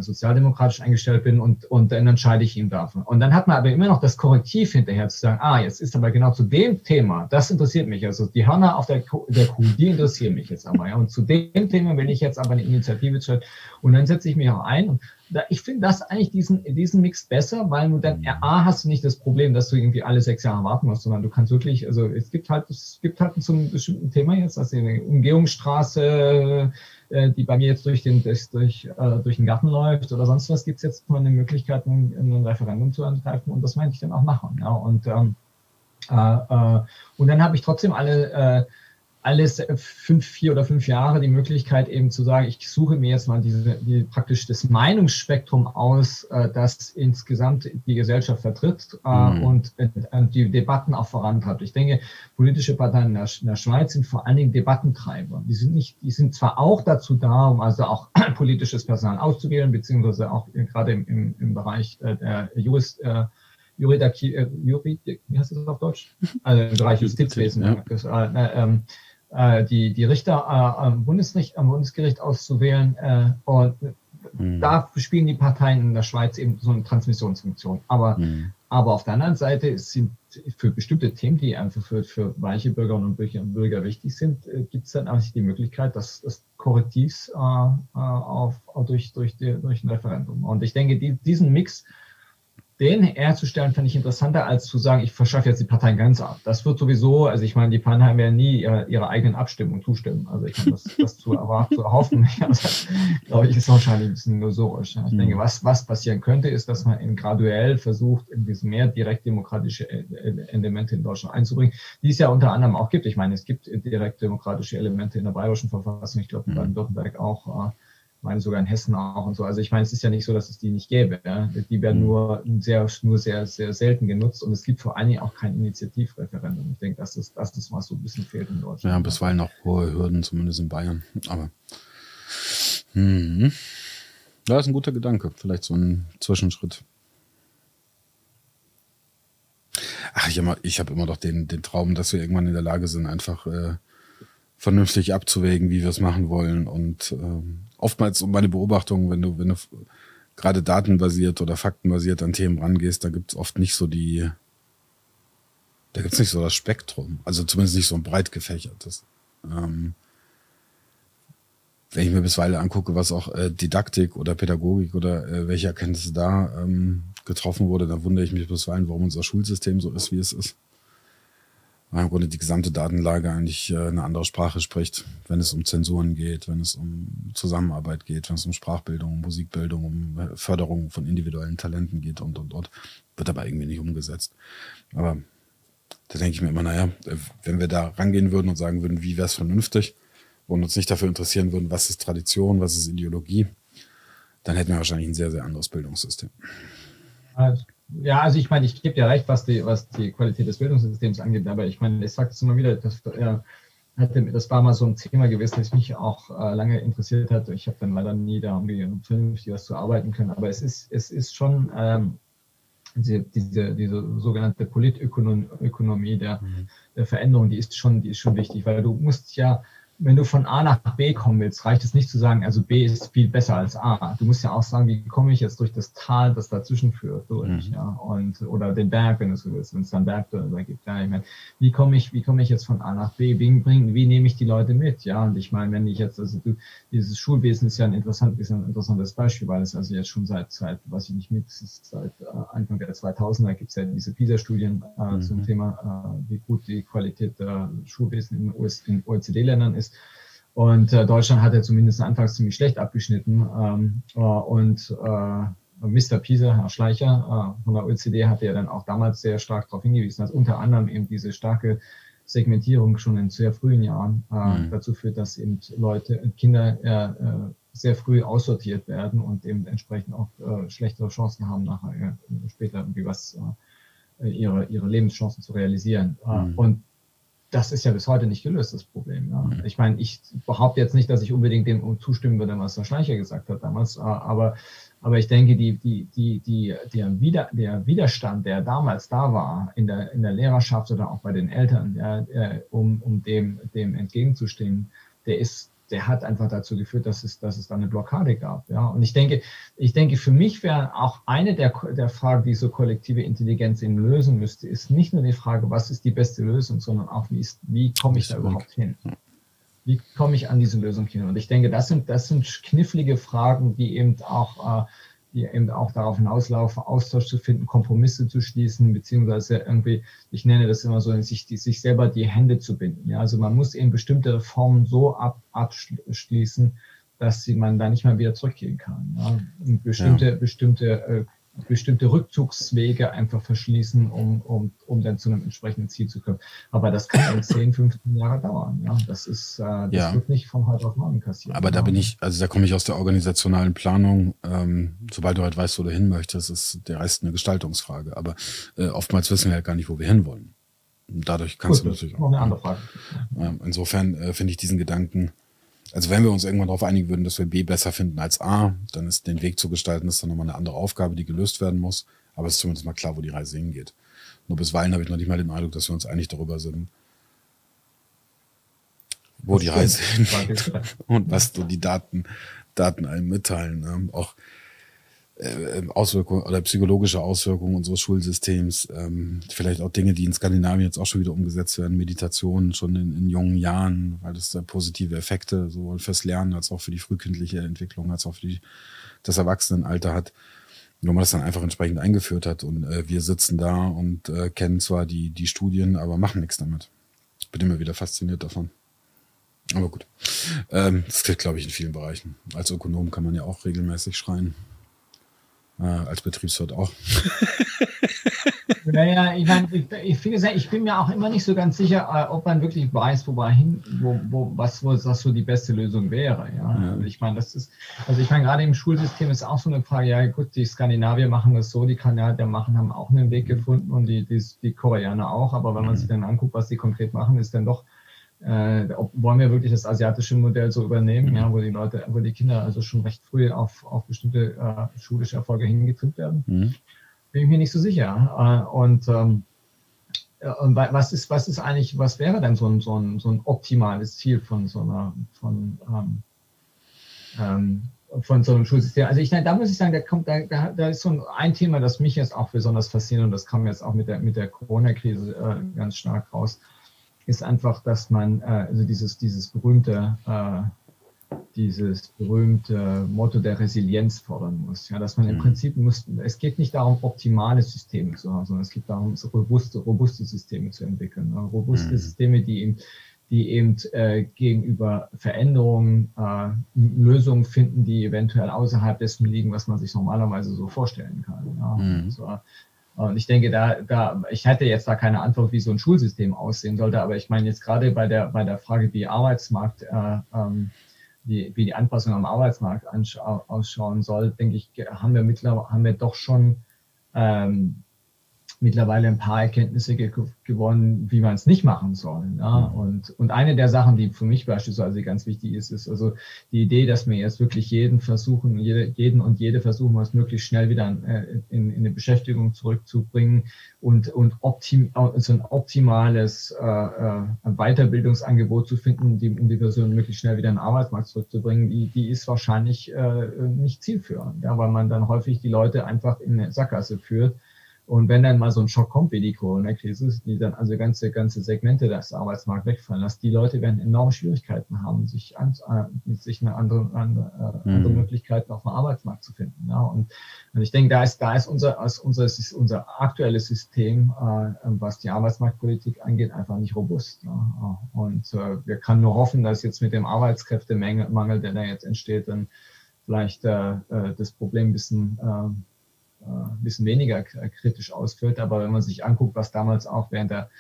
sozialdemokratisch eingestellt bin und, und dann entscheide ich ihn davon. Und dann hat man aber immer noch das Korrektiv hinterher zu sagen, ah, jetzt ist aber genau zu dem Thema, das interessiert mich, also die Hörner auf der, Kuh, der Kuh, die interessieren mich jetzt aber, ja, und zu dem Thema will ich jetzt aber eine Initiative stellen und dann setze ich mich auch ein. Und da, ich finde das eigentlich diesen, diesen Mix besser, weil du dann, A, hast du nicht das Problem, dass du irgendwie alle sechs Jahre warten musst, sondern du kannst wirklich, also es gibt halt, es gibt halt zu einem bestimmten Thema jetzt, also eine Umgehungsstraße, äh, die bei mir jetzt durch den, durch, durch, äh, durch den Garten läuft oder sonst was, gibt es jetzt mal eine Möglichkeit, ein, ein Referendum zu entgreifen und das meine ich dann auch machen. Ja. Und, ähm, äh, äh, und dann habe ich trotzdem alle äh, alles fünf, vier oder fünf Jahre die Möglichkeit eben zu sagen, ich suche mir jetzt mal diese, die, praktisch das Meinungsspektrum aus, äh, das insgesamt die Gesellschaft vertritt äh, mhm. und äh, die Debatten auch vorantreibt. Ich denke, politische Parteien in der, in der, Schweiz sind vor allen Dingen Debattentreiber. Die sind nicht, die sind zwar auch dazu da, um also auch politisches Personal auszuwählen, beziehungsweise auch gerade im, im, im Bereich äh, der Jurist, äh, Juridik, äh, Juridik, wie heißt das auf Deutsch? Also im Bereich Justizwesen. Ja. Äh, äh, äh, die, die Richter äh, am, Bundesricht, am Bundesgericht auszuwählen. Äh, und mhm. da spielen die Parteien in der Schweiz eben so eine Transmissionsfunktion. Aber mhm. Aber auf der anderen Seite sind für bestimmte Themen, die einfach für, für weiche Bürgerinnen und Bürger, und Bürger wichtig sind, äh, gibt es dann auch nicht die Möglichkeit, dass das Korrektivs äh, äh, auf, durch, durch, die, durch ein Referendum. Und ich denke, die, diesen Mix den herzustellen, fände ich interessanter, als zu sagen, ich verschaffe jetzt die Parteien ganz ab. Das wird sowieso, also ich meine, die Parteien werden nie ihre, ihre eigenen Abstimmungen zustimmen. Also ich meine, das, das zu erwarten, zu erhoffen, also, glaube ich, ist wahrscheinlich ein bisschen illusorisch. Ich mhm. denke, was, was passieren könnte, ist, dass man in graduell versucht, in diese mehr direktdemokratische Elemente in Deutschland einzubringen, die es ja unter anderem auch gibt. Ich meine, es gibt direktdemokratische Elemente in der bayerischen Verfassung, ich glaube in mhm. Baden-Württemberg auch. Meine sogar in Hessen auch und so. Also ich meine, es ist ja nicht so, dass es die nicht gäbe. Ja? Die werden mhm. nur sehr, nur sehr, sehr selten genutzt und es gibt vor allen Dingen auch kein Initiativreferendum. Ich denke, das ist, das ist was so ein bisschen fehlt in Deutschland. Ja, bisweilen auch hohe Hürden, zumindest in Bayern. Aber hm. ja, ist ein guter Gedanke. Vielleicht so ein Zwischenschritt. Ach, ich, ich habe immer doch den, den Traum, dass wir irgendwann in der Lage sind, einfach äh, vernünftig abzuwägen, wie wir es machen wollen und ähm, oftmals um meine Beobachtung, wenn du, wenn du gerade datenbasiert oder faktenbasiert an Themen rangehst, da gibt es oft nicht so die, da gibt es nicht so das Spektrum, also zumindest nicht so ein breit gefächertes. Ähm, wenn ich mir bisweilen angucke, was auch äh, Didaktik oder Pädagogik oder äh, welche Erkenntnisse da ähm, getroffen wurde, dann wundere ich mich bisweilen, warum unser Schulsystem so ist, wie es ist im Grunde die gesamte Datenlage eigentlich äh, eine andere Sprache spricht, wenn es um Zensuren geht, wenn es um Zusammenarbeit geht, wenn es um Sprachbildung, um Musikbildung, um äh, Förderung von individuellen Talenten geht und und und. Wird aber irgendwie nicht umgesetzt. Aber da denke ich mir immer, naja, äh, wenn wir da rangehen würden und sagen würden, wie wäre es vernünftig und uns nicht dafür interessieren würden, was ist Tradition, was ist Ideologie, dann hätten wir wahrscheinlich ein sehr, sehr anderes Bildungssystem. Also ja, also ich meine, ich gebe dir recht, was die, was die Qualität des Bildungssystems angeht, aber ich meine, ich sage es immer wieder, das, äh, hatte, das war mal so ein Thema gewesen, das mich auch äh, lange interessiert hat. Ich habe dann leider nie da irgendwie vernünftig was zu arbeiten können, aber es ist, es ist schon ähm, diese, diese, diese sogenannte Politökonomie der, mhm. der Veränderung, die ist schon, die ist schon wichtig, weil du musst ja wenn du von A nach B kommen willst, reicht es nicht zu sagen, also B ist viel besser als A. Du musst ja auch sagen, wie komme ich jetzt durch das Tal, das dazwischen führt, durch, mhm. ja, und, oder den Berg, wenn du so willst, wenn es dann Berg darüber gibt. Ja, ich meine, wie komme ich, wie komme ich jetzt von A nach B? Wie, bring, wie nehme ich die Leute mit? Ja, und ich meine, wenn ich jetzt, also du, dieses Schulwesen ist ja ein, interessant, ist ein interessantes Beispiel, weil es also jetzt schon seit, seit was ich nicht mit, seit äh, Anfang der 2000er gibt es ja diese PISA-Studien äh, mhm. zum Thema, äh, wie gut die Qualität der Schulwesen in, in OECD-Ländern ist. Und äh, Deutschland hat ja zumindest anfangs ziemlich schlecht abgeschnitten. Ähm, äh, und äh, Mr. Pisa, Herr Schleicher äh, von der OECD, hatte ja dann auch damals sehr stark darauf hingewiesen, dass unter anderem eben diese starke Segmentierung schon in sehr frühen Jahren äh, mhm. dazu führt, dass eben Leute, Kinder äh, sehr früh aussortiert werden und eben entsprechend auch schlechtere Chancen haben, nachher später irgendwie was, ihre, ihre Lebenschancen zu realisieren. Mhm. Und das ist ja bis heute nicht gelöst, das Problem. Ja. Mhm. Ich meine, ich behaupte jetzt nicht, dass ich unbedingt dem zustimmen würde, was der Schleicher gesagt hat damals, äh, aber, aber ich denke, die, die, die, die, der, Wider, der Widerstand, der damals da war, in der, in der Lehrerschaft oder auch bei den Eltern, ja, um, um dem, dem entgegenzustehen, der ist der hat einfach dazu geführt, dass es, dass es da eine Blockade gab. Ja? Und ich denke, ich denke, für mich wäre auch eine der, der Fragen, die so kollektive Intelligenz eben lösen müsste, ist nicht nur die Frage, was ist die beste Lösung, sondern auch, wie, ist, wie komme ich da überhaupt hin? Wie komme ich an diese Lösung hin? Und ich denke, das sind, das sind knifflige Fragen, die eben auch äh, die eben auch darauf hinauslaufen, Austausch zu finden, Kompromisse zu schließen, beziehungsweise irgendwie, ich nenne das immer so, sich, die, sich selber die Hände zu binden. Ja, also man muss eben bestimmte Reformen so ab, abschließen, dass sie, man da nicht mehr wieder zurückgehen kann. Ja. Und bestimmte, ja. bestimmte äh, bestimmte Rückzugswege einfach verschließen, um, um, um dann zu einem entsprechenden Ziel zu kommen. Aber das kann in 10, 15 Jahre dauern. Ja, das ist, äh, das ja. wird nicht von heute auf morgen passieren. Aber da bin ich, also da komme ich aus der organisationalen Planung. Ähm, sobald du halt weißt, wo du hin möchtest, ist der Rest eine Gestaltungsfrage. Aber äh, oftmals wissen wir halt gar nicht, wo wir hinwollen. dadurch kannst Gut, du natürlich auch. Noch eine andere Frage. insofern äh, finde ich diesen Gedanken also wenn wir uns irgendwann darauf einigen würden, dass wir B besser finden als A, dann ist den Weg zu gestalten, das ist dann nochmal eine andere Aufgabe, die gelöst werden muss. Aber es ist zumindest mal klar, wo die Reise hingeht. Nur bisweilen habe ich noch nicht mal den Eindruck, dass wir uns einig darüber sind, wo das die Reise hingeht und was so die Daten, Daten einem mitteilen. Ne? Auch äh, Auswirkungen oder psychologische Auswirkungen unseres Schulsystems, ähm, vielleicht auch Dinge, die in Skandinavien jetzt auch schon wieder umgesetzt werden, Meditationen schon in, in jungen Jahren, weil das da positive Effekte sowohl fürs Lernen als auch für die frühkindliche Entwicklung als auch für die, das Erwachsenenalter hat wo man das dann einfach entsprechend eingeführt hat. Und äh, wir sitzen da und äh, kennen zwar die, die Studien, aber machen nichts damit. Bin immer wieder fasziniert davon. Aber gut. Ähm, das gilt, glaube ich, in vielen Bereichen. Als Ökonom kann man ja auch regelmäßig schreien. Äh, als Betriebswirt auch. Naja, ich meine, ich, ich, ich bin mir auch immer nicht so ganz sicher, äh, ob man wirklich weiß, wo man hin, wo, wo, was, wo was so die beste Lösung wäre. Ja? ja. Also ich meine, das ist, also ich meine, gerade im Schulsystem ist auch so eine Frage, ja gut, die Skandinavier machen das so, die Kanadier machen, haben auch einen Weg gefunden und die, die, die Koreaner auch, aber wenn man sich dann anguckt, was die konkret machen, ist dann doch äh, ob, wollen wir wirklich das asiatische Modell so übernehmen, ja, wo die Leute, wo die Kinder also schon recht früh auf, auf bestimmte äh, schulische Erfolge hingetrimmt werden? Mhm. Bin ich mir nicht so sicher. Äh, und, ähm, und was ist, was ist eigentlich, was wäre denn so ein, so ein, so ein optimales Ziel von so einer, von, ähm, ähm, von so einem Schulsystem. Also ich, da muss ich sagen, da kommt, da, da, da ist so ein, ein, Thema, das mich jetzt auch besonders fasziniert und das kam jetzt auch mit der, mit der Corona-Krise äh, ganz stark raus ist einfach, dass man, äh, also dieses, dieses berühmte, äh, dieses berühmte Motto der Resilienz fordern muss. Ja, dass man im mhm. Prinzip muss, es geht nicht darum, optimale Systeme zu haben, sondern es geht darum, robuste, robuste Systeme zu entwickeln. Robuste mhm. Systeme, die eben, die eben äh, gegenüber Veränderungen äh, Lösungen finden, die eventuell außerhalb dessen liegen, was man sich normalerweise so vorstellen kann. Ja? Mhm. So, und ich denke, da, da, ich hätte jetzt da keine Antwort, wie so ein Schulsystem aussehen sollte, aber ich meine jetzt gerade bei der, bei der Frage, wie Arbeitsmarkt, äh, ähm, wie, wie die Anpassung am Arbeitsmarkt ausschauen soll, denke ich, haben wir mittlerweile, haben wir doch schon ähm, mittlerweile ein paar Erkenntnisse ge gewonnen, wie man es nicht machen soll. Ja? Mhm. Und, und eine der Sachen, die für mich beispielsweise ganz wichtig ist, ist also die Idee, dass wir jetzt wirklich jeden versuchen, jede, jeden und jede versuchen, was möglichst schnell wieder äh, in, in eine Beschäftigung zurückzubringen und, und optim, so ein optimales äh, äh, Weiterbildungsangebot zu finden, die, um die Person möglichst schnell wieder in den Arbeitsmarkt zurückzubringen, die, die ist wahrscheinlich äh, nicht zielführend, ja, weil man dann häufig die Leute einfach in eine Sackgasse führt und wenn dann mal so ein Schock kommt wie die Corona-Krise, die dann also ganze, ganze Segmente des Arbeitsmarkts wegfallen lässt, die Leute werden enorme Schwierigkeiten haben, sich, an, äh, sich eine andere, andere, äh, andere mhm. Möglichkeiten auf dem Arbeitsmarkt zu finden. Ja. Und, und ich denke, da ist, da ist unser, ist unser, ist unser aktuelles System, äh, was die Arbeitsmarktpolitik angeht, einfach nicht robust. Ja. Und äh, wir können nur hoffen, dass jetzt mit dem Arbeitskräftemangel, der da jetzt entsteht, dann vielleicht äh, äh das Problem ein bisschen äh, ein bisschen weniger kritisch ausführt. Aber wenn man sich anguckt, was damals auch während der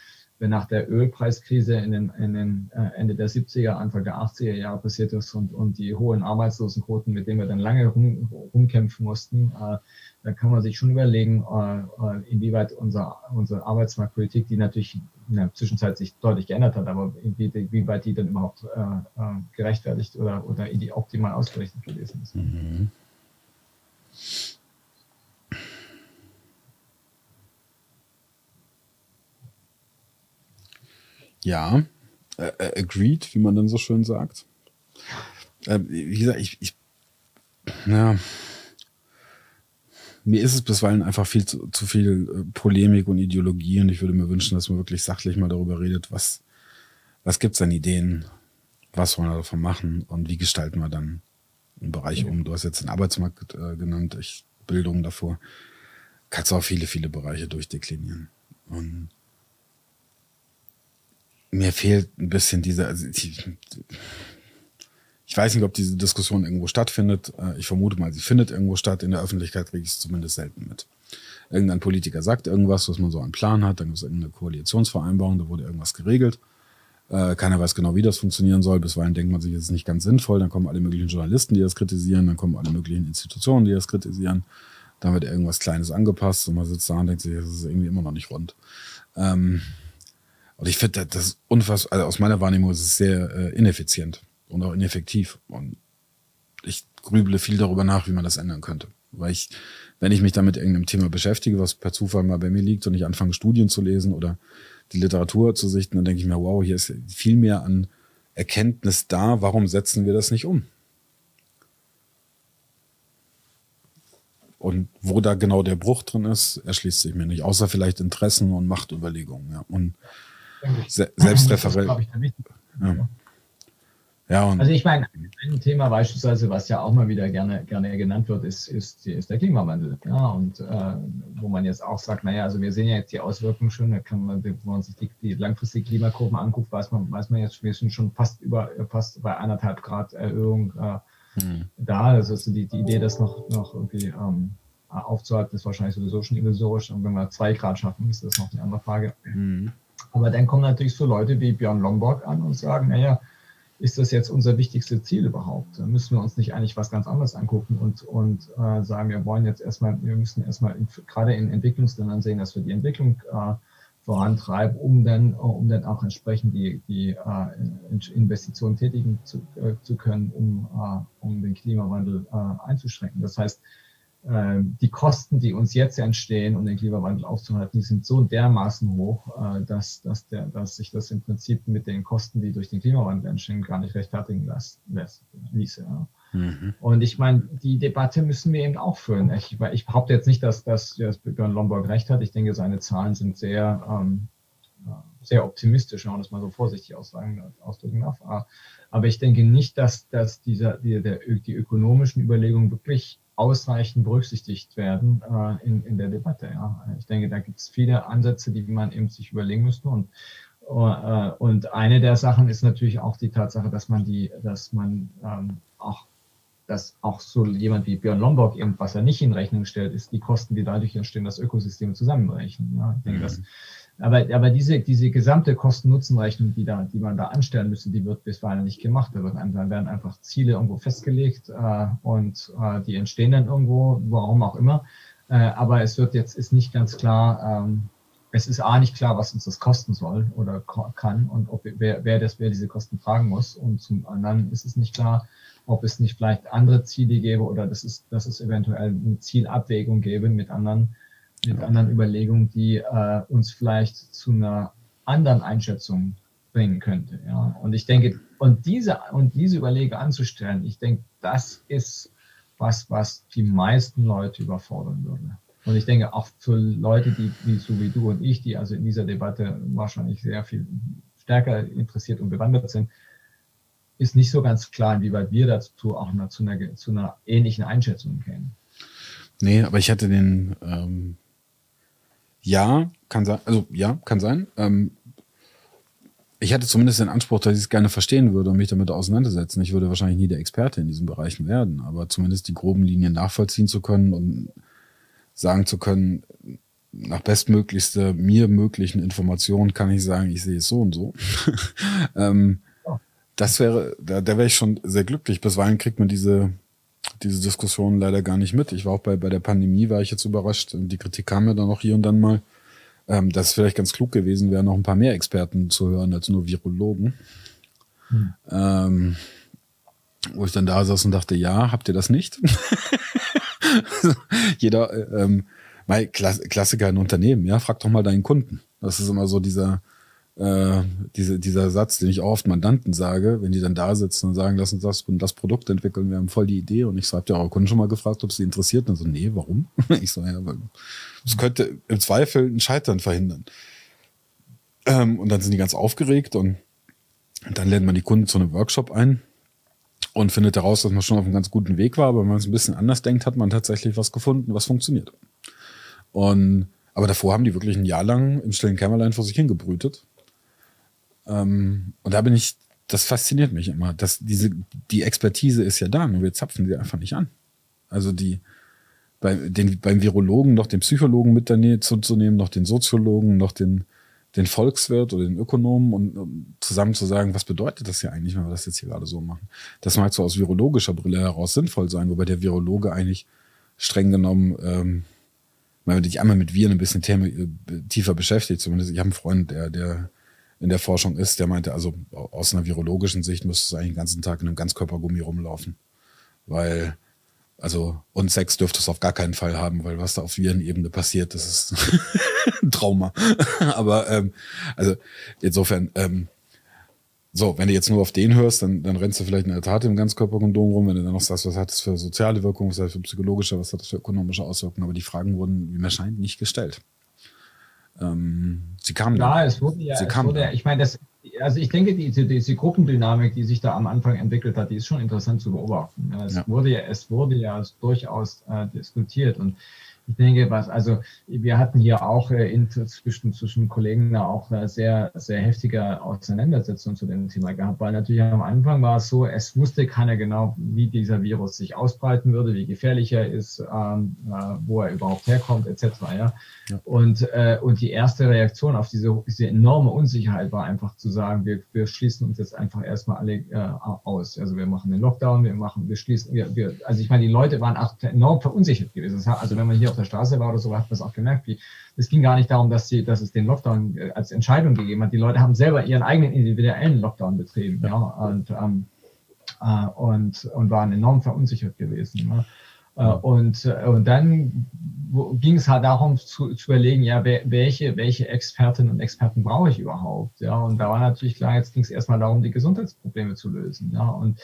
nach der Ölpreiskrise in den, in den äh, Ende der 70er, Anfang der 80er Jahre passiert ist und, und die hohen Arbeitslosenquoten, mit denen wir dann lange rum, rumkämpfen mussten, äh, da kann man sich schon überlegen, äh, inwieweit unser, unsere Arbeitsmarktpolitik, die natürlich in der Zwischenzeit sich deutlich geändert hat, aber inwieweit die dann überhaupt äh, gerechtfertigt oder, oder optimal ausgerichtet gewesen ist. Mhm. Ja, äh, äh, agreed, wie man dann so schön sagt. Äh, wie gesagt, ich, ich ja, mir ist es bisweilen einfach viel zu, zu viel äh, Polemik und Ideologie und ich würde mir wünschen, dass man wirklich sachlich mal darüber redet, was, was gibt es an Ideen, was wollen wir davon machen und wie gestalten wir dann einen Bereich um. Du hast jetzt den Arbeitsmarkt äh, genannt, ich Bildung davor. Kannst auch viele, viele Bereiche durchdeklinieren. Und mir fehlt ein bisschen diese, also ich, ich weiß nicht, ob diese Diskussion irgendwo stattfindet. Äh, ich vermute mal, sie findet irgendwo statt. In der Öffentlichkeit kriege ich es zumindest selten mit. Irgendein Politiker sagt irgendwas, was man so einen Plan hat, dann gibt es irgendeine Koalitionsvereinbarung, da wurde irgendwas geregelt. Äh, keiner weiß genau, wie das funktionieren soll. Bisweilen denkt man sich, es ist nicht ganz sinnvoll. Dann kommen alle möglichen Journalisten, die das kritisieren. Dann kommen alle möglichen Institutionen, die das kritisieren. Dann wird irgendwas Kleines angepasst und man sitzt da und denkt sich, das ist irgendwie immer noch nicht rund. Ähm, und ich finde, das ist unfassbar, also aus meiner Wahrnehmung ist es sehr äh, ineffizient und auch ineffektiv. Und ich grüble viel darüber nach, wie man das ändern könnte. Weil ich, wenn ich mich damit irgendeinem Thema beschäftige, was per Zufall mal bei mir liegt und ich anfange Studien zu lesen oder die Literatur zu sichten, dann denke ich mir, wow, hier ist viel mehr an Erkenntnis da, warum setzen wir das nicht um? und wo da genau der Bruch drin ist, erschließt sich mir nicht. Außer vielleicht Interessen und Machtüberlegungen. Ja. Und se selbstreferent. Ja. Ja, also ich meine, ein Thema beispielsweise, was ja auch mal wieder gerne, gerne genannt wird, ist, ist, ist der Klimawandel. Ja, und äh, wo man jetzt auch sagt, naja, also wir sehen ja jetzt die Auswirkungen schon, da kann man, wenn man sich die, die langfristigen Klimakurven anguckt, weiß man, weiß man jetzt, wir sind schon fast über fast bei anderthalb Grad Erhöhung äh, hm. da. Also die, die Idee, das noch, noch irgendwie ähm, aufzuhalten, ist wahrscheinlich sowieso schon illusorisch. Und wenn wir zwei Grad schaffen, ist das noch eine andere Frage. Hm. Aber dann kommen natürlich so Leute wie Björn Lomborg an und sagen, naja, ist das jetzt unser wichtigstes Ziel überhaupt? Müssen wir uns nicht eigentlich was ganz anderes angucken und, und äh, sagen, wir wollen jetzt erstmal, wir müssen erstmal in, gerade in Entwicklungsländern sehen, dass wir die Entwicklung äh, vorantreiben, um dann, um dann auch entsprechend die, die äh, Investitionen tätigen zu, äh, zu können, um, äh, um den Klimawandel äh, einzuschränken. Das heißt, die Kosten, die uns jetzt entstehen, um den Klimawandel aufzuhalten, die sind so dermaßen hoch, äh, dass, dass, der, dass sich das im Prinzip mit den Kosten, die durch den Klimawandel entstehen, gar nicht rechtfertigen lässt, ließe. Ja. Mhm. Und ich meine, die Debatte müssen wir eben auch führen. Ich, ich behaupte jetzt nicht, dass, dass, dass Björn Lomborg recht hat. Ich denke, seine Zahlen sind sehr, ähm, sehr optimistisch, wenn man das mal so vorsichtig aussagen, ausdrücken darf. Aber ich denke nicht, dass, dass dieser, die, der, die ökonomischen Überlegungen wirklich ausreichend berücksichtigt werden äh, in, in der Debatte. Ja. Ich denke, da gibt es viele Ansätze, die man eben sich überlegen müsste. Und, äh, und eine der Sachen ist natürlich auch die Tatsache, dass man die, dass man ähm, auch dass auch so jemand wie Björn Lomborg eben, was er nicht in Rechnung stellt, ist die Kosten, die dadurch entstehen, das Ökosystem zusammenbrechen. Ja, ich denke, mhm. dass aber, aber diese, diese gesamte Kosten-Nutzen-Rechnung, die, da, die man da anstellen müsste, die wird bisweilen nicht gemacht. Da werden einfach Ziele irgendwo festgelegt äh, und äh, die entstehen dann irgendwo, warum auch immer. Äh, aber es wird jetzt ist nicht ganz klar, ähm, es ist A nicht klar, was uns das kosten soll oder kann und ob wer, wer das, wer diese Kosten tragen muss. Und zum anderen ist es nicht klar, ob es nicht vielleicht andere Ziele gäbe oder dass es, dass es eventuell eine Zielabwägung gäbe mit anderen mit anderen Überlegungen, die äh, uns vielleicht zu einer anderen Einschätzung bringen könnte. Ja. Und ich denke, und diese, und diese Überlege anzustellen, ich denke, das ist was, was die meisten Leute überfordern würde. Und ich denke auch für Leute, die, die so wie du und ich, die also in dieser Debatte wahrscheinlich sehr viel stärker interessiert und bewandert sind, ist nicht so ganz klar, inwieweit wir dazu auch zu, einer, zu einer ähnlichen Einschätzung kämen. Nee, aber ich hatte den, ähm, ja, kann sein. Also ja, kann sein. Ähm, ich hätte zumindest den Anspruch, dass ich es gerne verstehen würde und mich damit auseinandersetzen. Ich würde wahrscheinlich nie der Experte in diesen Bereichen werden, aber zumindest die groben Linien nachvollziehen zu können und sagen zu können, nach bestmöglichster mir möglichen Informationen kann ich sagen, ich sehe es so und so. ähm, das wäre, da, da wäre ich schon sehr glücklich. Bisweilen kriegt man diese diese Diskussion leider gar nicht mit. Ich war auch bei, bei der Pandemie, war ich jetzt überrascht. Die Kritik kam ja dann auch hier und dann mal, ähm, dass es vielleicht ganz klug gewesen wäre, noch ein paar mehr Experten zu hören als nur Virologen. Hm. Ähm, wo ich dann da saß und dachte, ja, habt ihr das nicht? Jeder, äh, ähm, mein Klassiker in Unternehmen, ja, frag doch mal deinen Kunden. Das ist immer so dieser, äh, diese, dieser Satz, den ich auch oft Mandanten sage, wenn die dann da sitzen und sagen, lass uns das, das Produkt entwickeln, wir haben voll die Idee. Und ich so, habt ihr eure Kunden schon mal gefragt, ob sie interessiert? Und so, nee, warum? ich so, ja, weil es könnte im Zweifel ein Scheitern verhindern. Ähm, und dann sind die ganz aufgeregt und dann lernt man die Kunden zu einem Workshop ein und findet heraus, dass man schon auf einem ganz guten Weg war, aber wenn man es ein bisschen anders denkt, hat man tatsächlich was gefunden, was funktioniert. Und aber davor haben die wirklich ein Jahr lang im stillen Kämmerlein vor sich hingebrütet ähm, und da bin ich, das fasziniert mich immer, dass diese, die Expertise ist ja da, nur wir zapfen sie einfach nicht an. Also die, bei, den, beim Virologen noch den Psychologen mit daneben zu nehmen, noch den Soziologen, noch den, den Volkswirt oder den Ökonomen und um zusammen zu sagen, was bedeutet das hier eigentlich, wenn wir das jetzt hier gerade so machen. Das mag so aus virologischer Brille heraus sinnvoll sein, wobei der Virologe eigentlich streng genommen, ähm, wenn man dich einmal mit Viren ein bisschen tiefer beschäftigt, zumindest ich habe einen Freund, der, der in der Forschung ist, der meinte, also aus einer virologischen Sicht müsste es eigentlich den ganzen Tag in einem Ganzkörpergummi rumlaufen. Weil, also, und Sex dürfte es auf gar keinen Fall haben, weil was da auf Virenebene passiert, das ist ein Trauma. Aber, ähm, also, insofern, ähm, so, wenn du jetzt nur auf den hörst, dann, dann rennst du vielleicht in der Tat im Ganzkörperkondom rum. Wenn du dann noch sagst, was hat das für soziale Wirkung, was hat das für psychologische, was hat das für ökonomische Auswirkungen. Aber die Fragen wurden, wie mir scheint, nicht gestellt. Ähm, sie kamen ja, es wurde ja, sie es wurde ja ich meine, das, also ich denke, diese, diese Gruppendynamik, die sich da am Anfang entwickelt hat, die ist schon interessant zu beobachten. Es, ja. Wurde, ja, es wurde ja durchaus äh, diskutiert und ich denke, was, also wir hatten hier auch äh, in, zwischen, zwischen Kollegen da auch eine sehr, sehr heftige Auseinandersetzung zu dem Thema gehabt, weil natürlich am Anfang war es so, es wusste keiner genau, wie dieser Virus sich ausbreiten würde, wie gefährlich er ist, ähm, äh, wo er überhaupt herkommt, etc. Ja? ja. Und, äh, und die erste Reaktion auf diese, diese enorme Unsicherheit war einfach zu sagen, wir, wir schließen uns jetzt einfach erstmal alle äh, aus. Also wir machen den Lockdown, wir machen, wir schließen, wir, wir, also ich meine, die Leute waren auch enorm verunsichert gewesen. Also wenn man hier auf der Straße war oder so, hat man es auch gemerkt, wie es ging gar nicht darum, dass, sie, dass es den Lockdown äh, als Entscheidung gegeben hat. Die Leute haben selber ihren eigenen individuellen Lockdown betrieben ja, und, ähm, äh, und, und waren enorm verunsichert gewesen. Ne? Äh, und, äh, und dann ging es halt darum zu, zu überlegen, ja, welche, welche Expertinnen und Experten brauche ich überhaupt? Ja, und da war natürlich klar, jetzt ging es erstmal darum, die Gesundheitsprobleme zu lösen. Ja, und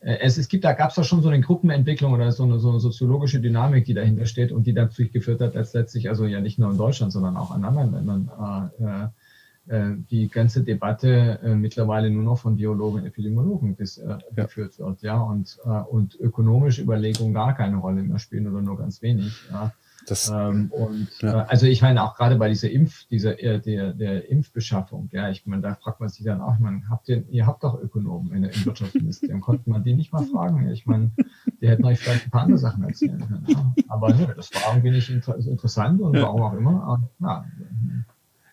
es, es gibt, da gab es doch schon so eine Gruppenentwicklung oder so eine, so eine soziologische Dynamik, die dahinter steht und die dazu geführt hat, dass letztlich, also ja nicht nur in Deutschland, sondern auch in anderen Ländern, äh, äh, die ganze Debatte äh, mittlerweile nur noch von Biologen und Epidemiologen bis, äh, ja. geführt wird, ja, und, äh, und ökonomische Überlegungen gar keine Rolle mehr spielen oder nur ganz wenig, ja. Das, ähm, und ja. äh, also ich meine auch gerade bei dieser Impf, dieser äh, der, der Impfbeschaffung, ja, ich meine, da fragt man sich dann auch, ich meine, habt ihr, ihr habt doch Ökonomen in der im Wirtschaftsministerium, konnte man die nicht mal fragen? Ich meine, die hätten euch vielleicht ein paar andere Sachen erzählen können. Ja. Aber nö, das war irgendwie nicht inter interessant und ja. warum auch immer. Aber, ja.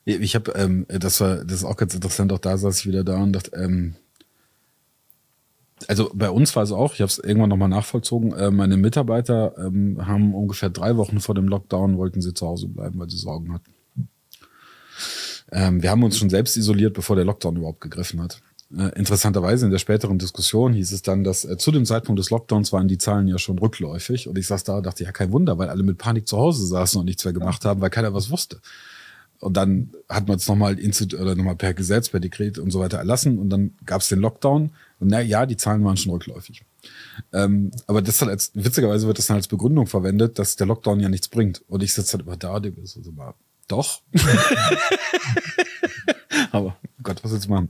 Ich habe, ähm, das war, das ist auch ganz interessant, auch da saß ich wieder da und dachte, ähm, also bei uns war es auch, ich habe es irgendwann nochmal nachvollzogen, äh, meine Mitarbeiter ähm, haben ungefähr drei Wochen vor dem Lockdown, wollten sie zu Hause bleiben, weil sie Sorgen hatten. Ähm, wir haben uns schon selbst isoliert, bevor der Lockdown überhaupt gegriffen hat. Äh, interessanterweise in der späteren Diskussion hieß es dann, dass äh, zu dem Zeitpunkt des Lockdowns waren die Zahlen ja schon rückläufig und ich saß da und dachte, ja kein Wunder, weil alle mit Panik zu Hause saßen und nichts mehr gemacht haben, weil keiner was wusste. Und dann hat man es nochmal oder nochmal per Gesetz, per Dekret und so weiter erlassen. Und dann gab es den Lockdown. Und na ja, die Zahlen waren schon rückläufig. Ähm, aber das dann als, witzigerweise wird das dann als Begründung verwendet, dass der Lockdown ja nichts bringt. Und ich sitze halt immer da, dem ist also mal, doch. aber Gott, was willst du machen?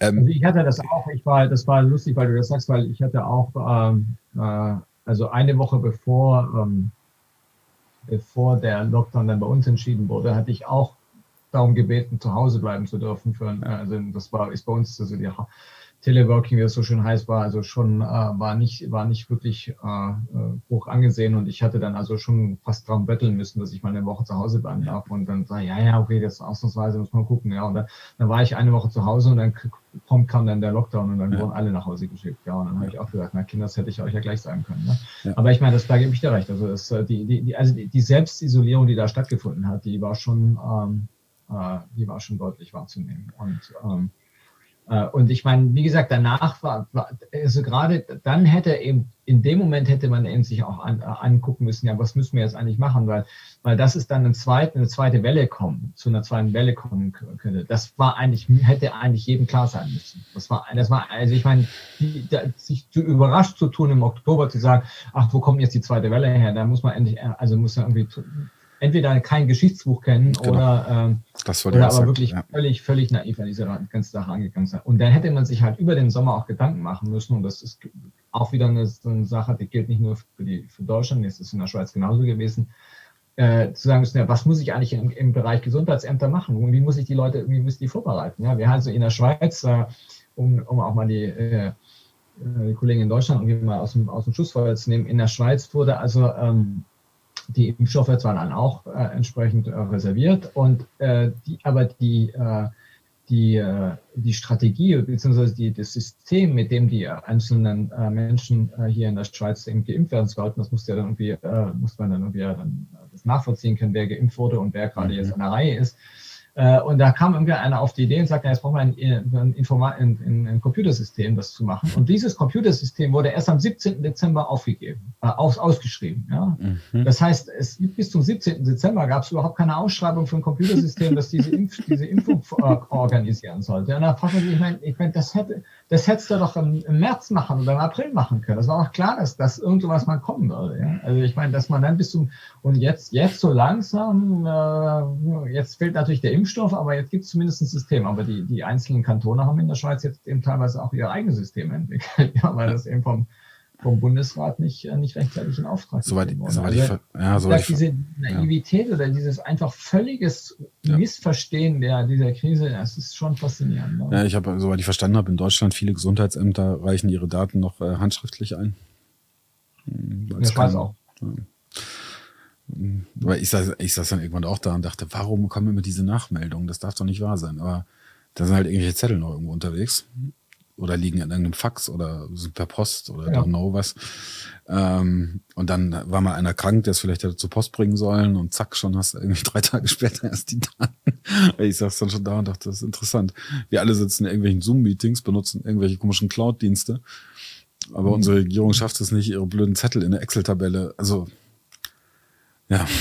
Ähm, also ich hatte das auch, ich war, das war lustig, weil du das sagst, weil ich hatte auch, ähm, äh, also eine Woche bevor, ähm, bevor der Lockdown dann bei uns entschieden wurde, hatte ich auch darum gebeten, zu Hause bleiben zu dürfen. Für, also das war ist bei uns also die Teleworking, wie es so schön heißt, war also schon, äh, war nicht, war nicht wirklich äh, äh, hoch angesehen und ich hatte dann also schon fast dran betteln müssen, dass ich mal eine Woche zu Hause bleiben darf und dann sage ja, ja, okay, das ausnahmsweise muss man gucken, ja, und dann, dann war ich eine Woche zu Hause und dann kommt, kam dann der Lockdown und dann ja. wurden alle nach Hause geschickt, ja, und dann habe ich auch gesagt, na Kinder, das hätte ich euch ja gleich sagen können, ne? ja. aber ich meine, das, da gebe ich dir recht, also das, äh, die, die, die, also die, die Selbstisolierung, die da stattgefunden hat, die war schon, ähm, äh, die war schon deutlich wahrzunehmen und ähm, äh, und ich meine, wie gesagt, danach war, war also gerade dann hätte eben, in dem Moment hätte man eben sich auch an, angucken müssen, ja, was müssen wir jetzt eigentlich machen, weil, weil das ist dann eine zweite, eine zweite Welle kommen, zu einer zweiten Welle kommen könnte. Das war eigentlich, hätte eigentlich jedem klar sein müssen. Das war, das war, also ich meine, die, da, sich zu überrascht zu tun im Oktober zu sagen, ach, wo kommt jetzt die zweite Welle her? Da muss man endlich, also muss man irgendwie entweder kein Geschichtsbuch kennen genau. oder, ähm, oder aber sagen, wirklich ja. völlig, völlig naiv an diese ganze Sache angegangen sein. Und dann hätte man sich halt über den Sommer auch Gedanken machen müssen. Und das ist auch wieder eine, eine Sache, die gilt nicht nur für, die, für Deutschland, das ist in der Schweiz genauso gewesen. Äh, zu sagen müssen, ja, was muss ich eigentlich im, im, Bereich Gesundheitsämter machen? Und wie muss ich die Leute, wie muss ich die vorbereiten? Ja, wir haben also in der Schweiz, äh, um, um auch mal die, äh, die Kollegen in Deutschland irgendwie mal aus dem, aus dem Schussfeuer zu nehmen, in der Schweiz wurde also ähm, die Impfstoffe zwar dann auch äh, entsprechend äh, reserviert und äh, die, aber die, äh, die, äh, die Strategie bzw. Das System, mit dem die einzelnen äh, Menschen hier in der Schweiz eben geimpft werden sollten, das musste ja dann irgendwie, muss man dann irgendwie dann das nachvollziehen können, wer geimpft wurde und wer gerade mhm. jetzt an der Reihe ist. Äh, und da kam irgendwie einer auf die Idee und sagte, jetzt brauchen wir ein, ein, Informa ein, ein, Computersystem, das zu machen. Und dieses Computersystem wurde erst am 17. Dezember aufgegeben, äh, aus, ausgeschrieben. Ja? Mhm. Das heißt, es, bis zum 17. Dezember gab es überhaupt keine Ausschreibung für ein Computersystem, das diese, Impf, diese Impfung äh, organisieren sollte. Und da fragt man sich, ich meine, ich mein, das hätte, das hättest du doch im, im, März machen oder im April machen können. Das war doch klar, dass, dass irgendwas mal kommen würde. Ja? Also ich meine, dass man dann bis zum, und jetzt, jetzt so langsam, äh, jetzt fehlt natürlich der Impfstoff, aber jetzt gibt es zumindest ein System. Aber die, die einzelnen Kantone haben in der Schweiz jetzt eben teilweise auch ihr eigenes System entwickelt, ja, weil das eben vom, vom Bundesrat nicht, äh, nicht rechtzeitig in Auftrag soweit, wurde. Soweit also, ich, ja, soweit ich, diese Naivität ja. oder dieses einfach völliges ja. Missverstehen der, dieser Krise, das ist schon faszinierend. Ne? Ja, ich habe, soweit ich verstanden habe, in Deutschland viele Gesundheitsämter reichen ihre Daten noch äh, handschriftlich ein. Hm, ich weiß auch. Weil ich saß, ich saß dann irgendwann auch da und dachte, warum kommen immer diese Nachmeldungen? Das darf doch nicht wahr sein. Aber da sind halt irgendwelche Zettel noch irgendwo unterwegs. Oder liegen in irgendeinem Fax oder sind per Post oder ja. don't know was. Ähm, und dann war mal einer krank, der es vielleicht hätte zur Post bringen sollen und zack, schon hast du irgendwie drei Tage später erst die Daten. Ich saß dann schon da und dachte, das ist interessant. Wir alle sitzen in irgendwelchen Zoom-Meetings, benutzen irgendwelche komischen Cloud-Dienste. Aber mhm. unsere Regierung schafft es nicht, ihre blöden Zettel in der Excel-Tabelle. Also ja.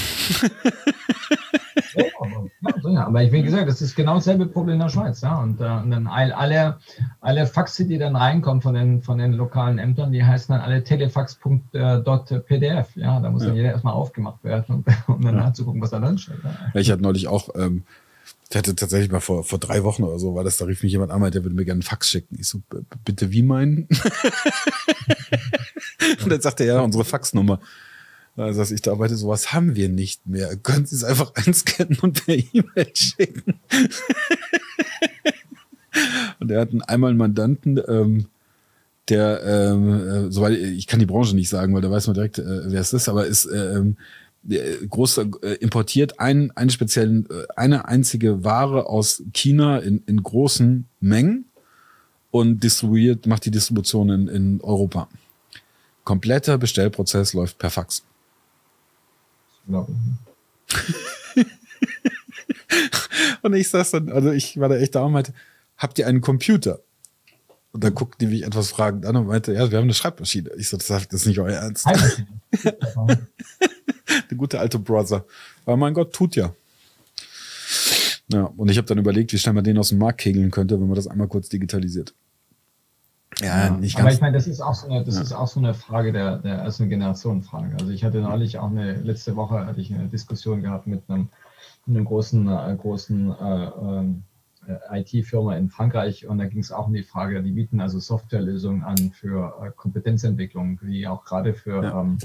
ja, aber ich wie gesagt, das ist genau dasselbe Problem in der Schweiz. Ja? Und, äh, und dann alle, alle Faxe, die dann reinkommen von den, von den lokalen Ämtern, die heißen dann alle telefax.pdf. Ja, da muss ja. dann jeder erstmal aufgemacht werden, und, um dann ja. nachzugucken, was da drin steht. Ja. Ich hatte neulich auch, ähm, ich hatte tatsächlich mal vor, vor drei Wochen oder so, war das, da rief mich jemand an, der würde mir gerne einen Fax schicken. Ich so, bitte wie meinen? und dann sagte er, ja, unsere Faxnummer. Also dass ich da arbeite, sowas haben wir nicht mehr. Können Sie es einfach einscannen und per E-Mail schicken? und er hat einmal einen Mandanten, ähm, der, ähm, äh, soweit ich kann die Branche nicht sagen, weil da weiß man direkt, äh, wer es ist, aber ist ähm, groß äh, importiert ein, einen speziellen, äh, eine einzige Ware aus China in, in großen Mengen und distribuiert, macht die Distribution in, in Europa. Kompletter Bestellprozess läuft per Fax ich. und ich saß dann, also ich war da echt da und meinte, habt ihr einen Computer? Und dann guckte die mich etwas fragend an und meinte, ja, wir haben eine Schreibmaschine. Ich so, das ist nicht euer Ernst. Der gute alte Brother. Aber mein Gott, tut ja. Ja, und ich habe dann überlegt, wie schnell man den aus dem Markt kegeln könnte, wenn man das einmal kurz digitalisiert. Ja, nicht ganz. Aber ich meine, das ist auch so eine, das ja. ist auch so eine Frage der, der also eine Generationenfrage. Also ich hatte neulich auch eine, letzte Woche hatte ich eine Diskussion gehabt mit einem, einem großen, äh, großen äh, äh, IT-Firma in Frankreich und da ging es auch um die Frage, die bieten also Softwarelösungen an für äh, Kompetenzentwicklung, die auch gerade für, ja. ähm,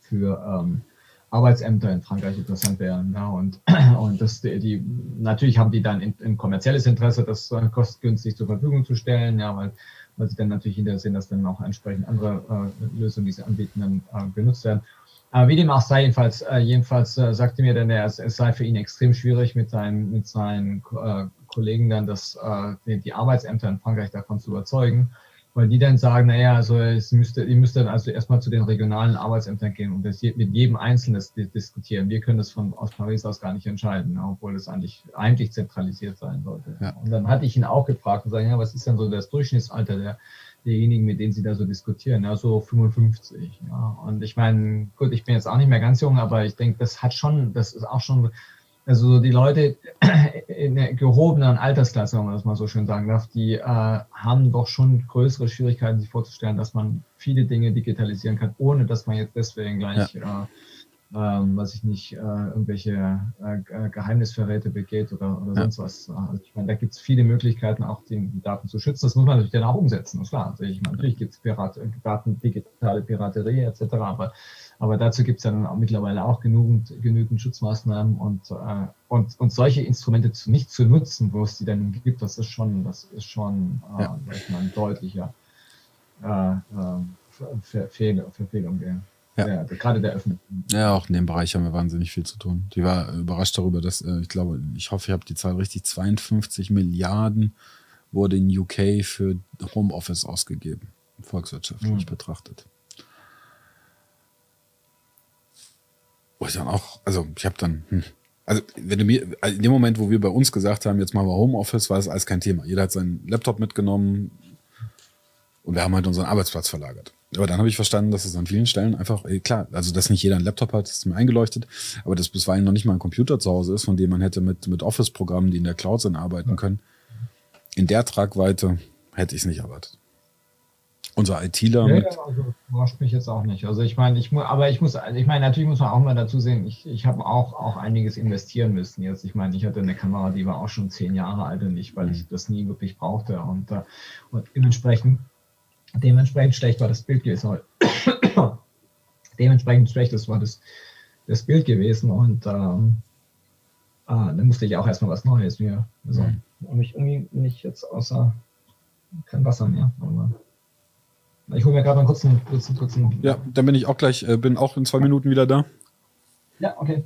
für ähm, Arbeitsämter in Frankreich interessant wären. Ja, und und das, die, natürlich haben die dann ein kommerzielles Interesse, das äh, kostengünstig zur Verfügung zu stellen, ja, weil weil sie dann natürlich hinterher sehen, dass dann auch entsprechend andere äh, Lösungen, die sie anbieten, dann äh, benutzt werden. Aber wie dem auch sei, jedenfalls, äh, jedenfalls äh, sagte mir dann, er, es, es sei für ihn extrem schwierig, mit seinen, mit seinen äh, Kollegen dann das, äh, die, die Arbeitsämter in Frankreich davon zu überzeugen weil die dann sagen, naja, also es müsste, ihr müsst dann also erstmal zu den regionalen Arbeitsämtern gehen und das mit jedem Einzelnen diskutieren. Wir können das von aus Paris aus gar nicht entscheiden, obwohl es eigentlich eigentlich zentralisiert sein sollte. Ja. Und dann hatte ich ihn auch gefragt und sagen, ja, was ist denn so das Durchschnittsalter der derjenigen, mit denen Sie da so diskutieren, ja, so 55. Ja. Und ich meine, gut, ich bin jetzt auch nicht mehr ganz jung, aber ich denke, das hat schon, das ist auch schon also die Leute in der gehobenen Altersklasse, wenn man das mal so schön sagen darf, die äh, haben doch schon größere Schwierigkeiten, sich vorzustellen, dass man viele Dinge digitalisieren kann, ohne dass man jetzt deswegen gleich, ja. äh, äh, was ich nicht, äh, irgendwelche äh, Geheimnisverräte begeht oder, oder ja. sonst was. Also ich meine, da gibt es viele Möglichkeiten, auch die, die, Daten zu schützen. Das muss man natürlich dann auch umsetzen, ist klar. Also ich meine, natürlich gibt es Daten, digitale Piraterie etc., aber aber dazu gibt es dann auch mittlerweile auch genügend, genügend Schutzmaßnahmen und, äh, und, und solche Instrumente zu, nicht zu nutzen, wo es die dann gibt, das ist schon, das ist schon äh, ja. mal, ein deutlicher äh, äh, Verfehlung, der, ja. Der, gerade der Öffnung. Ja, auch in dem Bereich haben wir wahnsinnig viel zu tun. Die war überrascht darüber, dass, äh, ich glaube, ich hoffe, ich habe die Zahl richtig, 52 Milliarden wurde in UK für Homeoffice ausgegeben, volkswirtschaftlich mhm. betrachtet. Wo ich dann auch, also ich habe dann, hm, also wenn du mir, in dem Moment, wo wir bei uns gesagt haben, jetzt machen wir Homeoffice, war das alles kein Thema. Jeder hat seinen Laptop mitgenommen und wir haben halt unseren Arbeitsplatz verlagert. Aber dann habe ich verstanden, dass es an vielen Stellen einfach, ey, klar, also dass nicht jeder einen Laptop hat, ist mir eingeleuchtet, aber dass bisweilen noch nicht mal ein Computer zu Hause ist, von dem man hätte mit, mit Office-Programmen, die in der Cloud sind, arbeiten können. In der Tragweite hätte ich es nicht erwartet. Unser ITler. Ja, also überrascht mich jetzt auch nicht. Also ich meine, ich muss, aber ich muss, also ich meine, natürlich muss man auch mal dazu sehen, ich, ich habe auch, auch einiges investieren müssen jetzt. Ich meine, ich hatte eine Kamera, die war auch schon zehn Jahre alt und nicht, weil ich mhm. das nie wirklich brauchte. Und, äh, und dementsprechend, dementsprechend schlecht war das Bild gewesen. dementsprechend schlecht das war das, das Bild gewesen. Und ähm, äh, dann musste ich auch erstmal was Neues mir. Also, mhm. ich irgendwie nicht jetzt außer kein Wasser mehr. Aber, ich hole mir gerade mal kurz einen kurzen, kurzen. Ja, dann bin ich auch gleich, äh, bin auch in zwei Minuten wieder da. Ja, okay.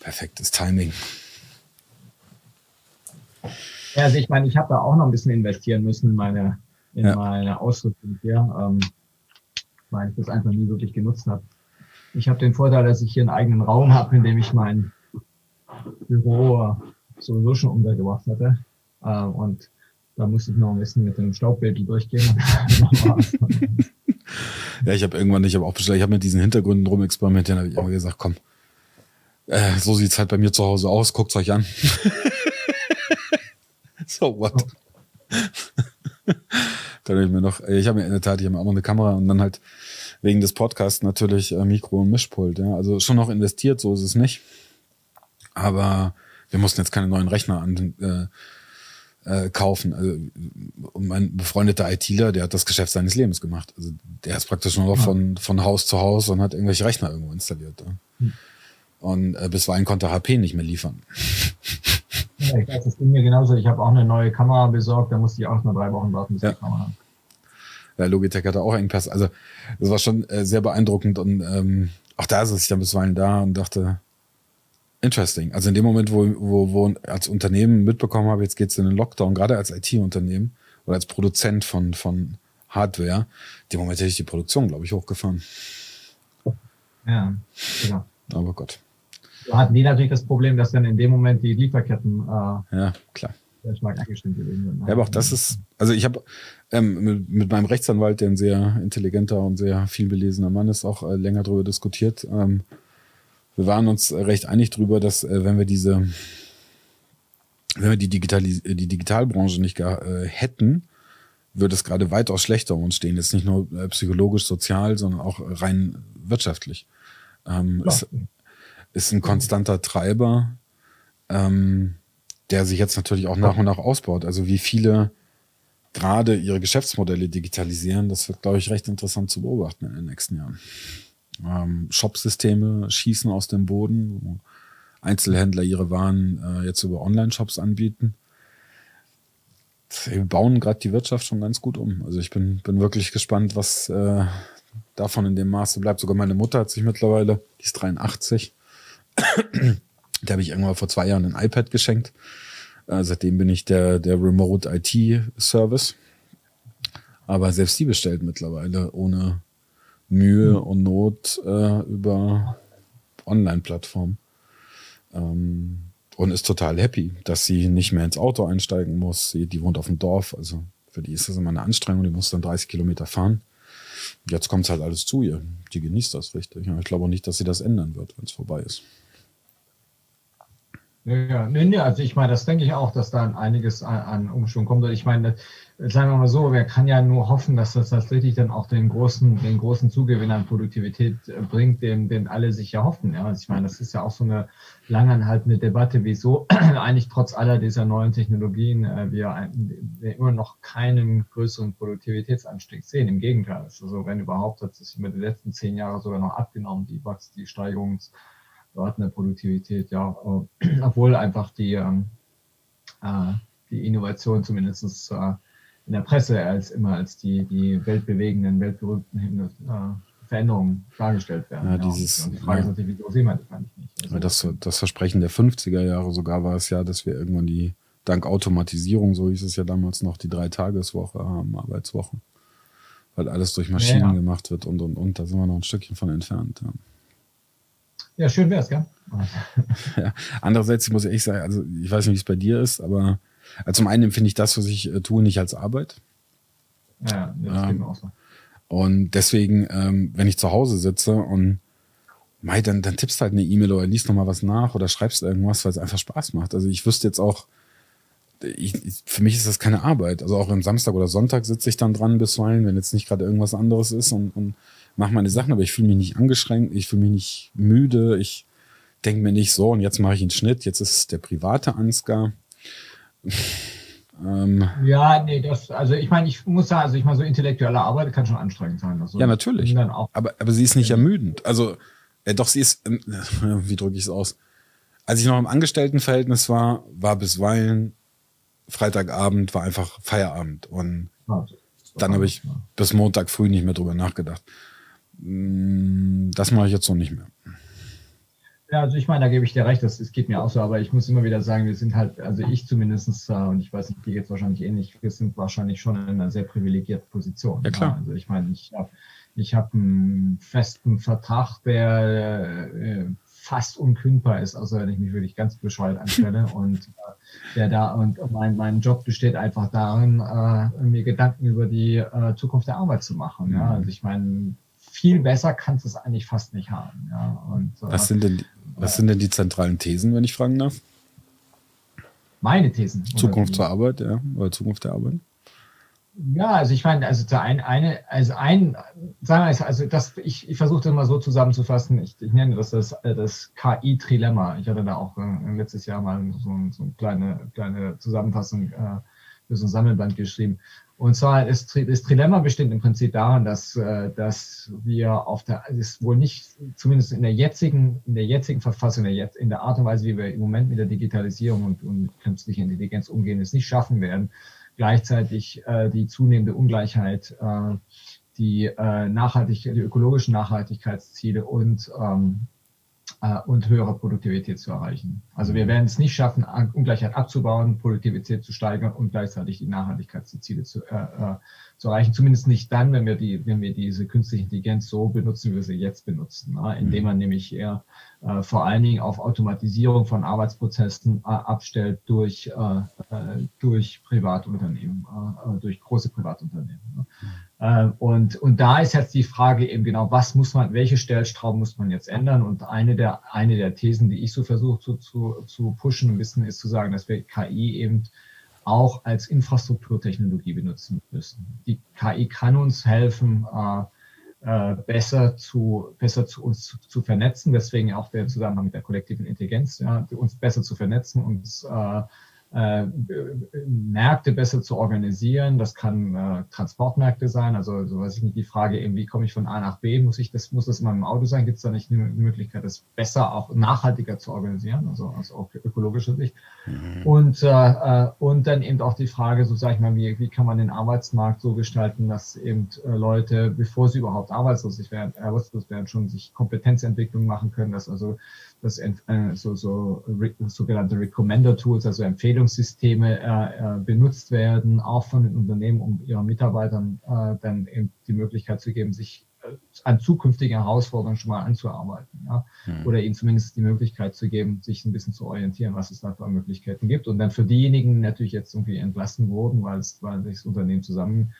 Perfektes Timing. Ja, also ich meine, ich habe da auch noch ein bisschen investieren müssen in meine, in ja. meine Ausrüstung hier, ähm, weil ich das einfach nie wirklich genutzt habe. Ich habe den Vorteil, dass ich hier einen eigenen Raum habe, in dem ich mein Büro sowieso schon untergebracht hatte. Äh, und da musste ich noch ein bisschen mit dem Staubbild durchgehen. ja, ich habe irgendwann, ich habe auch bestellt, ich habe mit diesen Hintergründen drum experimentiert, habe ich immer gesagt, komm, äh, so sieht's halt bei mir zu Hause aus, guckt's euch an. so what? dann habe ich mir noch, äh, ich habe mir in der Tat, ich habe auch noch eine Kamera und dann halt wegen des Podcasts natürlich äh, Mikro und Mischpult. Ja. Also schon noch investiert, so ist es nicht. Aber wir mussten jetzt keine neuen Rechner an, äh, äh, kaufen. Also, und mein befreundeter ITler, der hat das Geschäft seines Lebens gemacht. Also der ist praktisch nur noch von, von Haus zu Haus und hat irgendwelche Rechner irgendwo installiert. Ja. Hm. Und äh, bisweilen konnte HP nicht mehr liefern. Ja, ich weiß, das ging mir genauso. Ich habe auch eine neue Kamera besorgt, da musste ich auch nur drei Wochen warten, bis ja. die Kamera hat. Ja, Logitech hatte auch Engpass. Also das war schon äh, sehr beeindruckend und ähm, auch da saß ich dann bisweilen da und dachte, interesting. Also in dem Moment, wo, wo, wo als Unternehmen mitbekommen habe, jetzt geht's in den Lockdown, gerade als IT-Unternehmen oder als Produzent von, von Hardware, dem Moment hätte ich die Produktion, glaube ich, hochgefahren. Ja, genau. Aber Gott. Da hatten die natürlich das Problem, dass dann in dem Moment die Lieferketten äh, ja, klar. sehr stark eingeschränkt sind. Ja, aber auch das ist, also ich habe ähm, mit, mit meinem Rechtsanwalt, der ein sehr intelligenter und sehr viel belesener Mann ist, auch äh, länger darüber diskutiert. Ähm, wir waren uns recht einig darüber, dass äh, wenn wir diese, wenn wir die, Digitalis die Digitalbranche nicht gar, äh, hätten, würde es gerade weitaus schlechter um uns stehen. Jetzt nicht nur äh, psychologisch, sozial, sondern auch rein wirtschaftlich. Ähm, ist, ist ein konstanter Treiber, ähm, der sich jetzt natürlich auch nach und nach ausbaut. Also wie viele gerade ihre Geschäftsmodelle digitalisieren, das wird, glaube ich, recht interessant zu beobachten in den nächsten Jahren. Ähm, Shopsysteme schießen aus dem Boden, wo Einzelhändler ihre Waren äh, jetzt über Online-Shops anbieten. Wir bauen gerade die Wirtschaft schon ganz gut um. Also ich bin, bin wirklich gespannt, was äh, davon in dem Maße bleibt. Sogar meine Mutter hat sich mittlerweile, die ist 83, der habe ich irgendwann vor zwei Jahren ein iPad geschenkt. Äh, seitdem bin ich der, der Remote IT-Service. Aber selbst die bestellt mittlerweile ohne Mühe mhm. und Not äh, über Online-Plattformen. Ähm, und ist total happy, dass sie nicht mehr ins Auto einsteigen muss. Sie, die wohnt auf dem Dorf, also für die ist das immer eine Anstrengung, die muss dann 30 Kilometer fahren. Jetzt kommt es halt alles zu ihr. Die genießt das richtig. Ich glaube auch nicht, dass sie das ändern wird, wenn es vorbei ist. Ja, nee, nee, also ich meine, das denke ich auch, dass da einiges an, an Umschwung kommt. Ich meine, sagen wir mal so, wer kann ja nur hoffen, dass das tatsächlich dann auch den großen, den großen Zugewinn an Produktivität äh, bringt, den, den alle sich ja hoffen. Ja, also ich meine, das ist ja auch so eine langanhaltende Debatte, wieso eigentlich trotz aller dieser neuen Technologien äh, wir, wir, immer noch keinen größeren Produktivitätsanstieg sehen. Im Gegenteil, also wenn überhaupt, hat es über die letzten zehn Jahre sogar noch abgenommen, die, die Steigerungs- Der Produktivität, ja, obwohl einfach die, ähm, äh, die Innovation zumindest äh, in der Presse als immer als die, die weltbewegenden, weltberühmten äh, Veränderungen dargestellt werden. Ja, dieses, und die Frage ja. ist natürlich, wieso sehen wir das eigentlich nicht? Also, das, das Versprechen der 50er Jahre sogar war es ja, dass wir irgendwann die, dank Automatisierung, so hieß es ja damals noch, die Drei-Tageswoche haben, Arbeitswochen. Weil alles durch Maschinen ja, gemacht wird und und und. Da sind wir noch ein Stückchen von entfernt. Ja. Ja, schön wär's, gell? ja. Andererseits muss ich echt sagen, also ich weiß nicht, wie es bei dir ist, aber also zum einen empfinde ich das, was ich äh, tue, nicht als Arbeit. Ja, das ähm, geht mir auch so. Und deswegen, ähm, wenn ich zu Hause sitze und mei, dann, dann tippst halt eine E-Mail oder liest nochmal was nach oder schreibst irgendwas, weil es einfach Spaß macht. Also ich wüsste jetzt auch, ich, für mich ist das keine Arbeit. Also auch am Samstag oder Sonntag sitze ich dann dran bisweilen, wenn jetzt nicht gerade irgendwas anderes ist und, und mache meine Sachen, aber ich fühle mich nicht angeschränkt, ich fühle mich nicht müde, ich denke mir nicht so, und jetzt mache ich einen Schnitt, jetzt ist es der private Ansgar. ähm, ja, nee, das, also ich meine, ich muss sagen, also ich meine, so intellektuelle Arbeit kann schon anstrengend sein. Also ja, natürlich. aber, aber sie ist nicht ermüdend. Also, äh, doch, sie ist, äh, wie drücke ich es aus? Als ich noch im Angestelltenverhältnis war, war bisweilen Freitagabend, war einfach Feierabend. Und dann habe ich bis Montag früh nicht mehr drüber nachgedacht. Mm, das mache ich jetzt so nicht mehr. Ja, also ich meine, da gebe ich dir recht, das, das geht mir auch so, aber ich muss immer wieder sagen, wir sind halt, also ich zumindest, äh, und ich weiß nicht, die jetzt wahrscheinlich ähnlich, wir sind wahrscheinlich schon in einer sehr privilegierten Position. Ja, klar. Ja, also ich meine, ich habe ich hab einen festen Vertrag, der äh, fast unkündbar ist, außer wenn ich mich wirklich ganz bescheuert anstelle. und äh, der da und mein, mein Job besteht einfach darin, äh, mir Gedanken über die äh, Zukunft der Arbeit zu machen. Ja? Mhm. Also ich meine, viel besser kannst du es eigentlich fast nicht haben. Ja? Und, äh, was, sind denn, was sind denn die zentralen Thesen, wenn ich fragen darf? Meine Thesen. Zukunft zur Arbeit, ja, oder Zukunft der Arbeit? Ja, also ich meine, also ein, eine, also ein, sagen wir also das, ich, ich versuche das mal so zusammenzufassen. Ich, ich nenne das das, das KI-Trilemma. Ich hatte da auch äh, letztes Jahr mal so, so eine kleine, kleine Zusammenfassung äh, für so ein Sammelband geschrieben. Und zwar ist das Trilemma besteht im Prinzip daran, dass, äh, dass wir auf der, ist wohl nicht, zumindest in der jetzigen, in der jetzigen Verfassung, in der Art und Weise, wie wir im Moment mit der Digitalisierung und, und künstlicher Intelligenz umgehen, es nicht schaffen werden, gleichzeitig äh, die zunehmende Ungleichheit, äh, die, nachhaltig, die ökologischen Nachhaltigkeitsziele und ähm, äh, und höhere Produktivität zu erreichen. Also wir werden es nicht schaffen, Ungleichheit abzubauen, Produktivität zu steigern und gleichzeitig die Nachhaltigkeitsziele zu, äh, äh, zu erreichen. Zumindest nicht dann, wenn wir die, wenn wir diese künstliche Intelligenz so benutzen, wie wir sie jetzt benutzen, ne? indem man nämlich eher äh, vor allen Dingen auf Automatisierung von Arbeitsprozessen äh, abstellt durch, äh, äh durch Privatunternehmen, äh, durch große Privatunternehmen. Ne? Ähm, und, und da ist jetzt die Frage eben genau, was muss man, welche Stellschrauben muss man jetzt ändern? Und eine der, eine der Thesen, die ich so versuche zu, zu, zu pushen ein bisschen, ist zu sagen, dass wir KI eben auch als Infrastrukturtechnologie benutzen müssen. Die KI kann uns helfen, äh, äh, besser zu besser zu uns zu, zu, vernetzen. Deswegen auch der Zusammenhang mit der kollektiven Intelligenz, ja, uns besser zu vernetzen, uns äh, äh, Märkte besser zu organisieren. Das kann äh, Transportmärkte sein. Also, so weiß ich nicht, die Frage eben, wie komme ich von A nach B? Muss ich das, muss das in meinem Auto sein? Gibt es da nicht eine Möglichkeit, das besser, auch nachhaltiger zu organisieren? Also, also auch ökologischer Sicht. Mhm. Und, äh, äh, und dann eben auch die Frage, so sage ich mal, wie, wie kann man den Arbeitsmarkt so gestalten, dass eben äh, Leute, bevor sie überhaupt arbeitslos werden, arbeitslos werden, schon sich Kompetenzentwicklung machen können, dass also das äh, so, so sogenannte Recommender Tools, also Empfehlungssysteme äh, äh, benutzt werden, auch von den Unternehmen, um ihren Mitarbeitern äh, dann eben die Möglichkeit zu geben, sich äh, an zukünftigen Herausforderungen schon mal anzuarbeiten. Ja? Mhm. Oder ihnen zumindest die Möglichkeit zu geben, sich ein bisschen zu orientieren, was es da für Möglichkeiten gibt. Und dann für diejenigen natürlich jetzt irgendwie entlassen wurden, weil es, weil sich das Unternehmen zusammen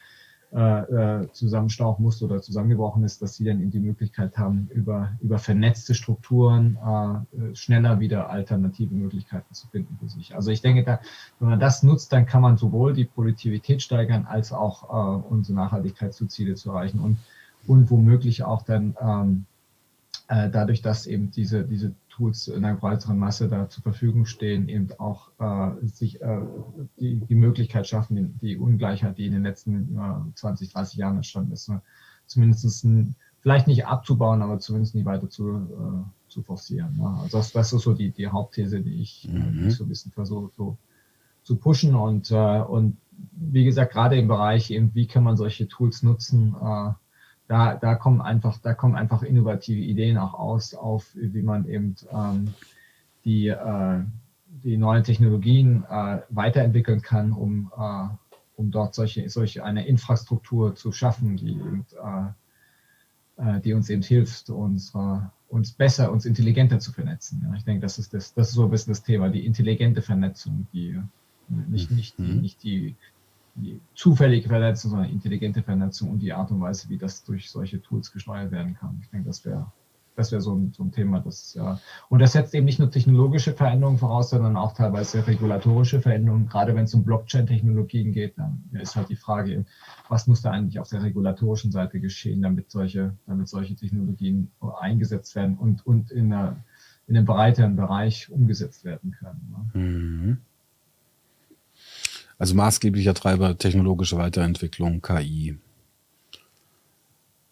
äh, äh, zusammenstauchen musste oder zusammengebrochen ist, dass sie dann eben die Möglichkeit haben, über, über vernetzte Strukturen äh, schneller wieder alternative Möglichkeiten zu finden für sich. Also ich denke, da, wenn man das nutzt, dann kann man sowohl die Produktivität steigern, als auch äh, unsere Nachhaltigkeitsziele zu erreichen und, und womöglich auch dann ähm, äh, dadurch, dass eben diese, diese Tools in einer breiteren Masse da zur Verfügung stehen, eben auch äh, sich äh, die, die Möglichkeit schaffen, die, die Ungleichheit, die in den letzten äh, 20, 30 Jahren entstanden ist, ne, zumindest ein, vielleicht nicht abzubauen, aber zumindest nie weiter zu, äh, zu forcieren. Ne? Also das, das ist so die, die Hauptthese, die ich, äh, mhm. die ich so ein bisschen versuche so, zu pushen und, äh, und wie gesagt, gerade im Bereich eben, wie kann man solche Tools nutzen, äh, da, da kommen einfach, da kommen einfach innovative Ideen auch aus, auf wie man eben ähm, die, äh, die neuen Technologien äh, weiterentwickeln kann, um, äh, um dort solche, solche eine Infrastruktur zu schaffen, die, eben, äh, äh, die uns eben hilft, uns, uns besser, uns intelligenter zu vernetzen. Ja, ich denke, das ist, das, das ist so ein bisschen das Thema, die intelligente Vernetzung, die nicht, nicht, die, mhm. nicht die die zufällige Vernetzung, sondern intelligente Vernetzung und die Art und Weise, wie das durch solche Tools gesteuert werden kann. Ich denke, das wäre das wäre so ein, so ein Thema. Das, ja. Und das setzt eben nicht nur technologische Veränderungen voraus, sondern auch teilweise regulatorische Veränderungen. Gerade wenn es um Blockchain-Technologien geht, dann ist halt die Frage, was muss da eigentlich auf der regulatorischen Seite geschehen, damit solche, damit solche Technologien eingesetzt werden und, und in, einer, in einem breiteren Bereich umgesetzt werden können. Ne? Mhm. Also maßgeblicher Treiber technologische Weiterentwicklung, KI.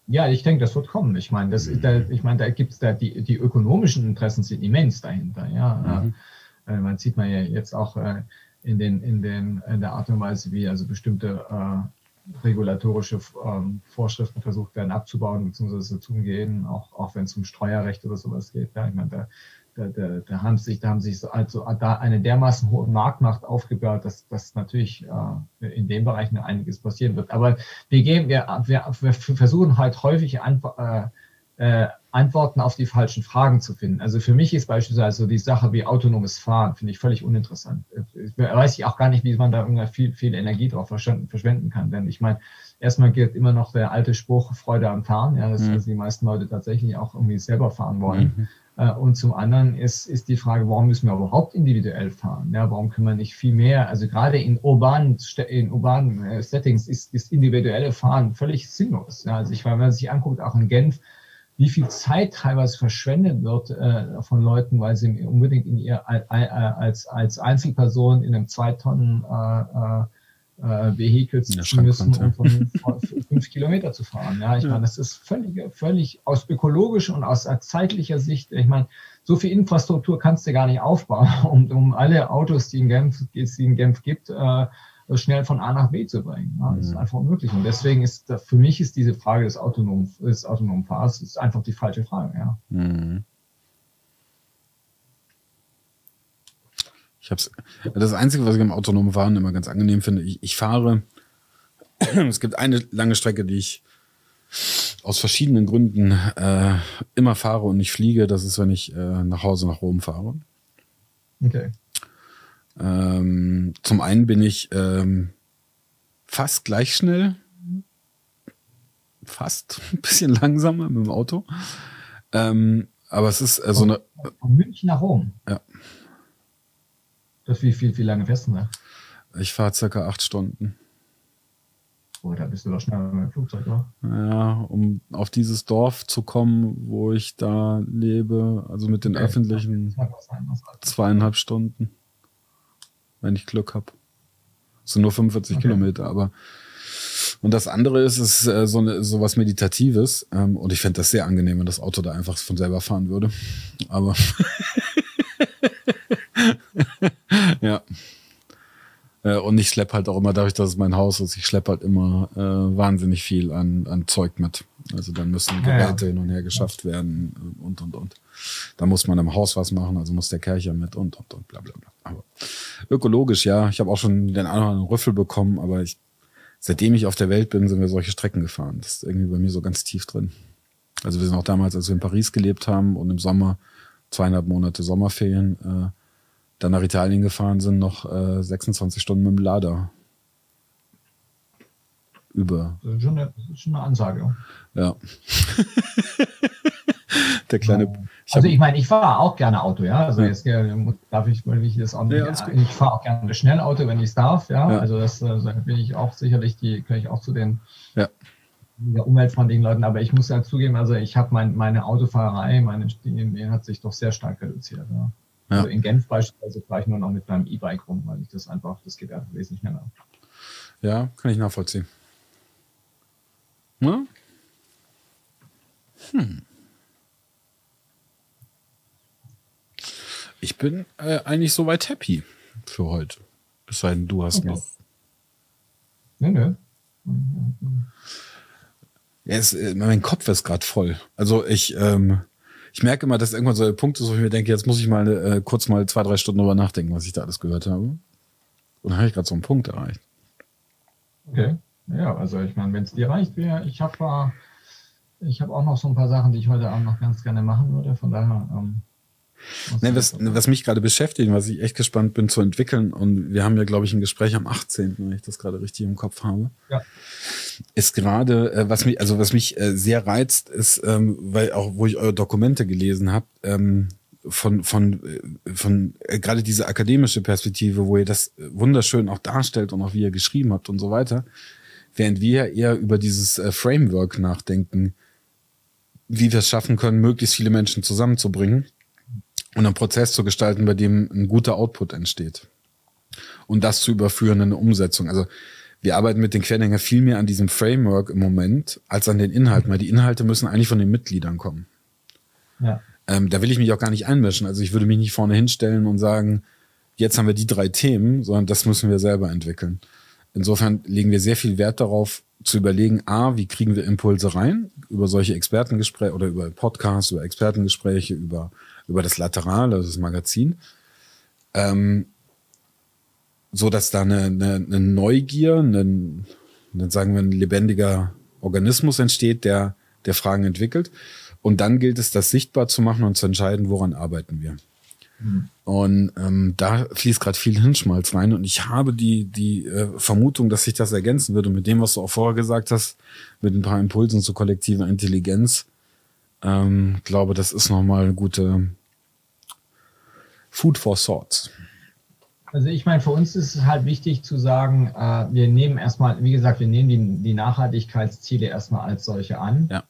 Ja, ich denke, das wird kommen. Ich meine, das, mhm. da, ich meine, da gibt es da die, die ökonomischen Interessen sind immens dahinter. Ja, mhm. äh, man sieht man ja jetzt auch äh, in den in den in der Art und Weise, wie also bestimmte äh, regulatorische ähm, Vorschriften versucht werden abzubauen bzw. zu umgehen, auch auch wenn es um Steuerrecht oder sowas geht. Ja, ich meine, da da, da, da, haben sich, da haben sich also da eine dermaßen hohe Marktmacht aufgebaut, dass, dass natürlich äh, in dem Bereich noch einiges passieren wird. Aber wir geben, wir, wir, wir versuchen halt häufig Antw äh, äh, Antworten auf die falschen Fragen zu finden. Also für mich ist beispielsweise die Sache wie autonomes Fahren, finde ich völlig uninteressant. Ich weiß ich auch gar nicht, wie man da irgendwie viel, viel Energie drauf verschwenden kann. Denn ich meine, erstmal gilt immer noch der alte Spruch, Freude am Fahren, ja, dass mhm. die meisten Leute tatsächlich auch irgendwie selber fahren wollen. Mhm. Äh, und zum anderen ist, ist die Frage, warum müssen wir überhaupt individuell fahren? Ja, warum können wir nicht viel mehr? Also gerade in urbanen, in urbanen äh, Settings ist, ist individuelle Fahren völlig sinnlos. Ja, also ich, wenn man sich anguckt, auch in Genf, wie viel Zeit teilweise verschwendet wird äh, von Leuten, weil sie unbedingt in ihr als, als Einzelperson in einem zwei Tonnen äh, äh Vehikel ziehen müssen, um von, von fünf Kilometer zu fahren. Ja, ich ja. meine, das ist völlig, völlig aus ökologischer und aus zeitlicher Sicht, ich meine, so viel Infrastruktur kannst du gar nicht aufbauen, um, um alle Autos, die in Genf, die es in Genf gibt, äh, schnell von A nach B zu bringen. Ja, das ist mhm. einfach unmöglich. Und deswegen ist für mich ist diese Frage des autonomen, des autonomen Fahrens ist einfach die falsche Frage. Ja. Mhm. Ich hab's, das Einzige, was ich am autonomen Fahren immer ganz angenehm finde, ich, ich fahre, es gibt eine lange Strecke, die ich aus verschiedenen Gründen äh, immer fahre und nicht fliege. Das ist, wenn ich äh, nach Hause nach Rom fahre. Okay. Ähm, zum einen bin ich ähm, fast gleich schnell, fast ein bisschen langsamer mit dem Auto. Ähm, aber es ist äh, so eine. Von München nach Rom. Ja. Das wie viel, wie lange fährst du da? Ich fahre circa acht Stunden. Oh, da bist du doch schneller mit dem Flugzeug, oder? Ja, um auf dieses Dorf zu kommen, wo ich da lebe, also mit den okay. öffentlichen zweieinhalb Stunden. wenn ich Glück habe. Das sind nur 45 okay. Kilometer, aber und das andere ist, ist äh, so, eine, so was Meditatives. Ähm, und ich fände das sehr angenehm, wenn das Auto da einfach von selber fahren würde. Aber ja. Äh, und ich schleppe halt auch immer, dadurch, dass es mein Haus ist, ich schleppe halt immer äh, wahnsinnig viel an, an Zeug mit. Also dann müssen Geräte ja, hin und her geschafft werden äh, und und und. Da muss man im Haus was machen, also muss der Kercher mit und und und bla bla bla. Aber ökologisch, ja. Ich habe auch schon den anderen Rüffel bekommen, aber ich, seitdem ich auf der Welt bin, sind wir solche Strecken gefahren. Das ist irgendwie bei mir so ganz tief drin. Also wir sind auch damals, als wir in Paris gelebt haben und im Sommer zweieinhalb Monate Sommerferien äh, dann nach Italien gefahren sind, noch äh, 26 Stunden mit dem Lader. Über. Das ist schon eine, ist schon eine Ansage. Ja. Der kleine. Ich also ich meine, ich fahre auch gerne Auto, ja. Also ja. jetzt darf ich, weil ich das auch nicht. Ja, ich fahre auch gerne Schnellauto, wenn ich es darf, ja. Also das also bin ich auch sicherlich die, gehöre ich auch zu den umweltfreundlichen Leuten. Aber ich muss ja zugeben, also ich habe mein, meine Autofahrerei, meine Dinge hat sich doch sehr stark reduziert. Ja. Ja. Also in Genf beispielsweise fahre ich nur noch mit meinem E-Bike rum, weil ich das einfach, das geht einfach wesentlich schneller. Ja, kann ich nachvollziehen. Ja? Hm. Ich bin äh, eigentlich soweit happy für heute. Es sei denn, du hast okay. noch. Nö, nö. Ja, es, äh, mein Kopf ist gerade voll. Also ich, ähm, ich merke immer, dass irgendwann so der Punkt ist, wo ich mir denke, jetzt muss ich mal äh, kurz mal zwei, drei Stunden drüber nachdenken, was ich da alles gehört habe. Und dann habe ich gerade so einen Punkt erreicht. Okay. Ja, also ich meine, wenn es dir reicht, wäre ich habe ich habe auch noch so ein paar Sachen, die ich heute Abend noch ganz gerne machen würde. Von daher. Ähm, Ne, was, was mich gerade beschäftigt, was ich echt gespannt bin zu entwickeln, und wir haben ja, glaube ich, ein Gespräch am 18., wenn ich das gerade richtig im Kopf habe, ja. ist gerade, äh, was mich, also was mich äh, sehr reizt, ist, ähm, weil auch, wo ich eure Dokumente gelesen habe, ähm, von, von, äh, von äh, gerade diese akademische Perspektive, wo ihr das wunderschön auch darstellt und auch wie ihr geschrieben habt und so weiter, während wir eher über dieses äh, Framework nachdenken, wie wir es schaffen können, möglichst viele Menschen zusammenzubringen und einen Prozess zu gestalten, bei dem ein guter Output entsteht. Und das zu überführen in eine Umsetzung. Also wir arbeiten mit den Querdenker viel mehr an diesem Framework im Moment als an den Inhalten, weil die Inhalte müssen eigentlich von den Mitgliedern kommen. Ja. Ähm, da will ich mich auch gar nicht einmischen. Also ich würde mich nicht vorne hinstellen und sagen, jetzt haben wir die drei Themen, sondern das müssen wir selber entwickeln. Insofern legen wir sehr viel Wert darauf, zu überlegen, a, wie kriegen wir Impulse rein über solche Expertengespräche oder über Podcasts, über Expertengespräche, über über das Lateral, also das Magazin, ähm, so dass da eine, eine, eine Neugier, ein, sagen wir, ein lebendiger Organismus entsteht, der, der Fragen entwickelt. Und dann gilt es, das sichtbar zu machen und zu entscheiden, woran arbeiten wir. Mhm. Und ähm, da fließt gerade viel Hirnschmalz rein. Und ich habe die, die äh, Vermutung, dass sich das ergänzen würde mit dem, was du auch vorher gesagt hast, mit ein paar Impulsen zu kollektiver Intelligenz. Ähm, glaube, das ist nochmal eine gute, Food for Thoughts? Also ich meine, für uns ist es halt wichtig zu sagen, äh, wir nehmen erstmal, wie gesagt, wir nehmen die, die Nachhaltigkeitsziele erstmal als solche an. Ja.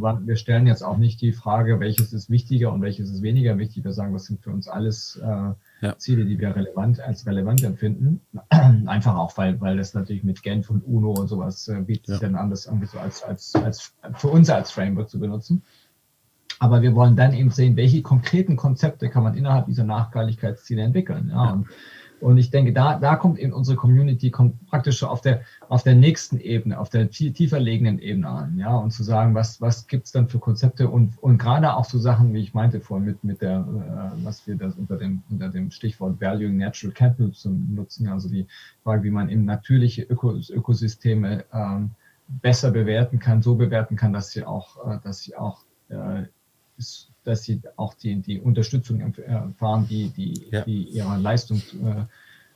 Wir, wir, stellen jetzt auch nicht die Frage, welches ist wichtiger und welches ist weniger wichtig. Wir sagen, das sind für uns alles äh, ja. Ziele, die wir relevant als relevant empfinden. Einfach auch, weil, weil das natürlich mit Genf und UNO und sowas äh, bietet ja. sich dann an, das irgendwie so als, als, als für uns als Framework zu benutzen. Aber wir wollen dann eben sehen, welche konkreten Konzepte kann man innerhalb dieser Nachhaltigkeitsziele entwickeln. Ja, Und, und ich denke, da, da kommt eben unsere Community kommt praktisch auf der, auf der nächsten Ebene, auf der tiefer liegenden Ebene an. Ja, und zu sagen, was, was gibt es dann für Konzepte und, und gerade auch so Sachen, wie ich meinte vorhin mit, mit der, äh, was wir das unter dem, unter dem Stichwort Valuing Natural Capital nutzen, also die Frage, wie man eben natürliche Ökos Ökosysteme ähm, besser bewerten kann, so bewerten kann, dass sie auch, äh, dass sie auch äh, dass sie auch die, die Unterstützung erfahren, die, die, ja. die ihre Leistung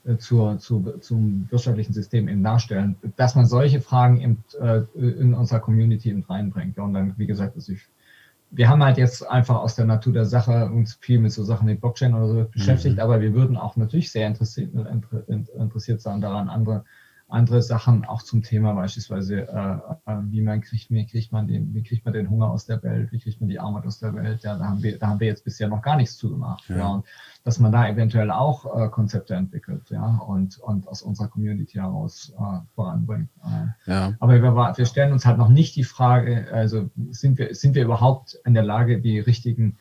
äh, zur, zu, zum wirtschaftlichen System eben darstellen, dass man solche Fragen eben, äh, in unserer Community eben reinbringt. Und dann, wie gesagt, also ich, wir haben halt jetzt einfach aus der Natur der Sache uns viel mit so Sachen wie Blockchain oder so beschäftigt, mhm. aber wir würden auch natürlich sehr interessiert, interessiert sein daran, andere andere Sachen auch zum Thema beispielsweise, äh, äh, wie man kriegt, wie kriegt man den, wie kriegt man den Hunger aus der Welt, wie kriegt man die Armut aus der Welt. Ja, da haben wir, da haben wir jetzt bisher noch gar nichts zugemacht. Ja. ja. Und dass man da eventuell auch äh, Konzepte entwickelt, ja, und, und aus unserer Community heraus äh, voranbringt. Äh, ja. Aber wir, wir stellen uns halt noch nicht die Frage, also sind wir, sind wir überhaupt in der Lage, die richtigen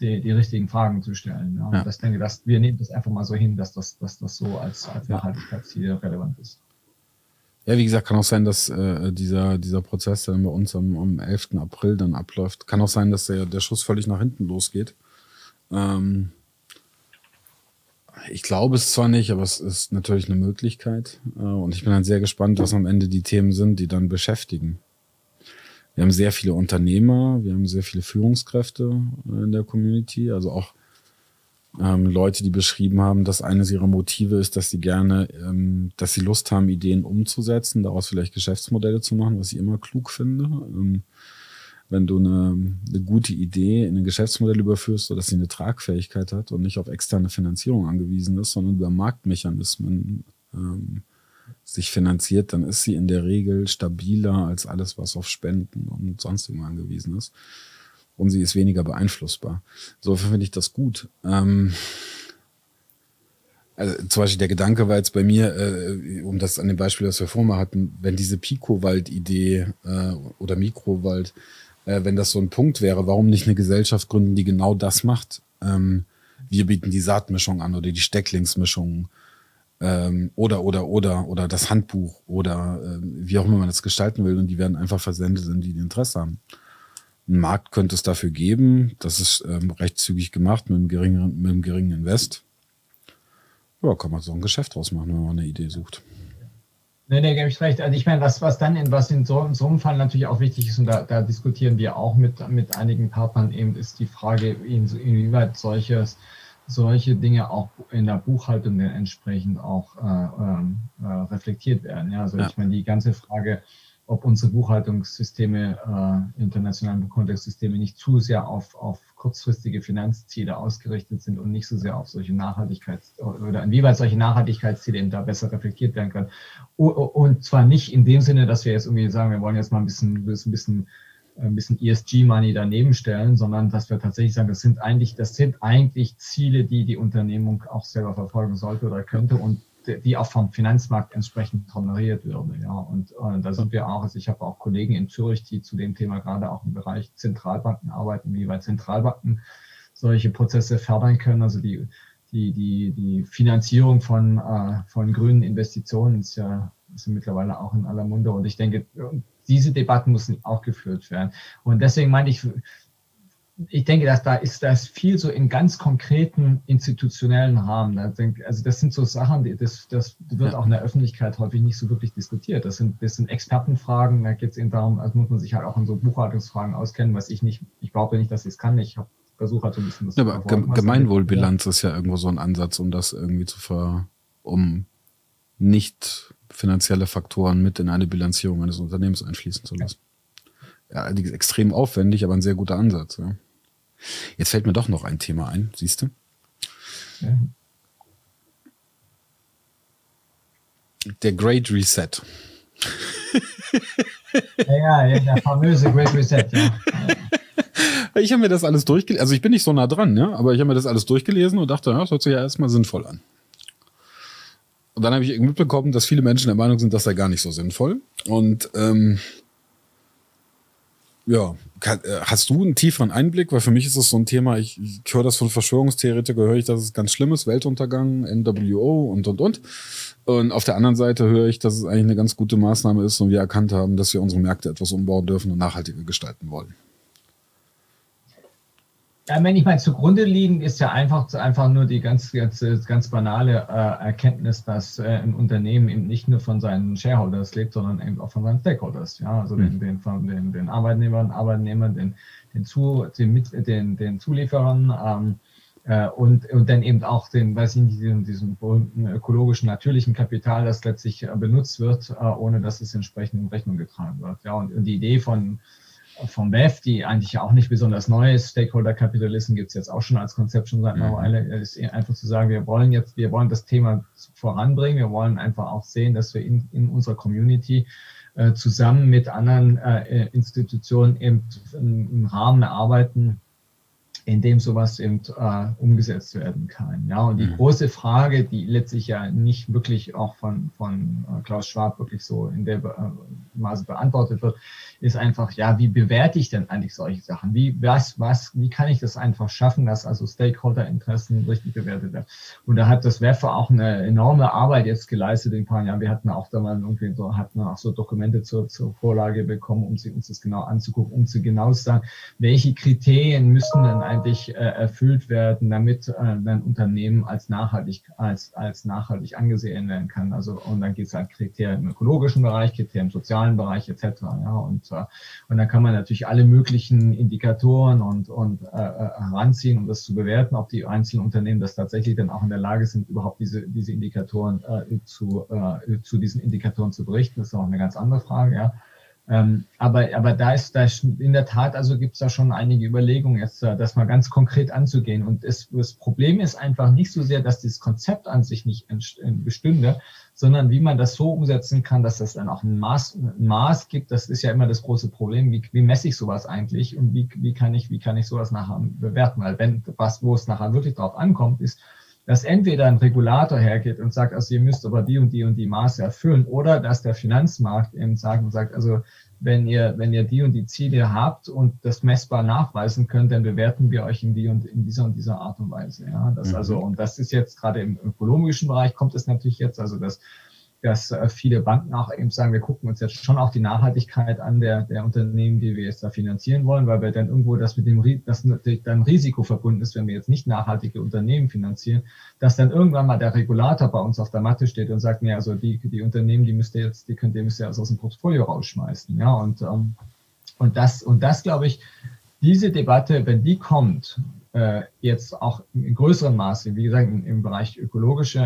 die, die richtigen Fragen zu stellen. Ja. ja. Das denke, dass wir nehmen das einfach mal so hin, dass das, dass das so als, als Nachhaltigkeitsziel relevant ist. Ja, wie gesagt, kann auch sein, dass äh, dieser, dieser Prozess dann bei uns am, am 11. April dann abläuft. Kann auch sein, dass der, der Schuss völlig nach hinten losgeht. Ähm, ich glaube es zwar nicht, aber es ist natürlich eine Möglichkeit. Äh, und ich bin dann sehr gespannt, was am Ende die Themen sind, die dann beschäftigen. Wir haben sehr viele Unternehmer, wir haben sehr viele Führungskräfte äh, in der Community, also auch ähm, Leute, die beschrieben haben, dass eines ihrer Motive ist, dass sie gerne, ähm, dass sie Lust haben, Ideen umzusetzen, daraus vielleicht Geschäftsmodelle zu machen, was ich immer klug finde. Ähm, wenn du eine, eine gute Idee in ein Geschäftsmodell überführst, sodass sie eine Tragfähigkeit hat und nicht auf externe Finanzierung angewiesen ist, sondern über Marktmechanismen ähm, sich finanziert, dann ist sie in der Regel stabiler als alles, was auf Spenden und sonstigem angewiesen ist und sie ist weniger beeinflussbar. Insofern finde ich das gut. Ähm, also zum Beispiel der Gedanke war jetzt bei mir, äh, um das an dem Beispiel, das wir vorher hatten, wenn diese Pico-Wald-Idee äh, oder Mikrowald, äh, wenn das so ein Punkt wäre, warum nicht eine Gesellschaft gründen, die genau das macht? Ähm, wir bieten die Saatmischung an oder die Stecklingsmischung ähm, oder oder oder oder das Handbuch oder äh, wie auch immer man das gestalten will und die werden einfach versendet in die, die Interesse haben. Ein Markt könnte es dafür geben. Das ist ähm, recht zügig gemacht mit einem geringen, mit einem geringen Invest. Ja, kann man so ein Geschäft draus machen, wenn man eine Idee sucht. Nee, nee, gebe ich recht. Also ich meine, was, was dann in, was in so, in so einem Fall natürlich auch wichtig ist, und da, da diskutieren wir auch mit, mit einigen Partnern eben, ist die Frage, inwieweit solches, solche Dinge auch in der Buchhaltung entsprechend auch äh, ähm, äh, reflektiert werden. Ja, also ja. ich meine, die ganze Frage, ob unsere Buchhaltungssysteme, äh, internationalen Buchhaltungssysteme nicht zu sehr auf, auf kurzfristige Finanzziele ausgerichtet sind und nicht so sehr auf solche Nachhaltigkeits- oder inwieweit solche Nachhaltigkeitsziele eben da besser reflektiert werden können. Und zwar nicht in dem Sinne, dass wir jetzt irgendwie sagen, wir wollen jetzt mal ein bisschen, ein bisschen, ein bisschen ESG-Money daneben stellen, sondern dass wir tatsächlich sagen, das sind eigentlich, das sind eigentlich Ziele, die die Unternehmung auch selber verfolgen sollte oder könnte und die auch vom Finanzmarkt entsprechend honoriert würde. Ja, und, und da sind wir auch, also ich habe auch Kollegen in Zürich, die zu dem Thema gerade auch im Bereich Zentralbanken arbeiten, wie weit Zentralbanken solche Prozesse fördern können. Also die, die, die, die Finanzierung von, äh, von grünen Investitionen ist ja, ist ja mittlerweile auch in aller Munde. Und ich denke, diese Debatten müssen auch geführt werden. Und deswegen meine ich, ich denke, dass da ist das viel so in ganz konkreten institutionellen Rahmen. Also das sind so Sachen, die, das, das wird auch in der Öffentlichkeit häufig nicht so wirklich diskutiert. Das sind, das sind Expertenfragen. Da geht es eben darum, also muss man sich halt auch in so Buchhaltungsfragen auskennen, was ich nicht, ich glaube nicht, dass ich es kann. Ich habe versucht halt so ein bisschen das. Ja, aber Gemeinwohlbilanz ja. ist ja irgendwo so ein Ansatz, um das irgendwie zu ver, um nicht finanzielle Faktoren mit in eine Bilanzierung eines Unternehmens einfließen zu lassen. Ja, ja extrem aufwendig, aber ein sehr guter Ansatz. Ja. Jetzt fällt mir doch noch ein Thema ein, siehst du? Ja. Der Great Reset. ja, ja, der famöse Great Reset, ja. Ich habe mir das alles durchgelesen, also ich bin nicht so nah dran, ja, aber ich habe mir das alles durchgelesen und dachte, ja, das hört sich ja erstmal sinnvoll an. Und dann habe ich mitbekommen, dass viele Menschen der Meinung sind, das sei gar nicht so sinnvoll. Und ähm, ja, äh, hast du einen tieferen Einblick? Weil für mich ist das so ein Thema, ich, ich höre das von Verschwörungstheoretikern, höre ich, dass es ganz schlimm ist, Weltuntergang, NWO und, und, und. Und auf der anderen Seite höre ich, dass es eigentlich eine ganz gute Maßnahme ist und wir erkannt haben, dass wir unsere Märkte etwas umbauen dürfen und nachhaltiger gestalten wollen. Ja, wenn ich mal zugrunde liegen, ist ja einfach, einfach nur die ganz, ganz, ganz banale äh, Erkenntnis, dass äh, ein Unternehmen eben nicht nur von seinen Shareholders lebt, sondern eben auch von seinen Stakeholders, ja, also mhm. den, den, von den, den Arbeitnehmern, Arbeitnehmern, den, den, Zu, den, den, den Zulieferern ähm, äh, und, und dann eben auch den, weiß ich nicht, diesen, diesen berühmten ökologischen, natürlichen Kapital, das letztlich äh, benutzt wird, äh, ohne dass es entsprechend in Rechnung getragen wird. Ja, und, und die Idee von vom BEF, die eigentlich auch nicht besonders neu ist. Stakeholder Capitalism gibt es jetzt auch schon als Konzept schon seit einer mhm. Weile. Es ist einfach zu sagen, wir wollen jetzt, wir wollen das Thema voranbringen. Wir wollen einfach auch sehen, dass wir in, in unserer Community äh, zusammen mit anderen äh, Institutionen eben einen Rahmen erarbeiten, in dem sowas eben äh, umgesetzt werden kann. Ja, und die mhm. große Frage, die letztlich ja nicht wirklich auch von, von äh, Klaus Schwab wirklich so in der äh, Maße beantwortet wird, ist einfach, ja, wie bewerte ich denn eigentlich solche Sachen? Wie, was, was, wie kann ich das einfach schaffen, dass also Stakeholder-Interessen richtig bewertet werden? Und da hat das WEFA auch eine enorme Arbeit jetzt geleistet in ein paar Jahren. Wir hatten auch da mal irgendwie so, hatten auch so Dokumente zur, zur Vorlage bekommen, um sie, uns das genau anzugucken, um zu genau zu sagen, welche Kriterien müssen denn eigentlich äh, erfüllt werden, damit äh, ein Unternehmen als nachhaltig, als, als nachhaltig angesehen werden kann. Also, und dann geht es halt Kriterien im ökologischen Bereich, Kriterien im sozialen Bereich etc. Ja, und zwar. Und dann kann man natürlich alle möglichen Indikatoren und, und äh, äh, heranziehen, um das zu bewerten, ob die einzelnen Unternehmen das tatsächlich dann auch in der Lage sind, überhaupt diese, diese Indikatoren äh, zu, äh, zu diesen Indikatoren zu berichten. Das ist auch eine ganz andere Frage, ja. Ähm, aber, aber da ist, da ist in der Tat, also gibt es da schon einige Überlegungen, jetzt äh, das mal ganz konkret anzugehen. Und es, das Problem ist einfach nicht so sehr, dass dieses Konzept an sich nicht bestünde, sondern wie man das so umsetzen kann, dass das dann auch ein Maß, ein Maß gibt. Das ist ja immer das große Problem. Wie, wie messe ich sowas eigentlich und wie, wie kann ich, wie kann ich sowas nachher bewerten? Weil wenn was, wo es nachher wirklich drauf ankommt, ist, dass entweder ein Regulator hergeht und sagt, also ihr müsst aber die und die und die Maße erfüllen, oder dass der Finanzmarkt eben sagt und sagt, also wenn ihr, wenn ihr die und die Ziele habt und das messbar nachweisen könnt, dann bewerten wir euch in die und in dieser und dieser Art und Weise. Ja, das mhm. also, und das ist jetzt gerade im ökonomischen Bereich kommt es natürlich jetzt, also das dass äh, viele Banken auch eben sagen, wir gucken uns jetzt schon auch die Nachhaltigkeit an der, der Unternehmen, die wir jetzt da finanzieren wollen, weil wir dann irgendwo das mit dem, das dann Risiko verbunden ist, wenn wir jetzt nicht nachhaltige Unternehmen finanzieren, dass dann irgendwann mal der Regulator bei uns auf der Matte steht und sagt, nee, also die, die Unternehmen, die müsst ihr jetzt, die könnt ihr müsst ihr also aus dem Portfolio rausschmeißen, ja, und, ähm, und das, und das glaube ich, diese Debatte, wenn die kommt, äh, jetzt auch in größerem Maße, wie gesagt, im, Bereich ökologische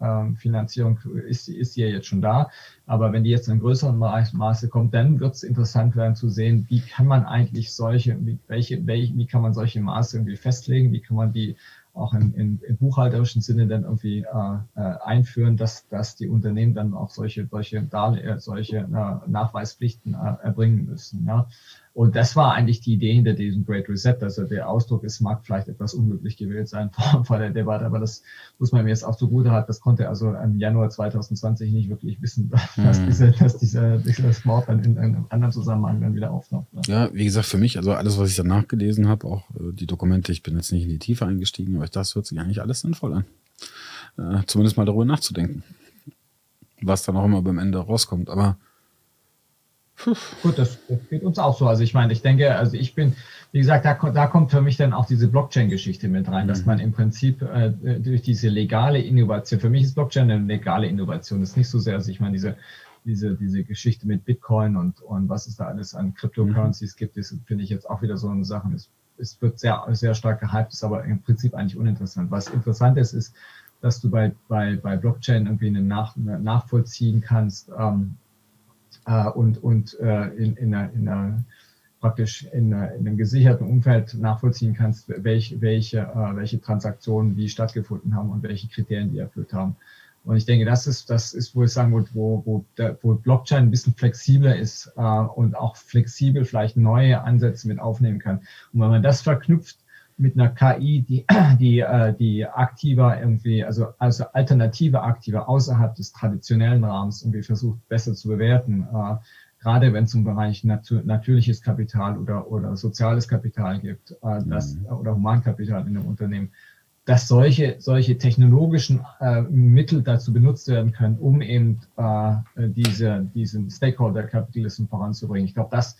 äh, äh, Finanzierung ist, ist sie ja jetzt schon da. Aber wenn die jetzt in größerem Maße kommt, dann wird es interessant werden zu sehen, wie kann man eigentlich solche, wie, welche, welche, wie kann man solche Maße irgendwie festlegen, wie kann man die auch in, in, im buchhalterischen Sinne dann irgendwie äh, äh, einführen, dass, dass die Unternehmen dann auch solche, solche, Darle solche äh, Nachweispflichten äh, erbringen müssen. Ja. Und das war eigentlich die Idee hinter diesem Great Reset. Also der Ausdruck ist, mag vielleicht etwas unglücklich gewählt sein vor, vor der Debatte, aber das muss man mir jetzt auch zugute hat. Das konnte also im Januar 2020 nicht wirklich wissen, dass, mhm. diese, dass dieser, dieses Wort dann in einem anderen Zusammenhang dann wieder auftaucht. Ne? Ja, wie gesagt, für mich, also alles, was ich danach gelesen habe, auch äh, die Dokumente, ich bin jetzt nicht in die Tiefe eingestiegen, aber das hört sich eigentlich alles sinnvoll an. Äh, zumindest mal darüber nachzudenken. Was dann auch immer beim Ende rauskommt. Aber Gut, das, das, geht uns auch so. Also ich meine, ich denke, also ich bin, wie gesagt, da, da kommt für mich dann auch diese Blockchain-Geschichte mit rein, mhm. dass man im Prinzip äh, durch diese legale Innovation, für mich ist Blockchain eine legale Innovation, das ist nicht so sehr, also ich meine, diese, diese, diese Geschichte mit Bitcoin und, und was es da alles an Cryptocurrencies mhm. gibt, ist, finde ich jetzt auch wieder so eine Sache. Es, es wird sehr, sehr stark gehypt, ist aber im Prinzip eigentlich uninteressant. Was interessant ist, ist, dass du bei, bei, bei Blockchain irgendwie eine Nach, nachvollziehen kannst, ähm, äh, und, und äh, in, in, einer, in einer praktisch in, in, einem gesicherten Umfeld nachvollziehen kannst, welche, welche, äh, welche Transaktionen wie stattgefunden haben und welche Kriterien die erfüllt haben. Und ich denke, das ist, das ist, wo ich sagen würde, wo, wo, wo Blockchain ein bisschen flexibler ist äh, und auch flexibel vielleicht neue Ansätze mit aufnehmen kann. Und wenn man das verknüpft mit einer KI, die, die, äh, die aktiver irgendwie, also, also alternative aktiver außerhalb des traditionellen Rahmens irgendwie versucht besser zu bewerten. Äh, gerade wenn es um Bereich natu natürliches Kapital oder, oder soziales Kapital gibt, äh, das, mhm. oder Humankapital in einem Unternehmen, dass solche, solche technologischen äh, Mittel dazu benutzt werden können, um eben äh, diese, diesen Stakeholder-Kapitalismus voranzubringen. Ich glaube, das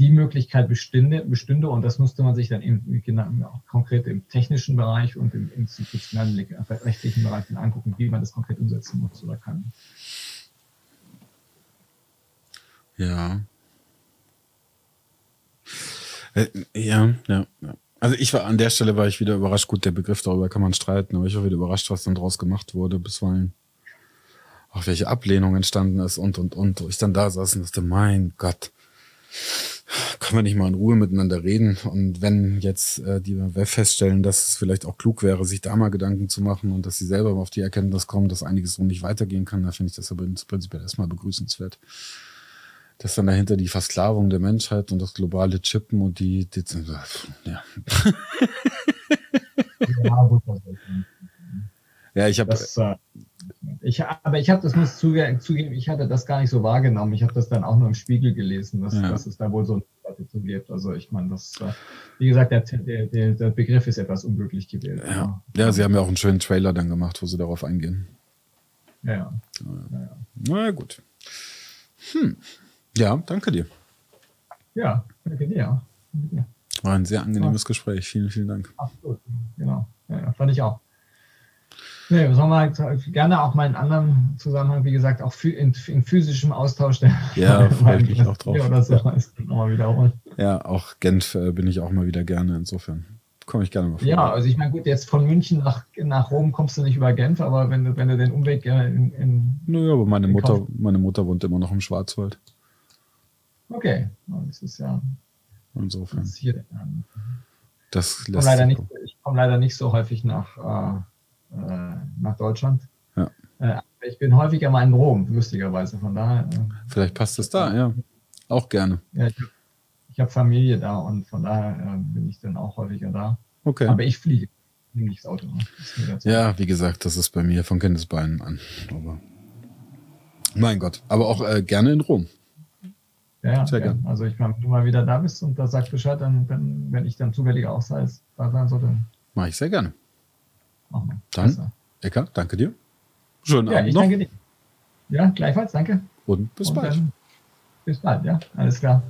die Möglichkeit bestünde, bestünde und das musste man sich dann eben genau, auch konkret im technischen Bereich und im institutionellen rechtlichen Bereich angucken, wie man das konkret umsetzen muss oder kann. Ja. Äh, ja, ja, ja. Also ich war an der Stelle war ich wieder überrascht. Gut, der Begriff darüber kann man streiten, aber ich war wieder überrascht, was dann draus gemacht wurde, bisweilen. Auch welche Ablehnung entstanden ist und und und. Wo ich dann da saß und dachte, mein Gott können wir nicht mal in Ruhe miteinander reden? Und wenn jetzt äh, die feststellen, dass es vielleicht auch klug wäre, sich da mal Gedanken zu machen und dass sie selber auf die Erkenntnis kommen, dass einiges so nicht weitergehen kann, dann finde ich das aber prinzipiell erstmal begrüßenswert. Dass dann dahinter die Versklavung der Menschheit und das globale Chippen und die, die ja. ja, ich habe ich, aber ich habe das muss zugeben, ich hatte das gar nicht so wahrgenommen. Ich habe das dann auch nur im Spiegel gelesen, dass, ja. dass es da wohl so eine zu gibt. Also ich meine, das, äh, wie gesagt, der, der, der Begriff ist etwas unglücklich gewählt. Ja. ja, sie haben ja auch einen schönen Trailer dann gemacht, wo sie darauf eingehen. Ja, ja. ja. Na gut. Hm. Ja, danke dir. Ja, danke dir. War ein sehr angenehmes Gespräch. Vielen, vielen Dank. Absolut, genau. Ja, fand ich auch. Nee, was haben wir gerne auch mal in anderen Zusammenhang, wie gesagt, auch in, in physischem Austausch. Ja, freue ich mich auch drauf. Oder so, ja. wiederholen. ja, auch Genf äh, bin ich auch mal wieder gerne, insofern komme ich gerne mal vor. Ja, also ich meine, gut, jetzt von München nach, nach Rom kommst du nicht über Genf, aber wenn du, wenn du den Umweg in. in naja, aber meine Mutter, meine Mutter wohnt immer noch im Schwarzwald. Okay, das ist ja. Insofern. Das, das lässt ich komme leider, komm leider nicht so häufig nach. Äh, nach Deutschland. Ja. Äh, ich bin häufiger mal in Rom, lustigerweise. Von daher. Äh, Vielleicht passt es da, ja. Auch gerne. Ja, ich habe hab Familie da und von daher bin ich dann auch häufiger da. Okay. Aber ich fliege, nicht das Auto. Das ja, wie gesagt, das ist bei mir von Kindesbeinen an. Aber mein Gott, aber auch äh, gerne in Rom. Ja, Sehr gerne. Also ich meine, wenn du mal wieder da bist und da sagst Bescheid, dann, dann wenn ich dann zufällig auch da sein sollte. Mache ich sehr gerne. Machen Dann, Ecker, danke dir. Schönen ja, Abend ich noch. danke dir. Ja, gleichfalls, danke. Und bis Und bald. bis bald, ja, alles klar.